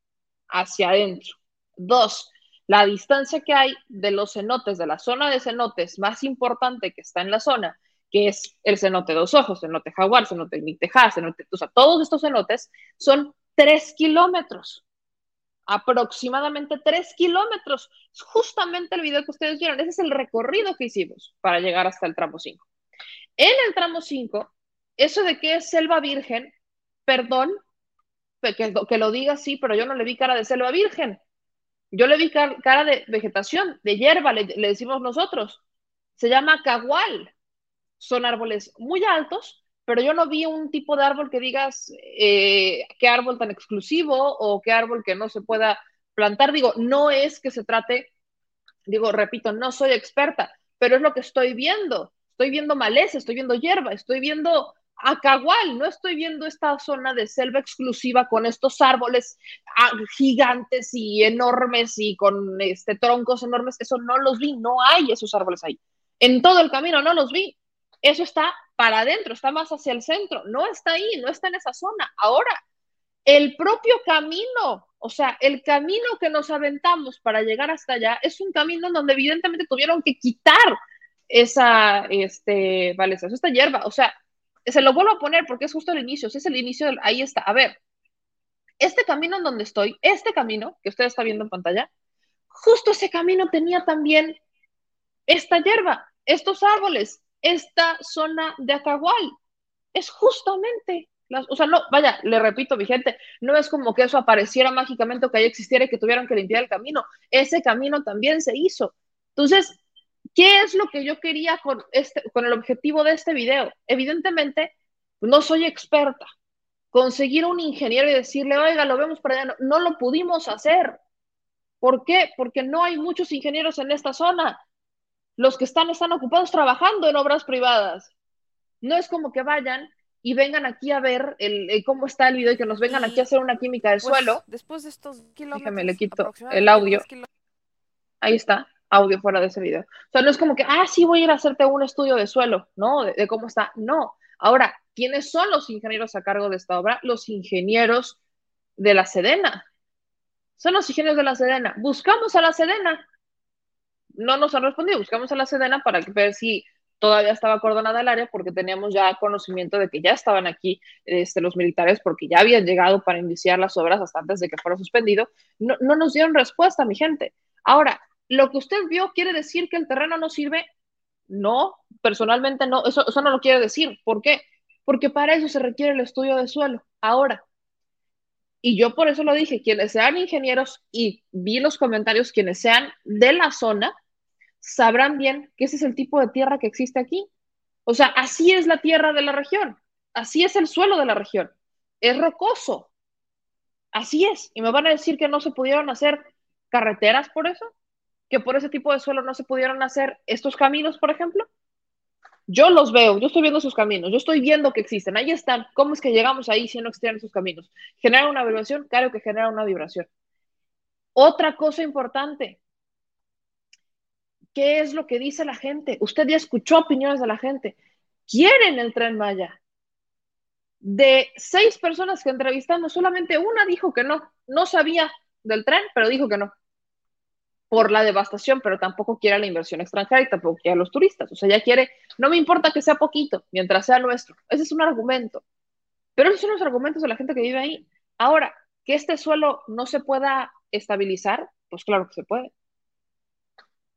Speaker 1: hacia adentro. Dos, la distancia que hay de los cenotes, de la zona de cenotes más importante que está en la zona, que es el cenote Dos Ojos, cenote Jaguar, cenote Micteja, cenote, o sea, todos estos cenotes son tres kilómetros, aproximadamente tres kilómetros. Es justamente el video que ustedes vieron, ese es el recorrido que hicimos para llegar hasta el tramo 5. En el tramo 5, eso de que es selva virgen, perdón, que, que lo diga así, pero yo no le vi cara de selva virgen. Yo le vi cara de vegetación, de hierba, le, decimos nosotros. Se llama cagual. Son árboles muy altos, pero yo no vi un tipo de árbol que digas eh, qué árbol tan exclusivo o qué árbol que no se pueda plantar. Digo, no es que se trate, digo, repito, no soy experta, pero es lo que estoy viendo. Estoy viendo maleza, estoy viendo hierba, estoy viendo a Cagual, no estoy viendo esta zona de selva exclusiva con estos árboles ah, gigantes y enormes y con este, troncos enormes, eso no los vi, no hay esos árboles ahí. En todo el camino no los vi. Eso está para adentro, está más hacia el centro, no está ahí, no está en esa zona. Ahora, el propio camino, o sea, el camino que nos aventamos para llegar hasta allá es un camino donde evidentemente tuvieron que quitar esa, este, vale, esta hierba, o sea, se lo vuelvo a poner porque es justo el inicio, si es el inicio, ahí está. A ver, este camino en donde estoy, este camino que usted está viendo en pantalla, justo ese camino tenía también esta hierba, estos árboles, esta zona de Acahual. Es justamente, o sea, no, vaya, le repito, mi gente, no es como que eso apareciera mágicamente o que ahí existiera y que tuvieran que limpiar el camino. Ese camino también se hizo. Entonces, ¿Qué es lo que yo quería con, este, con el objetivo de este video? Evidentemente, no soy experta. Conseguir un ingeniero y decirle, oiga, lo vemos para allá, no, lo pudimos hacer. ¿Por qué? Porque no hay muchos ingenieros en esta zona. Los que están están ocupados trabajando en obras privadas. No es como que vayan y vengan aquí a ver el, cómo está el video y que nos vengan aquí a hacer una química del
Speaker 2: pues,
Speaker 1: suelo.
Speaker 2: Después de estos kilómetros.
Speaker 1: Déjame, le quito el audio. Ahí está audio fuera de ese video. O sea, no es como que, ah, sí, voy a ir a hacerte un estudio de suelo, ¿no? De, cómo está. No. Ahora, ¿quiénes son los ingenieros a cargo de esta obra? Los ingenieros de la Sedena. Son los ingenieros de la Sedena. Buscamos a la Sedena. No nos han respondido. Buscamos a la Sedena para ver si todavía estaba acordonada el área porque teníamos ya conocimiento de que ya estaban aquí este, los militares porque ya habían llegado para iniciar las obras hasta antes de que fuera suspendido. No, no nos dieron respuesta, mi gente. Ahora, lo que usted vio quiere decir que el terreno no sirve. No, personalmente no, eso, eso no lo quiere decir. ¿Por qué? Porque para eso se requiere el estudio de suelo. Ahora, y yo por eso lo dije, quienes sean ingenieros y vi los comentarios, quienes sean de la zona, sabrán bien que ese es el tipo de tierra que existe aquí. O sea, así es la tierra de la región, así es el suelo de la región, es rocoso, así es. Y me van a decir que no se pudieron hacer carreteras por eso que por ese tipo de suelo no se pudieron hacer estos caminos, por ejemplo? Yo los veo, yo estoy viendo sus caminos, yo estoy viendo que existen, ahí están. ¿Cómo es que llegamos ahí si no existieran esos caminos? ¿Genera una vibración? Claro que genera una vibración. Otra cosa importante, ¿qué es lo que dice la gente? Usted ya escuchó opiniones de la gente. Quieren el tren Maya. De seis personas que entrevistamos, solamente una dijo que no, no sabía del tren, pero dijo que no por la devastación, pero tampoco quiere la inversión extranjera y tampoco quiere a los turistas. O sea, ya quiere, no me importa que sea poquito, mientras sea nuestro. Ese es un argumento. Pero esos son los argumentos de la gente que vive ahí. Ahora, que este suelo no se pueda estabilizar, pues claro que se puede.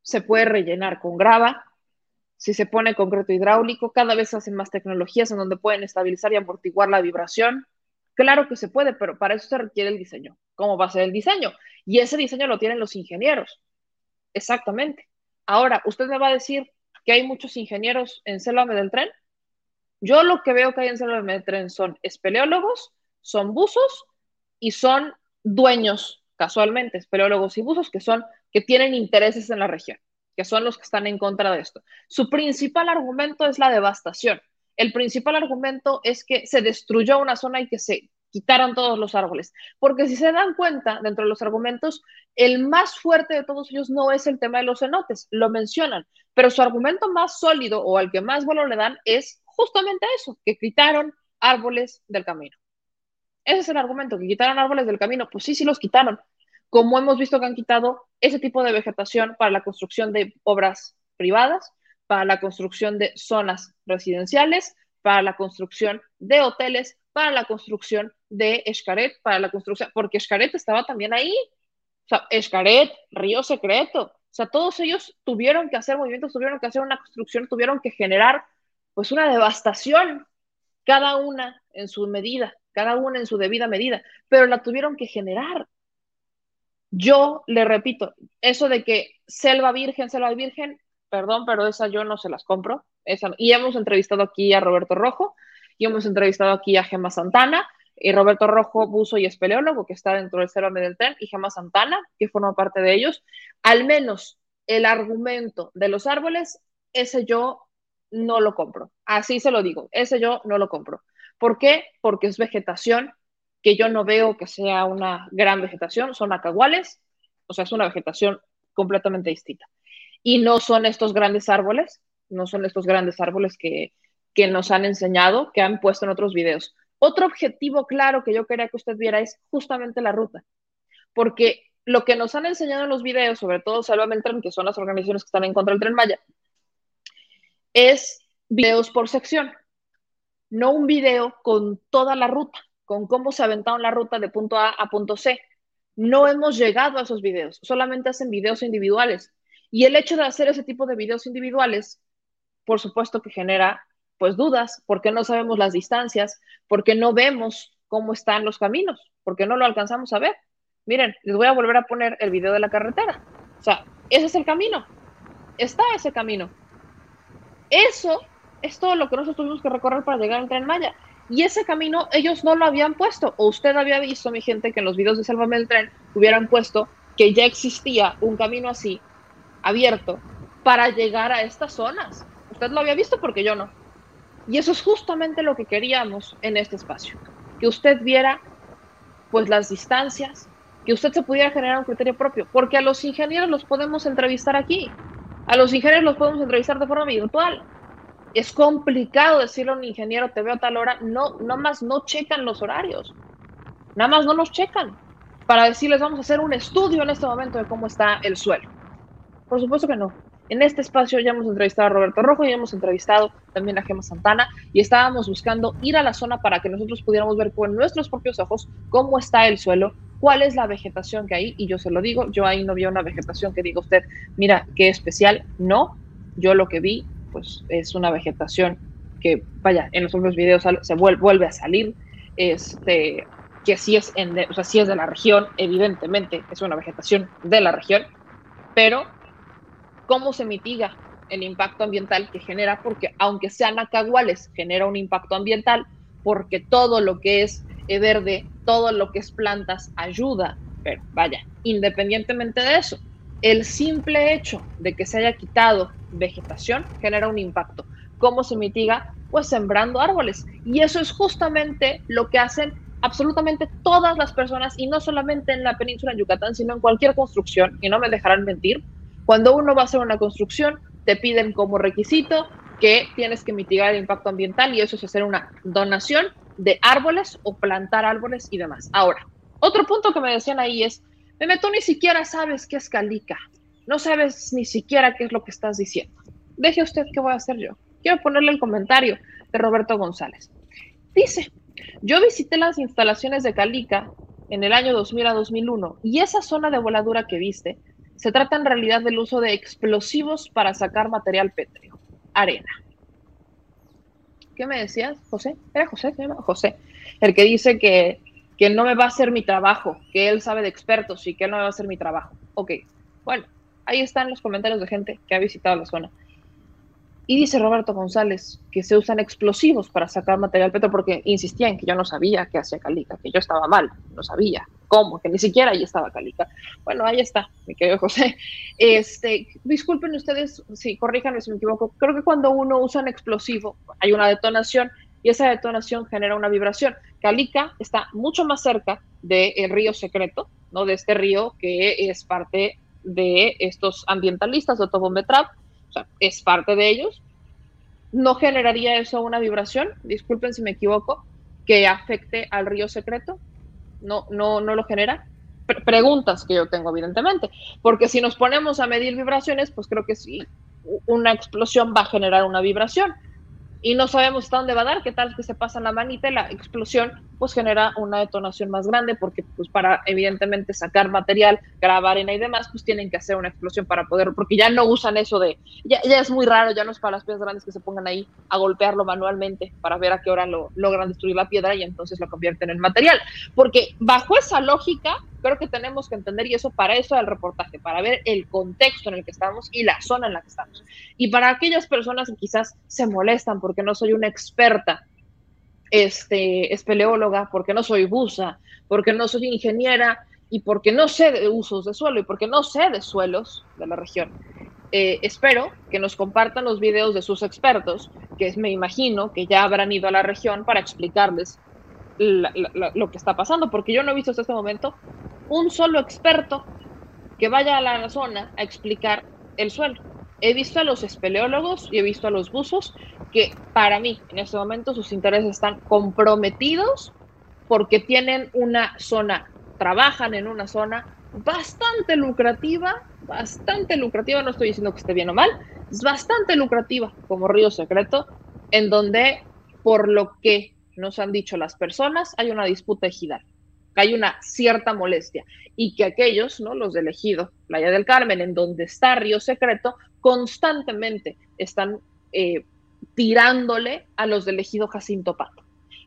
Speaker 1: Se puede rellenar con grava, si se pone concreto hidráulico, cada vez hacen más tecnologías en donde pueden estabilizar y amortiguar la vibración. Claro que se puede, pero para eso se requiere el diseño. ¿Cómo va a ser el diseño? Y ese diseño lo tienen los ingenieros. Exactamente. Ahora, usted me va a decir que hay muchos ingenieros en Célame del Tren. Yo lo que veo que hay en Célame del Tren son espeleólogos, son buzos y son dueños, casualmente, espeleólogos y buzos que son, que tienen intereses en la región, que son los que están en contra de esto. Su principal argumento es la devastación. El principal argumento es que se destruyó una zona y que se quitaron todos los árboles. Porque si se dan cuenta, dentro de los argumentos, el más fuerte de todos ellos no es el tema de los cenotes, lo mencionan, pero su argumento más sólido o al que más valor le dan es justamente eso, que quitaron árboles del camino. Ese es el argumento, que quitaron árboles del camino. Pues sí, sí los quitaron. Como hemos visto que han quitado ese tipo de vegetación para la construcción de obras privadas, para la construcción de zonas residenciales, para la construcción de hoteles, para la construcción de Escaret, para la construcción, porque Escaret estaba también ahí. O sea, Escaret, Río Secreto, o sea, todos ellos tuvieron que hacer movimientos, tuvieron que hacer una construcción, tuvieron que generar pues una devastación, cada una en su medida, cada una en su debida medida, pero la tuvieron que generar. Yo le repito, eso de que selva virgen, selva virgen, perdón, pero esa yo no se las compro. Esa, y hemos entrevistado aquí a Roberto Rojo, y hemos entrevistado aquí a Gemma Santana, y Roberto Rojo, buzo y espeleólogo, que está dentro del Selva del Tren, y Gemma Santana, que forma parte de ellos. Al menos el argumento de los árboles, ese yo no lo compro. Así se lo digo, ese yo no lo compro. ¿Por qué? Porque es vegetación que yo no veo que sea una gran vegetación, son acaguales, o sea, es una vegetación completamente distinta. Y no son estos grandes árboles, no son estos grandes árboles que, que nos han enseñado, que han puesto en otros videos. Otro objetivo claro que yo quería que usted viera es justamente la ruta, porque lo que nos han enseñado en los videos, sobre todo Salva el Tren, que son las organizaciones que están en contra del Tren Maya, es videos por sección, no un video con toda la ruta con cómo se aventaron la ruta de punto A a punto C. No hemos llegado a esos videos, solamente hacen videos individuales. Y el hecho de hacer ese tipo de videos individuales, por supuesto que genera pues dudas, porque no sabemos las distancias, porque no vemos cómo están los caminos, porque no lo alcanzamos a ver. Miren, les voy a volver a poner el video de la carretera. O sea, ese es el camino. Está ese camino. Eso es todo lo que nosotros tuvimos que recorrer para llegar al tren Maya. Y ese camino ellos no lo habían puesto. O usted había visto, mi gente, que en los videos de Sálvame el Tren hubieran puesto que ya existía un camino así, abierto, para llegar a estas zonas. Usted lo había visto porque yo no. Y eso es justamente lo que queríamos en este espacio. Que usted viera pues las distancias, que usted se pudiera generar un criterio propio, porque a los ingenieros los podemos entrevistar aquí, a los ingenieros los podemos entrevistar de forma virtual, es complicado decirle a un ingeniero, te veo a tal hora, no, nada más no checan los horarios, nada más no nos checan para decirles vamos a hacer un estudio en este momento de cómo está el suelo. Por supuesto que no. En este espacio ya hemos entrevistado a Roberto Rojo y hemos entrevistado también a Gema Santana y estábamos buscando ir a la zona para que nosotros pudiéramos ver con nuestros propios ojos cómo está el suelo, cuál es la vegetación que hay. Y yo se lo digo, yo ahí no vi una vegetación que diga usted, mira, qué especial. No, yo lo que vi pues es una vegetación que, vaya, en los otros videos se vuelve, a salir, este, que sí es, en o sea, sí es de la región, evidentemente es una vegetación de la región, pero ¿cómo se mitiga el impacto ambiental que genera? Porque aunque sean acaguales, genera un impacto ambiental, porque todo lo que es verde, todo lo que es plantas ayuda, pero vaya, independientemente de eso, el simple hecho de que se haya quitado vegetación genera un impacto. ¿Cómo se mitiga? Pues sembrando árboles. Y eso es justamente lo que hacen absolutamente todas las personas, y no solamente en la península de Yucatán, sino en cualquier construcción, y no me dejarán mentir, cuando uno va a hacer una construcción, te piden como requisito que tienes que mitigar el impacto ambiental y eso es hacer una donación de árboles o plantar árboles y demás. Ahora, otro punto que me decían ahí es, Meme, tú ni siquiera sabes qué es calica. No sabes ni siquiera qué es lo que estás diciendo. Deje usted qué voy a hacer yo. Quiero ponerle el comentario de Roberto González. Dice, yo visité las instalaciones de Calica en el año 2000 a 2001 y esa zona de voladura que viste se trata en realidad del uso de explosivos para sacar material pétreo, arena. ¿Qué me decías, José? ¿Era José? José. El que dice que que no me va a hacer mi trabajo, que él sabe de expertos y que él no me va a hacer mi trabajo. Ok, bueno, ahí están los comentarios de gente que ha visitado la zona. Y dice Roberto González que se usan explosivos para sacar material petro porque insistían que yo no sabía qué hacía Calica, que yo estaba mal, no sabía cómo, que ni siquiera ahí estaba Calica. Bueno, ahí está, mi querido José. Este, disculpen ustedes, si corríjanme si me equivoco, creo que cuando uno usa un explosivo hay una detonación y esa detonación genera una vibración. Calica está mucho más cerca del río secreto, ¿no? De este río que es parte de estos ambientalistas de Otobombetrap, o sea, es parte de ellos. ¿No generaría eso una vibración? Disculpen si me equivoco, que afecte al río secreto. No, no, no lo genera. preguntas que yo tengo, evidentemente, porque si nos ponemos a medir vibraciones, pues creo que sí, una explosión va a generar una vibración y no sabemos hasta dónde va a dar, qué tal que se pasa la manita la explosión pues genera una detonación más grande porque pues para evidentemente sacar material, grabar arena y demás, pues tienen que hacer una explosión para poder, porque ya no usan eso de, ya, es muy raro, ya no es para las piedras grandes que se pongan ahí a golpearlo manualmente para ver a qué hora lo logran destruir la piedra y entonces lo convierten en material. Porque bajo esa lógica, creo que tenemos que entender, y eso para eso es el reportaje, para ver el contexto en el que estamos y la zona en la que estamos. Y para aquellas personas que quizás se molestan porque no soy una experta, este, espeleóloga, porque no soy buza, porque no soy ingeniera y porque no sé de usos de suelo y porque no sé de suelos de la región. Eh, espero que nos compartan los videos de sus expertos, que me imagino que ya habrán ido a la región para explicarles lo que está pasando, porque yo no he visto hasta este momento un solo experto que vaya a la zona a explicar el suelo. He visto a los espeleólogos y he visto a los buzos que para mí en este momento sus intereses están comprometidos porque tienen una zona, trabajan en una zona bastante lucrativa, bastante lucrativa, no estoy diciendo que esté bien o mal, es bastante lucrativa como Río Secreto, en donde por lo que nos han dicho las personas hay una disputa ejidal, que hay una cierta molestia y que aquellos, ¿no? los del ejido, Playa del Carmen, en donde está Río Secreto, constantemente están eh, tirándole a los del ejido Jacinto Pato.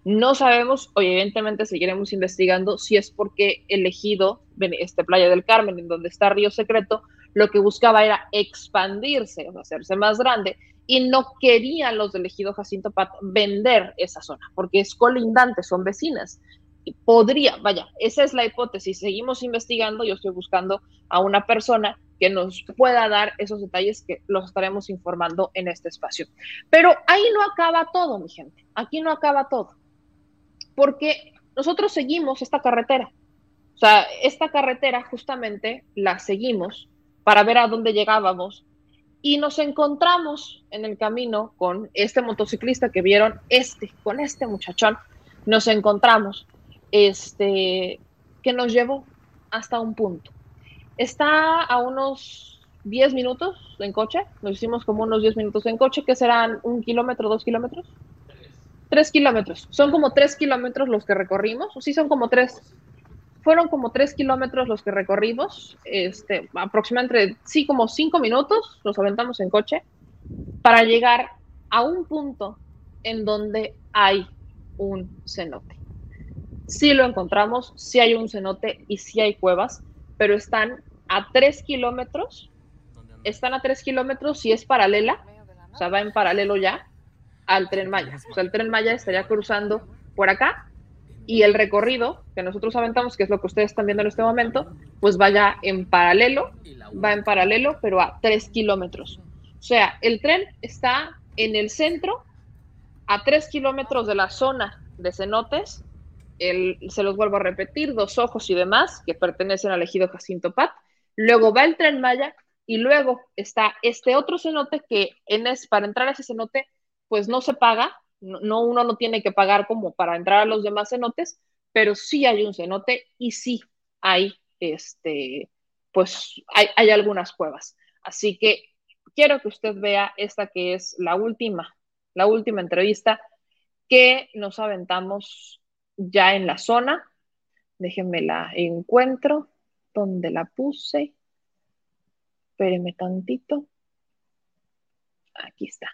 Speaker 1: No sabemos, evidentemente seguiremos investigando si es porque el ejido, este Playa del Carmen, en donde está Río Secreto, lo que buscaba era expandirse, o hacerse más grande, y no querían los del ejido Jacinto Pato vender esa zona, porque es colindante, son vecinas. Podría, vaya, esa es la hipótesis. Seguimos investigando, yo estoy buscando a una persona que nos pueda dar esos detalles que los estaremos informando en este espacio. Pero ahí no acaba todo, mi gente. Aquí no acaba todo. Porque nosotros seguimos esta carretera. O sea, esta carretera justamente la seguimos para ver a dónde llegábamos y nos encontramos en el camino con este motociclista que vieron, este, con este muchachón, nos encontramos, este, que nos llevó hasta un punto. Está a unos 10 minutos en coche, nos hicimos como unos 10 minutos en coche, que serán un kilómetro, dos kilómetros. Tres kilómetros. Son como tres kilómetros los que recorrimos, o sí son como tres. Fueron como tres kilómetros los que recorrimos, este, aproximadamente, sí, como cinco minutos nos aventamos en coche para llegar a un punto en donde hay un cenote. Sí lo encontramos, sí hay un cenote y sí hay cuevas, pero están a tres kilómetros, están a tres kilómetros y es paralela, o sea, va en paralelo ya al tren Maya. O sea, el tren Maya estaría cruzando por acá y el recorrido que nosotros aventamos, que es lo que ustedes están viendo en este momento, pues vaya en paralelo, va en paralelo, pero a tres kilómetros. O sea, el tren está en el centro, a tres kilómetros de la zona de cenotes, el, se los vuelvo a repetir, dos ojos y demás, que pertenecen al ejido Jacinto Pat. Luego va el tren Maya y luego está este otro cenote que en es, para entrar a ese cenote, pues no se paga, no, no, uno no tiene que pagar como para entrar a los demás cenotes, pero sí hay un cenote y sí hay, este, pues hay, hay algunas cuevas. Así que quiero que usted vea esta que es la última, la última entrevista que nos aventamos ya en la zona. Déjenme la encuentro, donde la puse. Espérenme tantito. Aquí está.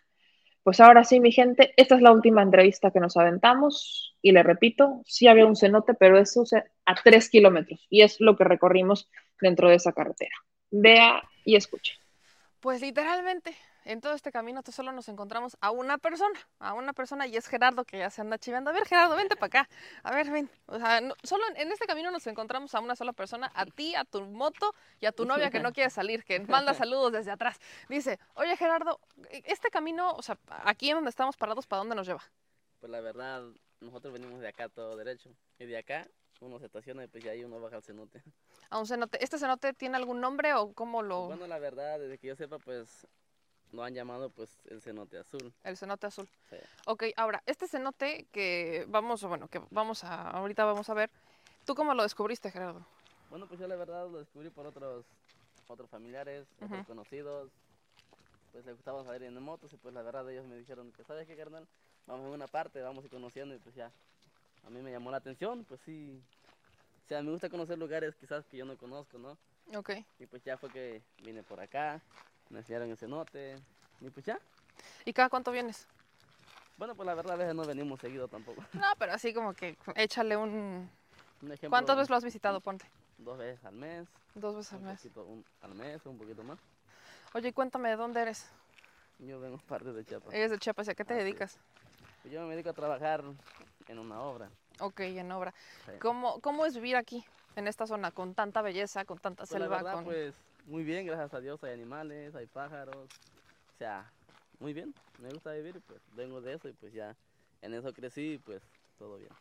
Speaker 1: Pues ahora sí, mi gente, esta es la última entrevista que nos aventamos y le repito, sí había un cenote, pero eso a tres kilómetros y es lo que recorrimos dentro de esa carretera. Vea y escuche.
Speaker 2: Pues literalmente, en todo este camino solo nos encontramos a una persona, a una persona y es Gerardo que ya se anda chivando. A ver, Gerardo, vente para acá. A ver, ven. O sea, no, solo en este camino nos encontramos a una sola persona, a ti, a tu moto y a tu novia que no quiere salir, que manda saludos desde atrás. Dice, oye Gerardo, este camino, o sea, aquí en donde estamos parados, ¿para dónde nos lleva?
Speaker 9: Pues la verdad, nosotros venimos de acá todo derecho. Y de acá uno se estaciona y pues ya ahí uno baja al cenote.
Speaker 2: A un cenote. ¿Este cenote tiene algún nombre o cómo lo...?
Speaker 9: Bueno, la verdad, desde que yo sepa, pues lo han llamado pues el cenote azul.
Speaker 2: El cenote azul.
Speaker 9: Sí.
Speaker 2: Ok, ahora, este cenote que vamos, bueno, que vamos a, ahorita vamos a ver, ¿tú cómo lo descubriste, Gerardo?
Speaker 9: Bueno, pues yo la verdad lo descubrí por otros, otros familiares, uh -huh. otros conocidos.
Speaker 5: pues le gustaba salir en motos y pues la verdad ellos me dijeron que, ¿sabes qué, carnal? Vamos en una parte, vamos a ir conociendo y pues ya, a mí me llamó la atención, pues sí, o sea, me gusta conocer lugares quizás que yo no conozco, ¿no?
Speaker 2: Ok.
Speaker 5: Y pues ya fue que vine por acá, me enseñaron el cenote y pues ya.
Speaker 2: ¿Y cada cuánto vienes?
Speaker 5: Bueno, pues la verdad a veces no venimos seguido tampoco.
Speaker 2: No, pero así como que échale un...
Speaker 5: Un ejemplo,
Speaker 2: ¿Cuántas veces lo has visitado, ponte?
Speaker 5: Dos veces al mes.
Speaker 2: Dos veces al mes.
Speaker 5: poquito- un- al mes, un poquito más.
Speaker 2: Oye, cuéntame, ¿de dónde eres?
Speaker 5: Yo vengo parte de Chiapas.
Speaker 2: Eres de Chiapas, ¿y a qué te dedicas?
Speaker 5: Pues Yo me dedico a trabajar en una obra.
Speaker 2: Ok, en obra.
Speaker 5: Sí.
Speaker 2: ¿Cómo, ¿Cómo es vivir aquí, en esta zona, con tanta belleza, con tanta
Speaker 5: Pues la
Speaker 2: selva?
Speaker 5: verdad,
Speaker 2: con...
Speaker 5: pues muy bien, gracias a Dios. Hay animales, hay pájaros. O sea, muy bien. Me gusta vivir y pues vengo de eso y pues ya en eso crecí y pues todo bien.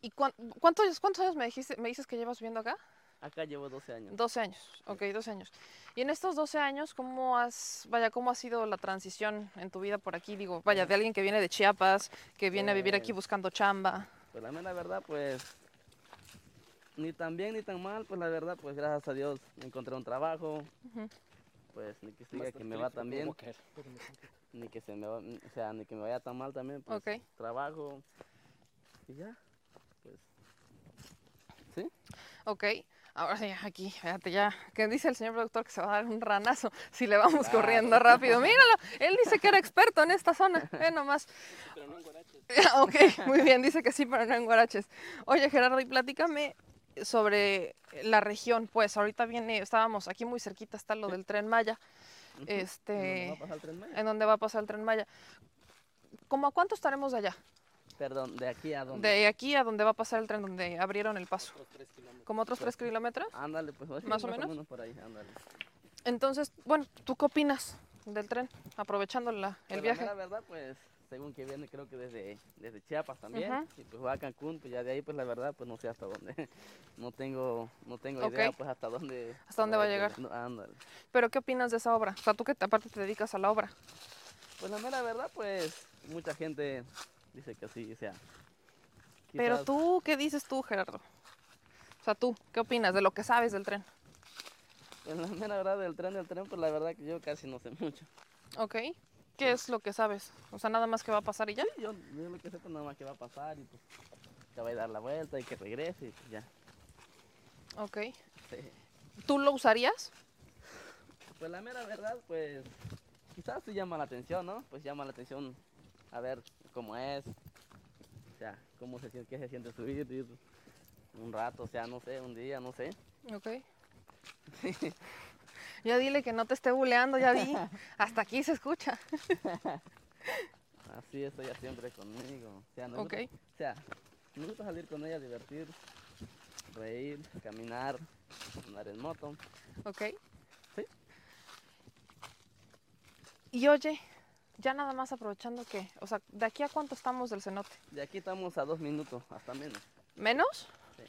Speaker 2: ¿Y cuán- cuántos, cuántos años me, dijiste, me dices que llevas viviendo acá?
Speaker 5: Acá llevo 12 años.
Speaker 2: 12 años, ok, 12 años. Y en estos 12 años, ¿cómo has, vaya, cómo ha sido la transición en tu vida por aquí? Digo, vaya, de alguien que viene de Chiapas, que viene a vivir aquí
Speaker 5: Pues-
Speaker 2: buscando chamba.
Speaker 5: Pues la mera verdad, pues ni tan bien ni tan mal, pues la verdad, pues gracias a Dios encontré un trabajo. Pues ni que siga que me va tan bien, ni que se me va, o sea, ni que me vaya tan mal también, pues
Speaker 2: Ok.
Speaker 5: trabajo y ya. Pues sí.
Speaker 2: Ok, ahora sí, aquí, fíjate ya, que dice el señor productor que se va a dar un ranazo si le vamos corriendo rápido. Míralo, él dice que era experto en esta zona, ve nomás. ok, muy bien, dice que sí, pero no en guaraches. Oye, Gerardo, y platícame sobre la región, pues ahorita viene, estábamos aquí muy cerquita, está lo del Tren Maya, este,
Speaker 5: ¿Dónde va a pasar el tren Maya?
Speaker 2: en donde va a pasar el Tren Maya. ¿Cómo a cuánto estaremos de allá?
Speaker 5: Perdón, de aquí a dónde?
Speaker 2: De aquí a donde va a pasar el tren, donde abrieron el paso. ¿Como otros tres kilómetros?
Speaker 5: Ándale, pues así,
Speaker 2: ¿Más o menos?
Speaker 5: por ahí, ándale.
Speaker 2: Entonces, bueno, ¿tú qué opinas del tren? Aprovechando la-
Speaker 5: Pues
Speaker 2: el
Speaker 5: la
Speaker 2: viaje.
Speaker 5: mera verdad, pues según que viene creo que desde, desde Chiapas también,
Speaker 2: Ujú.
Speaker 5: y pues va a Cancún, pues ya de ahí pues la verdad pues no sé hasta dónde, no tengo, no tengo
Speaker 2: Ok.
Speaker 5: idea pues hasta dónde.
Speaker 2: ¿Hasta dónde va a llegar?
Speaker 5: No, ándale.
Speaker 2: Pero ¿qué opinas de esa obra? O sea, tú que te- aparte te dedicas a la obra.
Speaker 5: Pues la mera verdad pues mucha gente dice que sí, o sea.
Speaker 2: Pero
Speaker 5: quizás-
Speaker 2: tú, ¿qué dices tú, Gerardo? O sea, tú, ¿qué opinas de lo que sabes del tren?
Speaker 5: Pues la mera verdad del tren, del tren, pues la verdad que yo casi no sé mucho.
Speaker 2: ¿Ok? ¿Qué es lo que sabes? O sea, nada más que va a pasar y ya.
Speaker 5: Yo, yo lo que sé pues nada más que va a pasar y pues te va a dar la vuelta y que regrese y pues ya.
Speaker 2: Ok.
Speaker 5: Sí.
Speaker 2: ¿Tú lo usarías?
Speaker 5: Pues la mera verdad, pues quizás sí llama la atención, ¿no? Pues llama la atención a ver cómo es, o sea, cómo se siente, qué se siente subir, ir un rato, o sea, no sé, un día, no sé.
Speaker 2: Ok. Ya dile que no te esté buleando, ya vi. Hasta aquí se escucha.
Speaker 5: Así es ella siempre conmigo. O sea, nos
Speaker 2: Ok.
Speaker 5: gusta- o sea, me gusta salir con ella, divertir, reír, caminar, andar en moto.
Speaker 2: Ok.
Speaker 5: Sí.
Speaker 2: Y oye, ya nada más aprovechando que, o sea, ¿de aquí a cuánto estamos del cenote?
Speaker 5: De aquí estamos a dos minutos, hasta menos.
Speaker 2: ¿Menos?
Speaker 5: Sí.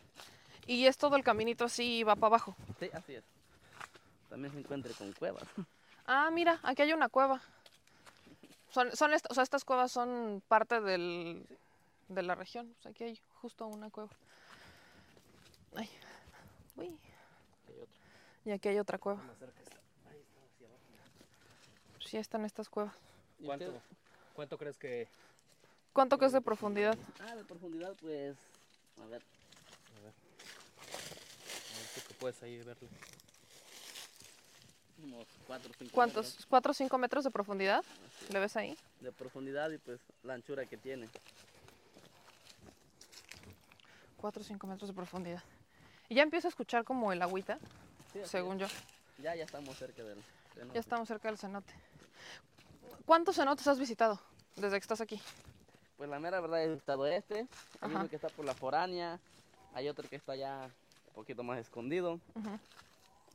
Speaker 2: Y es todo el caminito así, va para abajo.
Speaker 5: Sí, así es. También se encuentre con cuevas.
Speaker 2: Ah, mira, aquí hay una cueva. Son, son est- o sea, estas cuevas son parte del, de la región. O sea, aquí hay justo una cueva. Ay. Uy. Y aquí hay otra cueva. Sí, están estas cuevas.
Speaker 5: ¿Y
Speaker 8: ¿Cuánto? ¿Cuánto crees que
Speaker 2: ¿Cuánto que es de profundidad?
Speaker 5: Ah, de profundidad, pues, a ver,
Speaker 8: A ver. A ver, que puedes ahí verlo.
Speaker 5: Unos 4 o 5
Speaker 2: ¿Cuántos? ¿Cuatro o cinco metros de profundidad? ¿Le ves ahí?
Speaker 5: de profundidad y pues la anchura que tiene.
Speaker 2: Cuatro o cinco metros de profundidad. Y ya empiezo a escuchar como el agüita,
Speaker 5: Sí,
Speaker 2: según yo.
Speaker 5: Ya, ya estamos cerca del cenote.
Speaker 2: Ya estamos cerca del cenote. ¿Cuántos cenotes has visitado desde que estás aquí?
Speaker 5: Pues la mera verdad he visitado este, hay uno que está por la foránea, hay otro que está ya un poquito más escondido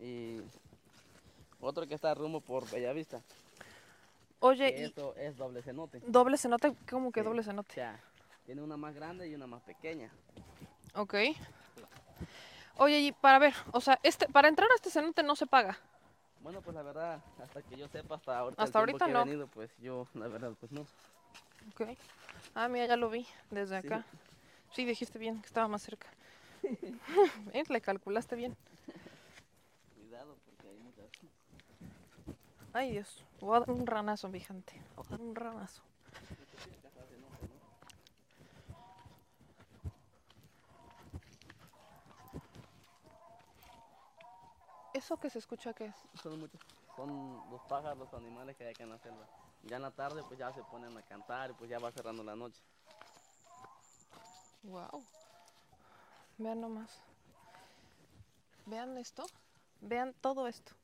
Speaker 5: y otro que está rumbo por Bellavista.
Speaker 2: Oye,
Speaker 5: Eso es doble cenote.
Speaker 2: doble cenote, ¿cómo que
Speaker 5: Sí,
Speaker 2: doble
Speaker 5: O
Speaker 2: cenote?
Speaker 5: sea, tiene una más grande y una más pequeña.
Speaker 2: Ok. Oye, y para ver, o sea, este, para entrar a este cenote no se paga.
Speaker 5: Bueno, pues la verdad, hasta que yo sepa, hasta ahorita,
Speaker 2: Hasta
Speaker 5: el
Speaker 2: ahorita
Speaker 5: que
Speaker 2: no.
Speaker 5: he venido, pues yo, la verdad, pues no.
Speaker 2: Ok. Ah, mira, ya lo vi desde
Speaker 5: Sí.
Speaker 2: acá. Sí, dijiste bien que estaba más cerca. Eh, Le calculaste bien.
Speaker 5: Cuidado, porque hay muchas.
Speaker 2: Ay, Dios. Voy a dar un ranazo, mi gente. Voy a dar un ranazo. ¿Eso que se escucha qué es?
Speaker 5: Son muchos, son los pájaros, los animales que hay acá en la selva. Ya en la tarde pues ya se ponen a cantar y pues ya va cerrando la noche.
Speaker 2: Wow. Vean nomás. Vean esto. Vean todo esto.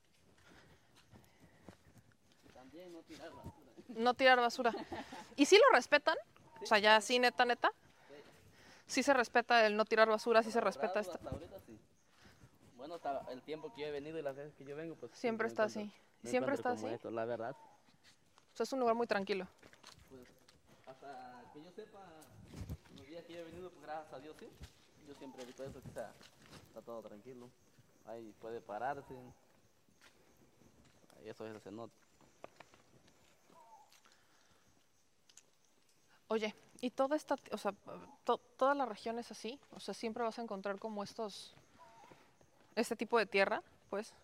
Speaker 5: No tirar basura.
Speaker 2: No tirar basura. ¿Y si lo respetan? O sea, ya así, neta, neta. Sí se respeta el no tirar basura, sí se respeta esto.
Speaker 5: sí. Bueno, hasta el tiempo que yo he venido y las veces que yo vengo, pues
Speaker 2: Siempre está
Speaker 5: encuentro-
Speaker 2: así.
Speaker 5: me
Speaker 2: Siempre está así.
Speaker 5: esto, la verdad.
Speaker 2: O sea, es un lugar muy tranquilo.
Speaker 5: Pues hasta que yo sepa, los días que yo he venido, pues gracias a Dios sí. Yo siempre he visto eso, que está, está todo tranquilo. Ahí puede pararse. Ahí eso es el cenote.
Speaker 2: Oye, y toda esta, o sea, to- toda la región es así. O sea, siempre vas a encontrar como estos, este tipo de tierra, pues.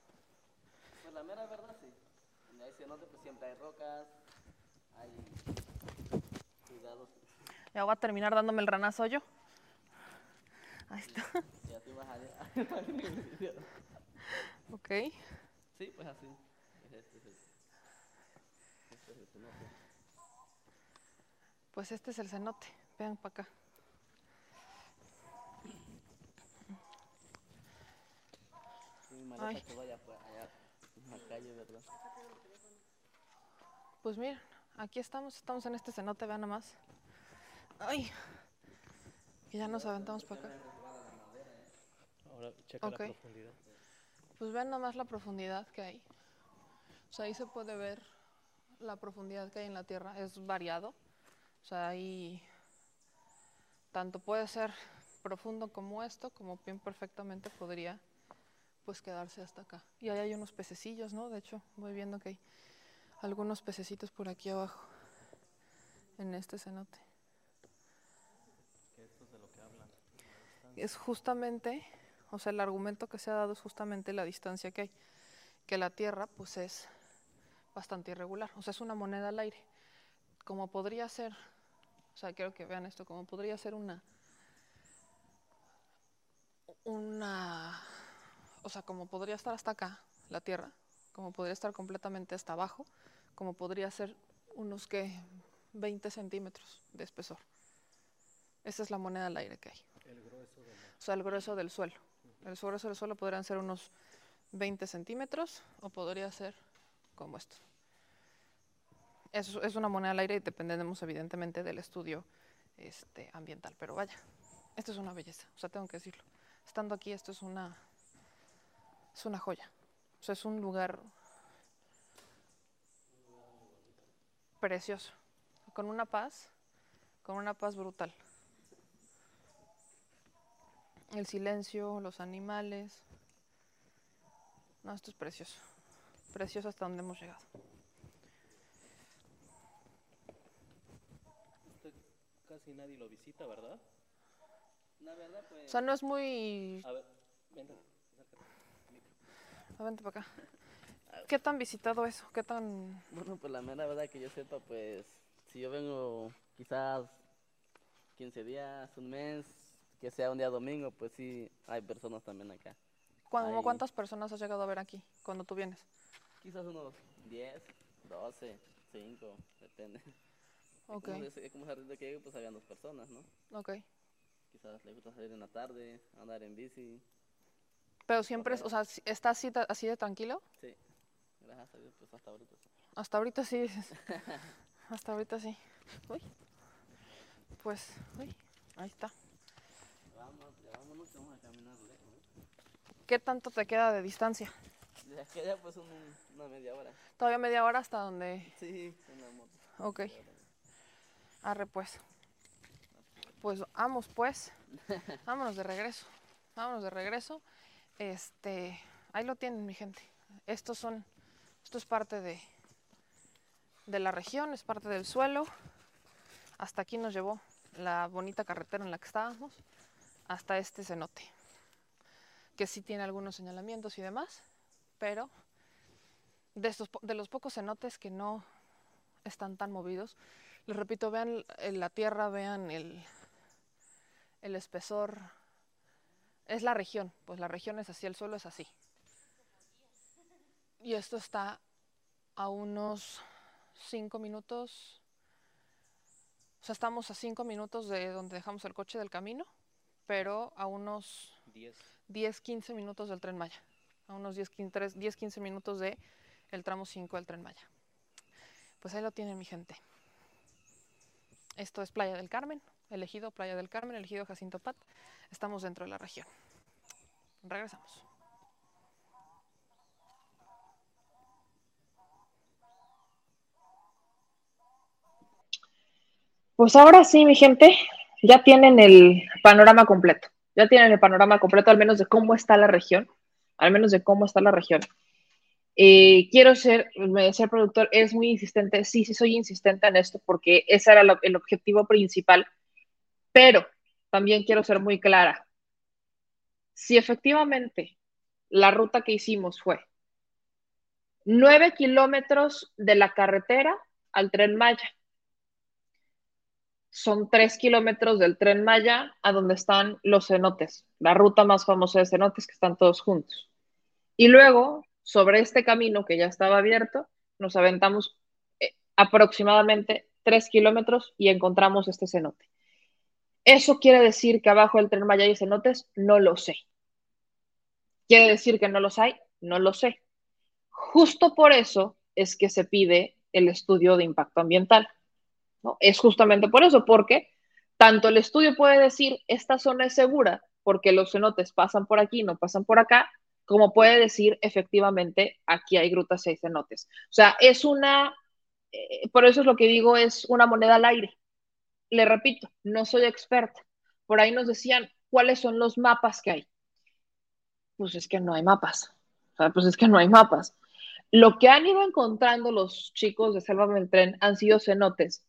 Speaker 5: Pues la mera verdad sí. Donde hay cenote, pues siempre hay rocas, hay cuidados.
Speaker 2: Ya voy a terminar dándome el ranazo yo. Ahí está.
Speaker 5: Y así vas a...
Speaker 2: Ok.
Speaker 5: sí, pues así. Este es el, este es el.
Speaker 2: Pues este es el cenote. Vean para acá.
Speaker 5: Sí, mi maleta
Speaker 2: Ay.
Speaker 5: que vaya pues, allá en la calle, ¿verdad?
Speaker 2: Pues miren, aquí estamos, estamos en este cenote, vean nomás. Ay, que ya nos aventamos para acá.
Speaker 8: Ahora checa
Speaker 2: Ok.
Speaker 8: la profundidad.
Speaker 2: Pues vean nomás la profundidad que hay. O sea, ahí se puede ver la profundidad que hay en la tierra. Es variado. O sea, ahí tanto puede ser profundo como esto, como bien perfectamente podría pues quedarse hasta acá. Y ahí hay unos pececillos, ¿no? De hecho, voy viendo que hay algunos pececitos por aquí abajo, en este cenote.
Speaker 8: Esto es de lo que hablan.
Speaker 2: es justamente, o sea, el argumento que se ha dado es justamente la distancia que hay, que la Tierra pues es bastante irregular, o sea, es una moneda al aire, como podría ser, o sea, quiero que vean esto, como podría ser una, una, o sea, como podría estar hasta acá la Tierra, como podría estar completamente hasta abajo, como podría ser unos que 20 centímetros de espesor. Esa es la moneda al aire que hay.
Speaker 8: El grueso de la...
Speaker 2: O sea, el grueso del suelo. El grueso del suelo podrían ser unos 20 centímetros o podría ser como esto. Es, una moneda al aire y dependemos evidentemente del estudio este, ambiental. Pero vaya, esto es una belleza. O sea, tengo que decirlo. Estando aquí, esto es una, es una joya. O sea, es un lugar precioso. Con una paz, con una paz brutal. El silencio, los animales. No, esto es precioso. Precioso hasta donde hemos llegado.
Speaker 8: Usted casi nadie lo visita, ¿verdad?
Speaker 5: La verdad, pues...
Speaker 2: O sea, no es muy...
Speaker 8: A ver.
Speaker 2: Ah, Vente para acá. ¿Qué tan visitado eso? ¿Qué tan...?
Speaker 5: Bueno, pues la mera verdad que yo sepa, pues si yo vengo quizás 15 días, un mes, que sea un día domingo, pues sí hay personas también acá.
Speaker 2: ¿Cuándo-
Speaker 5: Ahí.
Speaker 2: ¿Cuántas personas has llegado a ver aquí cuando tú vienes?
Speaker 5: Quizás unos 10, 12, 5, depende.
Speaker 2: Ok.
Speaker 5: Como, es- como ruta que llego, pues habían dos personas, ¿no?
Speaker 2: Ok.
Speaker 5: Quizás le gusta salir en la tarde, andar en bici.
Speaker 2: Pero siempre, es- o sea, ¿está así, así de tranquilo?
Speaker 5: Sí, gracias a Dios, pues hasta ahorita. sí.
Speaker 2: Hasta ahorita sí. Hasta ahorita sí. Uy. Pues, uy, ahí está.
Speaker 5: Vamos, ya vámonos, que vamos a caminar lejos. ¿eh?
Speaker 2: ¿Qué tanto te queda de distancia?
Speaker 5: De aquí a allá, pues un- una media hora.
Speaker 2: Todavía media hora hasta donde...
Speaker 5: Sí, en la moto.
Speaker 2: Ok. Arre pues. Pues vamos pues. Vámonos de regreso. Vámonos de regreso. Este, ahí lo tienen mi gente. Estos son, esto es parte de, de la región, es parte del suelo. Hasta aquí nos llevó la bonita carretera en la que estábamos, hasta este cenote, que sí tiene algunos señalamientos y demás, pero de, estos, de los pocos cenotes que no están tan movidos, les repito, vean la tierra, vean el, el espesor. Es la región, pues la región es así, el suelo es así. Y esto está a unos 5 minutos, o sea, estamos a 5 minutos de donde dejamos el coche del camino, pero a unos 10, 15 minutos del tren Maya, a unos 10, 15 minutos de el tramo 5 del tren Maya. Pues ahí lo tienen mi gente. Esto es Playa del Carmen, elegido Playa del Carmen, elegido Jacinto Pat. Estamos dentro de la región. Regresamos.
Speaker 1: Pues ahora sí, mi gente, ya tienen el panorama completo. Ya tienen el panorama completo, al menos de cómo está la región. Al menos de cómo está la región. Eh, quiero ser, el productor, es muy insistente. Sí, sí, soy insistente en esto porque ese era el objetivo principal. Pero también quiero ser muy clara. Si efectivamente la ruta que hicimos fue nueve kilómetros de la carretera al tren Maya, son tres kilómetros del tren Maya a donde están los cenotes, la ruta más famosa de cenotes que están todos juntos. Y luego, sobre este camino que ya estaba abierto, nos aventamos eh, aproximadamente tres kilómetros y encontramos este cenote. ¿Eso quiere decir que abajo del tren Maya hay cenotes? No lo sé. ¿Quiere decir que no los hay? No lo sé. Justo por eso es que se pide el estudio de impacto ambiental es justamente por eso, porque tanto el estudio puede decir esta zona es segura porque los cenotes pasan por aquí, no pasan por acá, como puede decir efectivamente aquí hay grutas y cenotes. O sea, es una, eh, por eso es lo que digo, es una moneda al aire. Le repito, no soy experta. Por ahí nos decían, ¿cuáles son los mapas que hay? Pues es que no hay mapas. O sea, pues es que no hay mapas. Lo que han ido encontrando los chicos de Selva del Tren han sido cenotes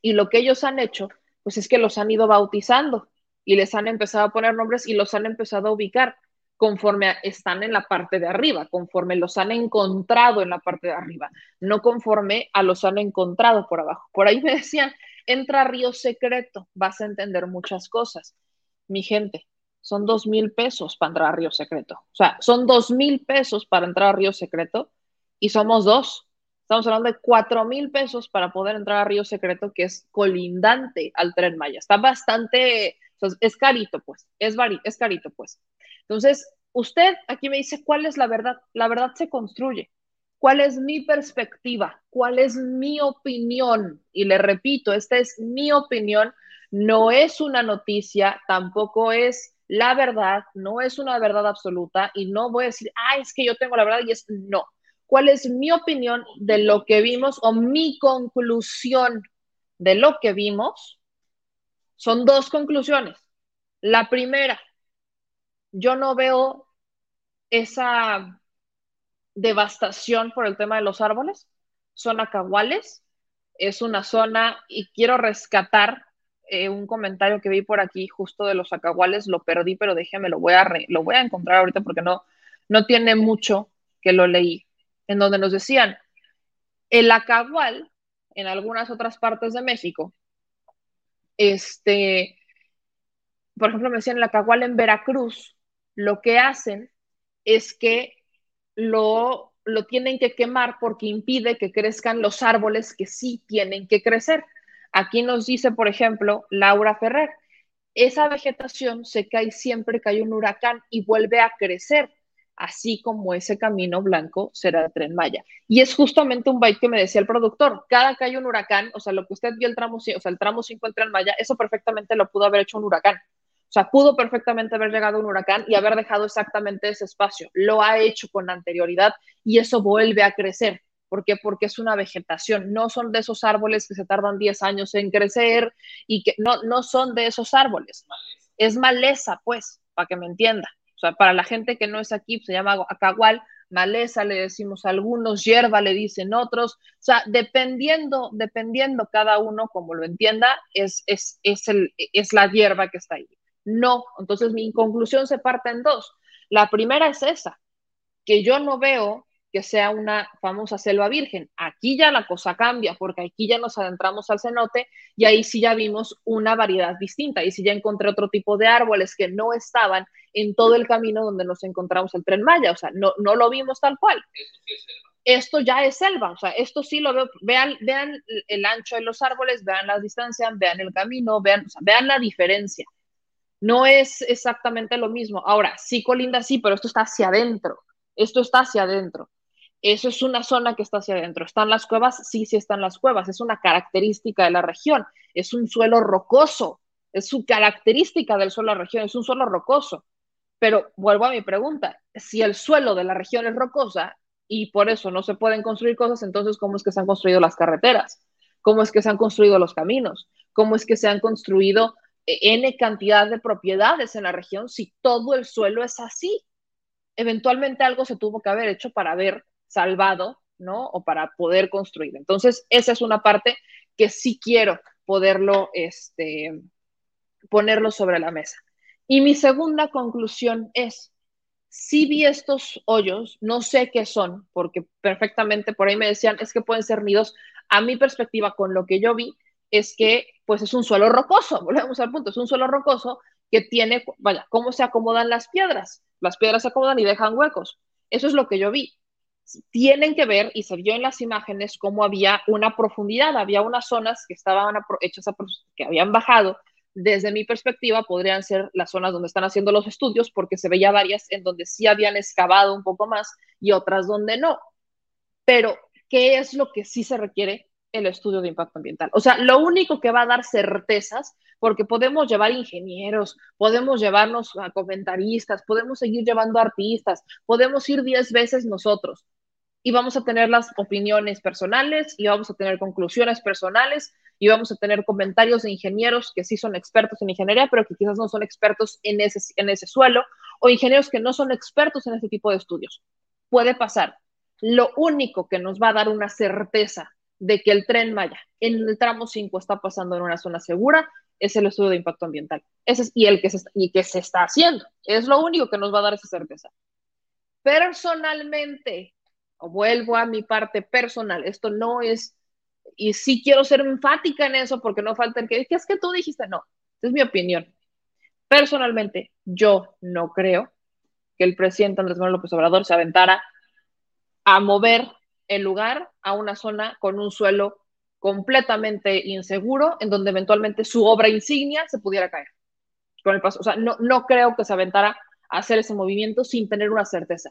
Speaker 1: y lo que ellos han hecho, pues es que los han ido bautizando y les han empezado a poner nombres y los han empezado a ubicar conforme están en la parte de arriba, conforme los han encontrado en la parte de arriba, no conforme a los han encontrado por abajo. Por ahí me decían, entra a Río Secreto, vas a entender muchas cosas. Mi gente, son dos mil pesos para entrar a Río Secreto. O sea, son dos mil pesos para entrar a Río Secreto y somos dos. Estamos hablando de 4 mil pesos para poder entrar a Río Secreto, que es colindante al tren Maya. Está bastante, es carito, pues, es, es carito, pues. Entonces, usted aquí me dice, ¿cuál es la verdad? La verdad se construye. ¿Cuál es mi perspectiva? ¿Cuál es mi opinión? Y le repito, esta es mi opinión, no es una noticia, tampoco es la verdad, no es una verdad absoluta y no voy a decir, ah, es que yo tengo la verdad y es no cuál es mi opinión de lo que vimos o mi conclusión de lo que vimos. Son dos conclusiones. La primera, yo no veo esa devastación por el tema de los árboles. Son acahuales. Es una zona y quiero rescatar eh, un comentario que vi por aquí justo de los acahuales. Lo perdí, pero déjeme, lo voy a, lo voy a encontrar ahorita porque no, no tiene mucho que lo leí en donde nos decían, el acahual, en algunas otras partes de México, este, por ejemplo, me decían el acahual en Veracruz, lo que hacen es que lo, lo tienen que quemar porque impide que crezcan los árboles que sí tienen que crecer. Aquí nos dice, por ejemplo, Laura Ferrer, esa vegetación se cae siempre que hay un huracán y vuelve a crecer así como ese camino blanco será el tren Maya. Y es justamente un byte que me decía el productor, cada que hay un huracán, o sea, lo que usted vio el tramo, o sea, el tramo 5 del tren Maya, eso perfectamente lo pudo haber hecho un huracán. O sea, pudo perfectamente haber llegado un huracán y haber dejado exactamente ese espacio. Lo ha hecho con anterioridad y eso vuelve a crecer. ¿Por qué? Porque es una vegetación. No son de esos árboles que se tardan 10 años en crecer y que no, no son de esos árboles. Es maleza, pues, para que me entienda. O sea, para la gente que no es aquí, se llama acagual, maleza le decimos algunos, hierba le dicen otros. O sea, dependiendo, dependiendo cada uno como lo entienda, es, es, es, el, es la hierba que está ahí. No, entonces mi conclusión se parte en dos. La primera es esa, que yo no veo que sea una famosa selva virgen. Aquí ya la cosa cambia, porque aquí ya nos adentramos al cenote y ahí sí ya vimos una variedad distinta. Y sí ya encontré otro tipo de árboles que no estaban en todo el camino donde nos encontramos el tren Maya. O sea, no, no lo vimos tal cual. Esto ya es selva, o sea, esto sí lo veo. Vean, vean el ancho de los árboles, vean la distancia, vean el camino, vean, o sea, vean la diferencia. No es exactamente lo mismo. Ahora, sí, colinda, sí, pero esto está hacia adentro. Esto está hacia adentro. Eso es una zona que está hacia adentro. ¿Están las cuevas? Sí, sí están las cuevas. Es una característica de la región. Es un suelo rocoso. Es su característica del suelo de la región. Es un suelo rocoso. Pero vuelvo a mi pregunta. Si el suelo de la región es rocosa y por eso no se pueden construir cosas, entonces ¿cómo es que se han construido las carreteras? ¿Cómo es que se han construido los caminos? ¿Cómo es que se han construido N cantidad de propiedades en la región si todo el suelo es así? Eventualmente algo se tuvo que haber hecho para haber salvado, ¿no? O para poder construir. Entonces, esa es una parte que sí quiero poderlo, este, ponerlo sobre la mesa. Y mi segunda conclusión es, si vi estos hoyos, no sé qué son, porque perfectamente por ahí me decían, es que pueden ser nidos. A mi perspectiva, con lo que yo vi, es que pues es un suelo rocoso, volvemos al punto, es un suelo rocoso que tiene, vaya, cómo se acomodan las piedras. Las piedras se acomodan y dejan huecos. Eso es lo que yo vi. Tienen que ver, y se vio en las imágenes, cómo había una profundidad, había unas zonas que estaban hechas, que habían bajado. Desde mi perspectiva, podrían ser las zonas donde están haciendo los estudios, porque se veía varias en donde sí habían excavado un poco más y otras donde no. Pero, ¿qué es lo que sí se requiere el estudio de impacto ambiental. O sea, lo único que va a dar certezas, porque podemos llevar ingenieros, podemos llevarnos a comentaristas, podemos seguir llevando artistas, podemos ir 10 veces nosotros y vamos a tener las opiniones personales y vamos a tener conclusiones personales y vamos a tener comentarios de ingenieros que sí son expertos en ingeniería, pero que quizás no son expertos en ese, en ese suelo, o ingenieros que no son expertos en ese tipo de estudios. Puede pasar. Lo único que nos va a dar una certeza de que el tren Maya en el tramo 5 está pasando en una zona segura es el estudio de impacto ambiental. Ese es, y el que se, y que se está haciendo. Es lo único que nos va a dar esa certeza. Personalmente, vuelvo a mi parte personal, esto no es, y sí quiero ser enfática en eso porque no falta el que, ¿qué es que tú dijiste? No, es mi opinión. Personalmente, yo no creo que el presidente Andrés Manuel López Obrador se aventara a mover el lugar a una zona con un suelo completamente inseguro, en donde eventualmente su obra insignia se pudiera caer. Con el paso, o sea, no, no creo que se aventara a hacer ese movimiento sin tener una certeza.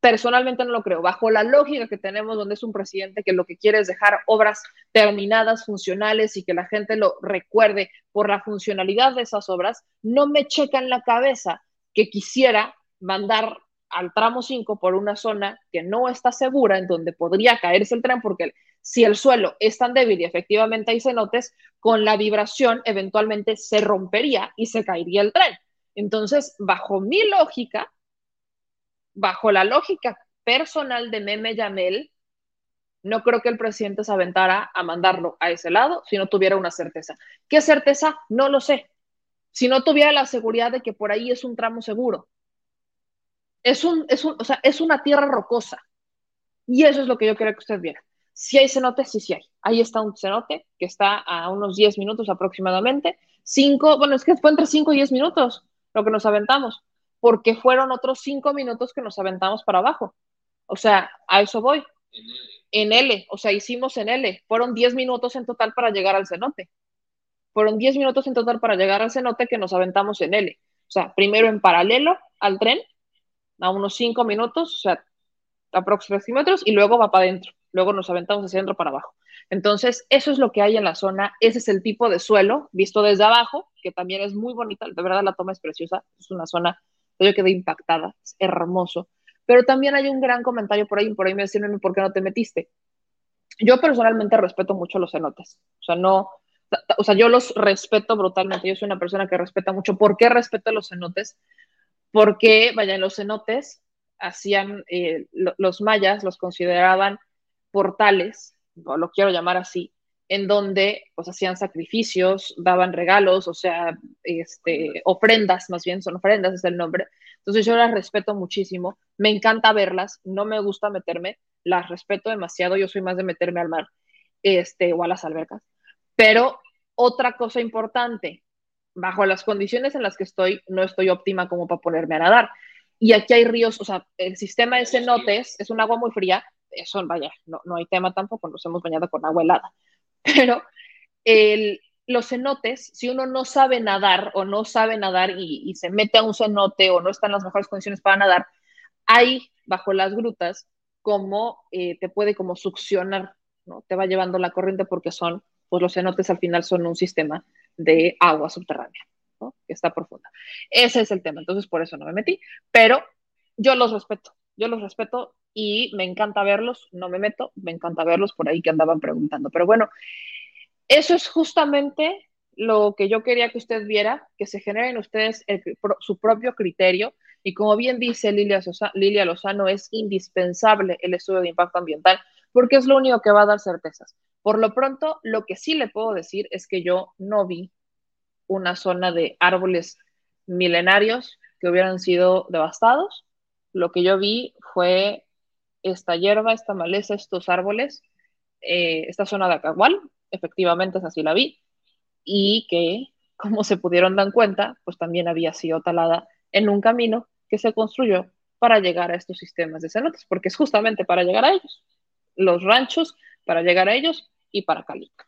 Speaker 1: Personalmente no lo creo. Bajo la lógica que tenemos, donde es un presidente que lo que quiere es dejar obras terminadas, funcionales y que la gente lo recuerde por la funcionalidad de esas obras, no me checa en la cabeza que quisiera mandar al tramo 5 por una zona que no está segura, en donde podría caerse el tren, porque si el suelo es tan débil y efectivamente hay cenotes, con la vibración eventualmente se rompería y se caería el tren. Entonces, bajo mi lógica, bajo la lógica personal de Meme Yamel, no creo que el presidente se aventara a mandarlo a ese lado si no tuviera una certeza. ¿Qué certeza? No lo sé. Si no tuviera la seguridad de que por ahí es un tramo seguro, es, un, es, un, o sea, es una tierra rocosa. Y eso es lo que yo quiero que usted viera. Si hay cenotes, sí, sí hay. Ahí está un cenote que está a unos 10 minutos aproximadamente. Cinco, bueno, es que fue entre 5 y 10 minutos lo que nos aventamos, porque fueron otros 5 minutos que nos aventamos para abajo. O sea, a eso voy. En L. En L, o sea, hicimos en L. Fueron 10 minutos en total para llegar al cenote. Fueron 10 minutos en total para llegar al cenote que nos aventamos en L. O sea, primero en paralelo al tren a unos 5 minutos, o sea, aproximadamente, y luego va para adentro. Luego nos aventamos hacia adentro para abajo. Entonces, eso es lo que hay en la zona. Ese es el tipo de suelo visto desde abajo, que también es muy bonita. De verdad, la toma es preciosa. Es una zona, yo quedé impactada. Es hermoso. Pero también hay un gran comentario por ahí, por ahí me decían, ¿por qué no te metiste? Yo personalmente respeto mucho los cenotes. O sea, no, o sea, yo los respeto brutalmente. Yo soy una persona que respeta mucho. ¿Por qué respeto los cenotes? Porque, vaya, los cenotes hacían, eh, los mayas los consideraban portales, o lo quiero llamar así, en donde pues hacían sacrificios, daban regalos, o sea, este, ofrendas, más bien son ofrendas, es el nombre, Entonces yo las respeto muchísimo, me encanta verlas, no me gusta meterme, las respeto demasiado, yo soy más de meterme al mar este, o a las albercas. Pero otra cosa importante, bajo las condiciones en las que estoy, no estoy óptima como para ponerme a nadar. Y aquí hay ríos, o sea, el sistema de cenotes es un agua muy fría, eso vaya, no, no hay tema tampoco, nos hemos bañado con agua helada, pero el, los cenotes, si uno no sabe nadar o no sabe nadar y, y, se mete a un cenote o no está en las mejores condiciones para nadar, hay bajo las grutas como eh, te puede como succionar, ¿no? Te va llevando la corriente porque son, pues los cenotes al final son un sistema de agua subterránea. Que está profunda. Ese es el tema, entonces por eso no me metí, pero yo los respeto, yo los respeto y me encanta verlos, no me meto, me encanta verlos por ahí que andaban preguntando, pero bueno, eso es justamente lo que yo quería que usted viera, que se generen ustedes su propio criterio. Y como bien dice Lilia, Lilia Lozano, es indispensable el estudio de impacto ambiental porque es lo único que va a dar certezas. Por lo pronto, lo que sí le puedo decir es que yo no vi una zona de árboles milenarios que hubieran sido devastados. Lo que yo vi fue esta hierba, esta maleza, estos árboles, eh, esta zona de Acahual, efectivamente es así la vi, y que, como se pudieron dar cuenta, pues también había sido talada en un camino que se construyó para llegar a estos sistemas de cenotes, porque es justamente para llegar a ellos, los ranchos, para llegar a ellos y para Calica.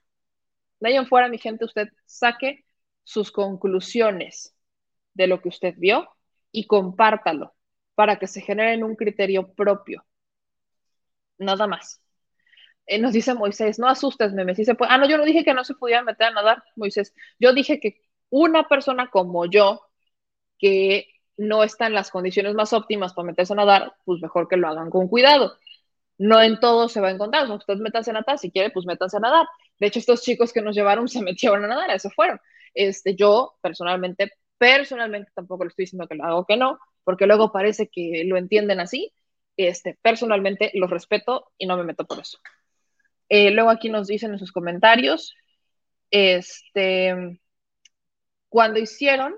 Speaker 1: De ahí en fuera, mi gente, usted saque sus conclusiones de lo que usted vio y compártalo para que se generen un criterio propio. Nada más. Eh, nos dice Moisés, no asustes, meme, si se puede. Ah, no, yo no dije que no se pudiera meter a nadar, Moisés. Yo dije que una persona como yo, que no está en las condiciones más óptimas para meterse a nadar, pues mejor que lo hagan con cuidado. No en todo se va a encontrar. O usted métanse a nadar, si quiere, pues métanse a nadar. De hecho, estos chicos que nos llevaron se metieron a nadar, eso fueron. Este, yo, personalmente, personalmente tampoco le estoy diciendo que lo hago que no, porque luego parece que lo entienden así. Este, personalmente los respeto y no me meto por eso. Eh, luego aquí nos dicen en sus comentarios, este, cuando hicieron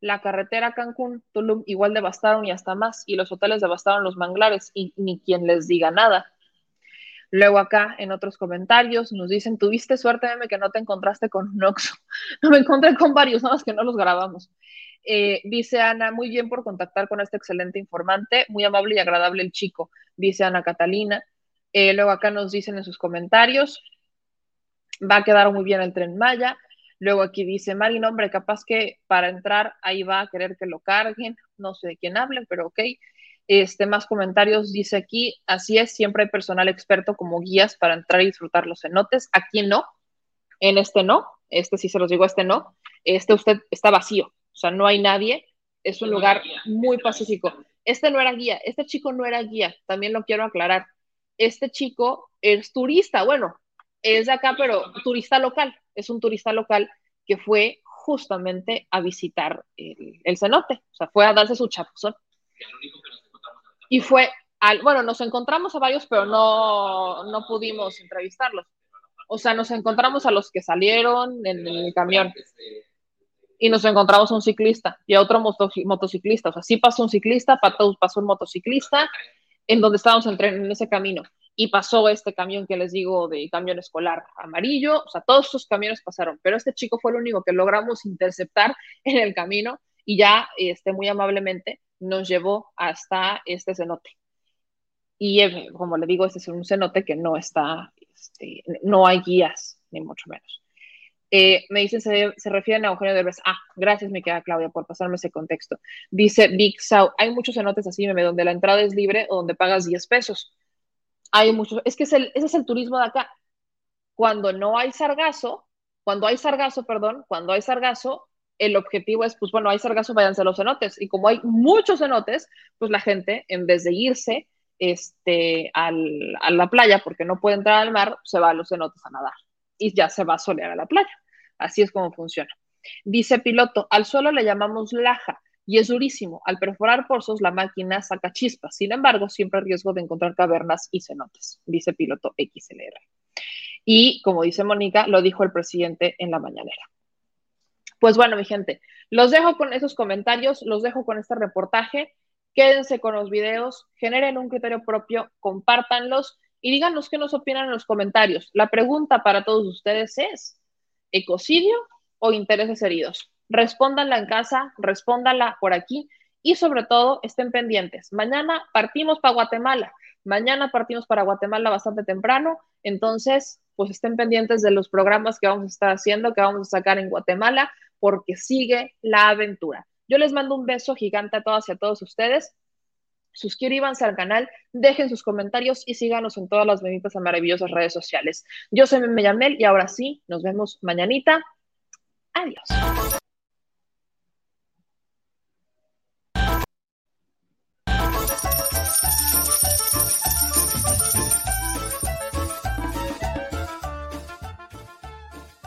Speaker 1: la carretera Cancún-Tulum, igual devastaron y hasta más, y los hoteles devastaron los manglares y ni quien les diga nada. Luego acá en otros comentarios nos dicen, tuviste suerte, meme, que no te encontraste con un Oxxo. No me encontré con varios, nada más que no los grabamos. Eh, dice Ana, muy bien por contactar con este excelente informante, muy amable y agradable el chico, dice Ana Catalina. Eh, luego acá nos dicen en sus comentarios, va a quedar muy bien el tren Maya. Luego aquí dice, Mari, hombre, capaz que para entrar ahí va a querer que lo carguen. No sé de quién hablen, pero ok. Este, más comentarios dice aquí, así es, siempre hay personal experto como guías para entrar y disfrutar los cenotes. Aquí no, en este no, este sí se los digo, este no. Este usted está vacío, o sea, no hay nadie, es un lugar muy pacífico. Este no era guía, este chico no era guía, también lo quiero aclarar este chico es turista, bueno, es de acá, pero turista local, es un turista local que fue justamente a visitar el, cenote, o sea, fue a darse su chapuzón. Y fue al, bueno, nos encontramos a varios, pero no, no pudimos entrevistarlos. O sea, nos encontramos a los que salieron en el camión y nos encontramos a un ciclista y a otro motociclista. O sea, sí pasó un ciclista, pasó un motociclista en donde estábamos en, en ese camino. Y pasó este camión que les digo de camión escolar amarillo, o sea, todos esos camiones pasaron, pero este chico fue el único que logramos interceptar en el camino y ya este, muy amablemente nos llevó hasta este cenote. Y eh, como le digo, este es un cenote que no está, este, no hay guías, ni mucho menos. Eh, me dicen, se, se, refieren a Eugenio Derbez. Ah, gracias, mi querida Claudia, por pasarme ese contexto. Dice Big Sau, hay muchos cenotes así, meme, donde la entrada es libre o donde pagas 10 pesos. Hay muchos, es que es el, ese es el turismo de acá. Cuando no hay sargazo, cuando hay sargazo, perdón, cuando hay sargazo, el objetivo es, pues bueno, hay sargazo, váyanse a los cenotes. Y como hay muchos cenotes, pues la gente, en vez de irse este, al, a la playa, porque no puede entrar al mar, se va a los cenotes a nadar y ya se va a solear a la playa. Así es como funciona. Dice piloto, al suelo le llamamos laja y es durísimo. Al perforar pozos, la máquina saca chispas. Sin embargo, siempre hay riesgo de encontrar cavernas y cenotes, dice piloto XLR. Y como dice Mónica, lo dijo el presidente en la mañanera. Pues bueno, mi gente, los dejo con esos comentarios, los dejo con este reportaje. Quédense con los videos, generen un criterio propio, compártanlos y díganos qué nos opinan en los comentarios. La pregunta para todos ustedes es, ¿ecocidio o intereses heridos? Respóndanla en casa, respóndanla por aquí y sobre todo estén pendientes. Mañana partimos para Guatemala, mañana partimos para Guatemala bastante temprano, entonces pues estén pendientes de los programas que vamos a estar haciendo, que vamos a sacar en Guatemala, porque sigue la aventura. Yo les mando un beso gigante a todas y a todos ustedes. Suscríbanse al canal, dejen sus comentarios y síganos en todas las bonitas y maravillosas redes sociales. Yo soy Meme y ahora sí, nos vemos mañanita. Adiós.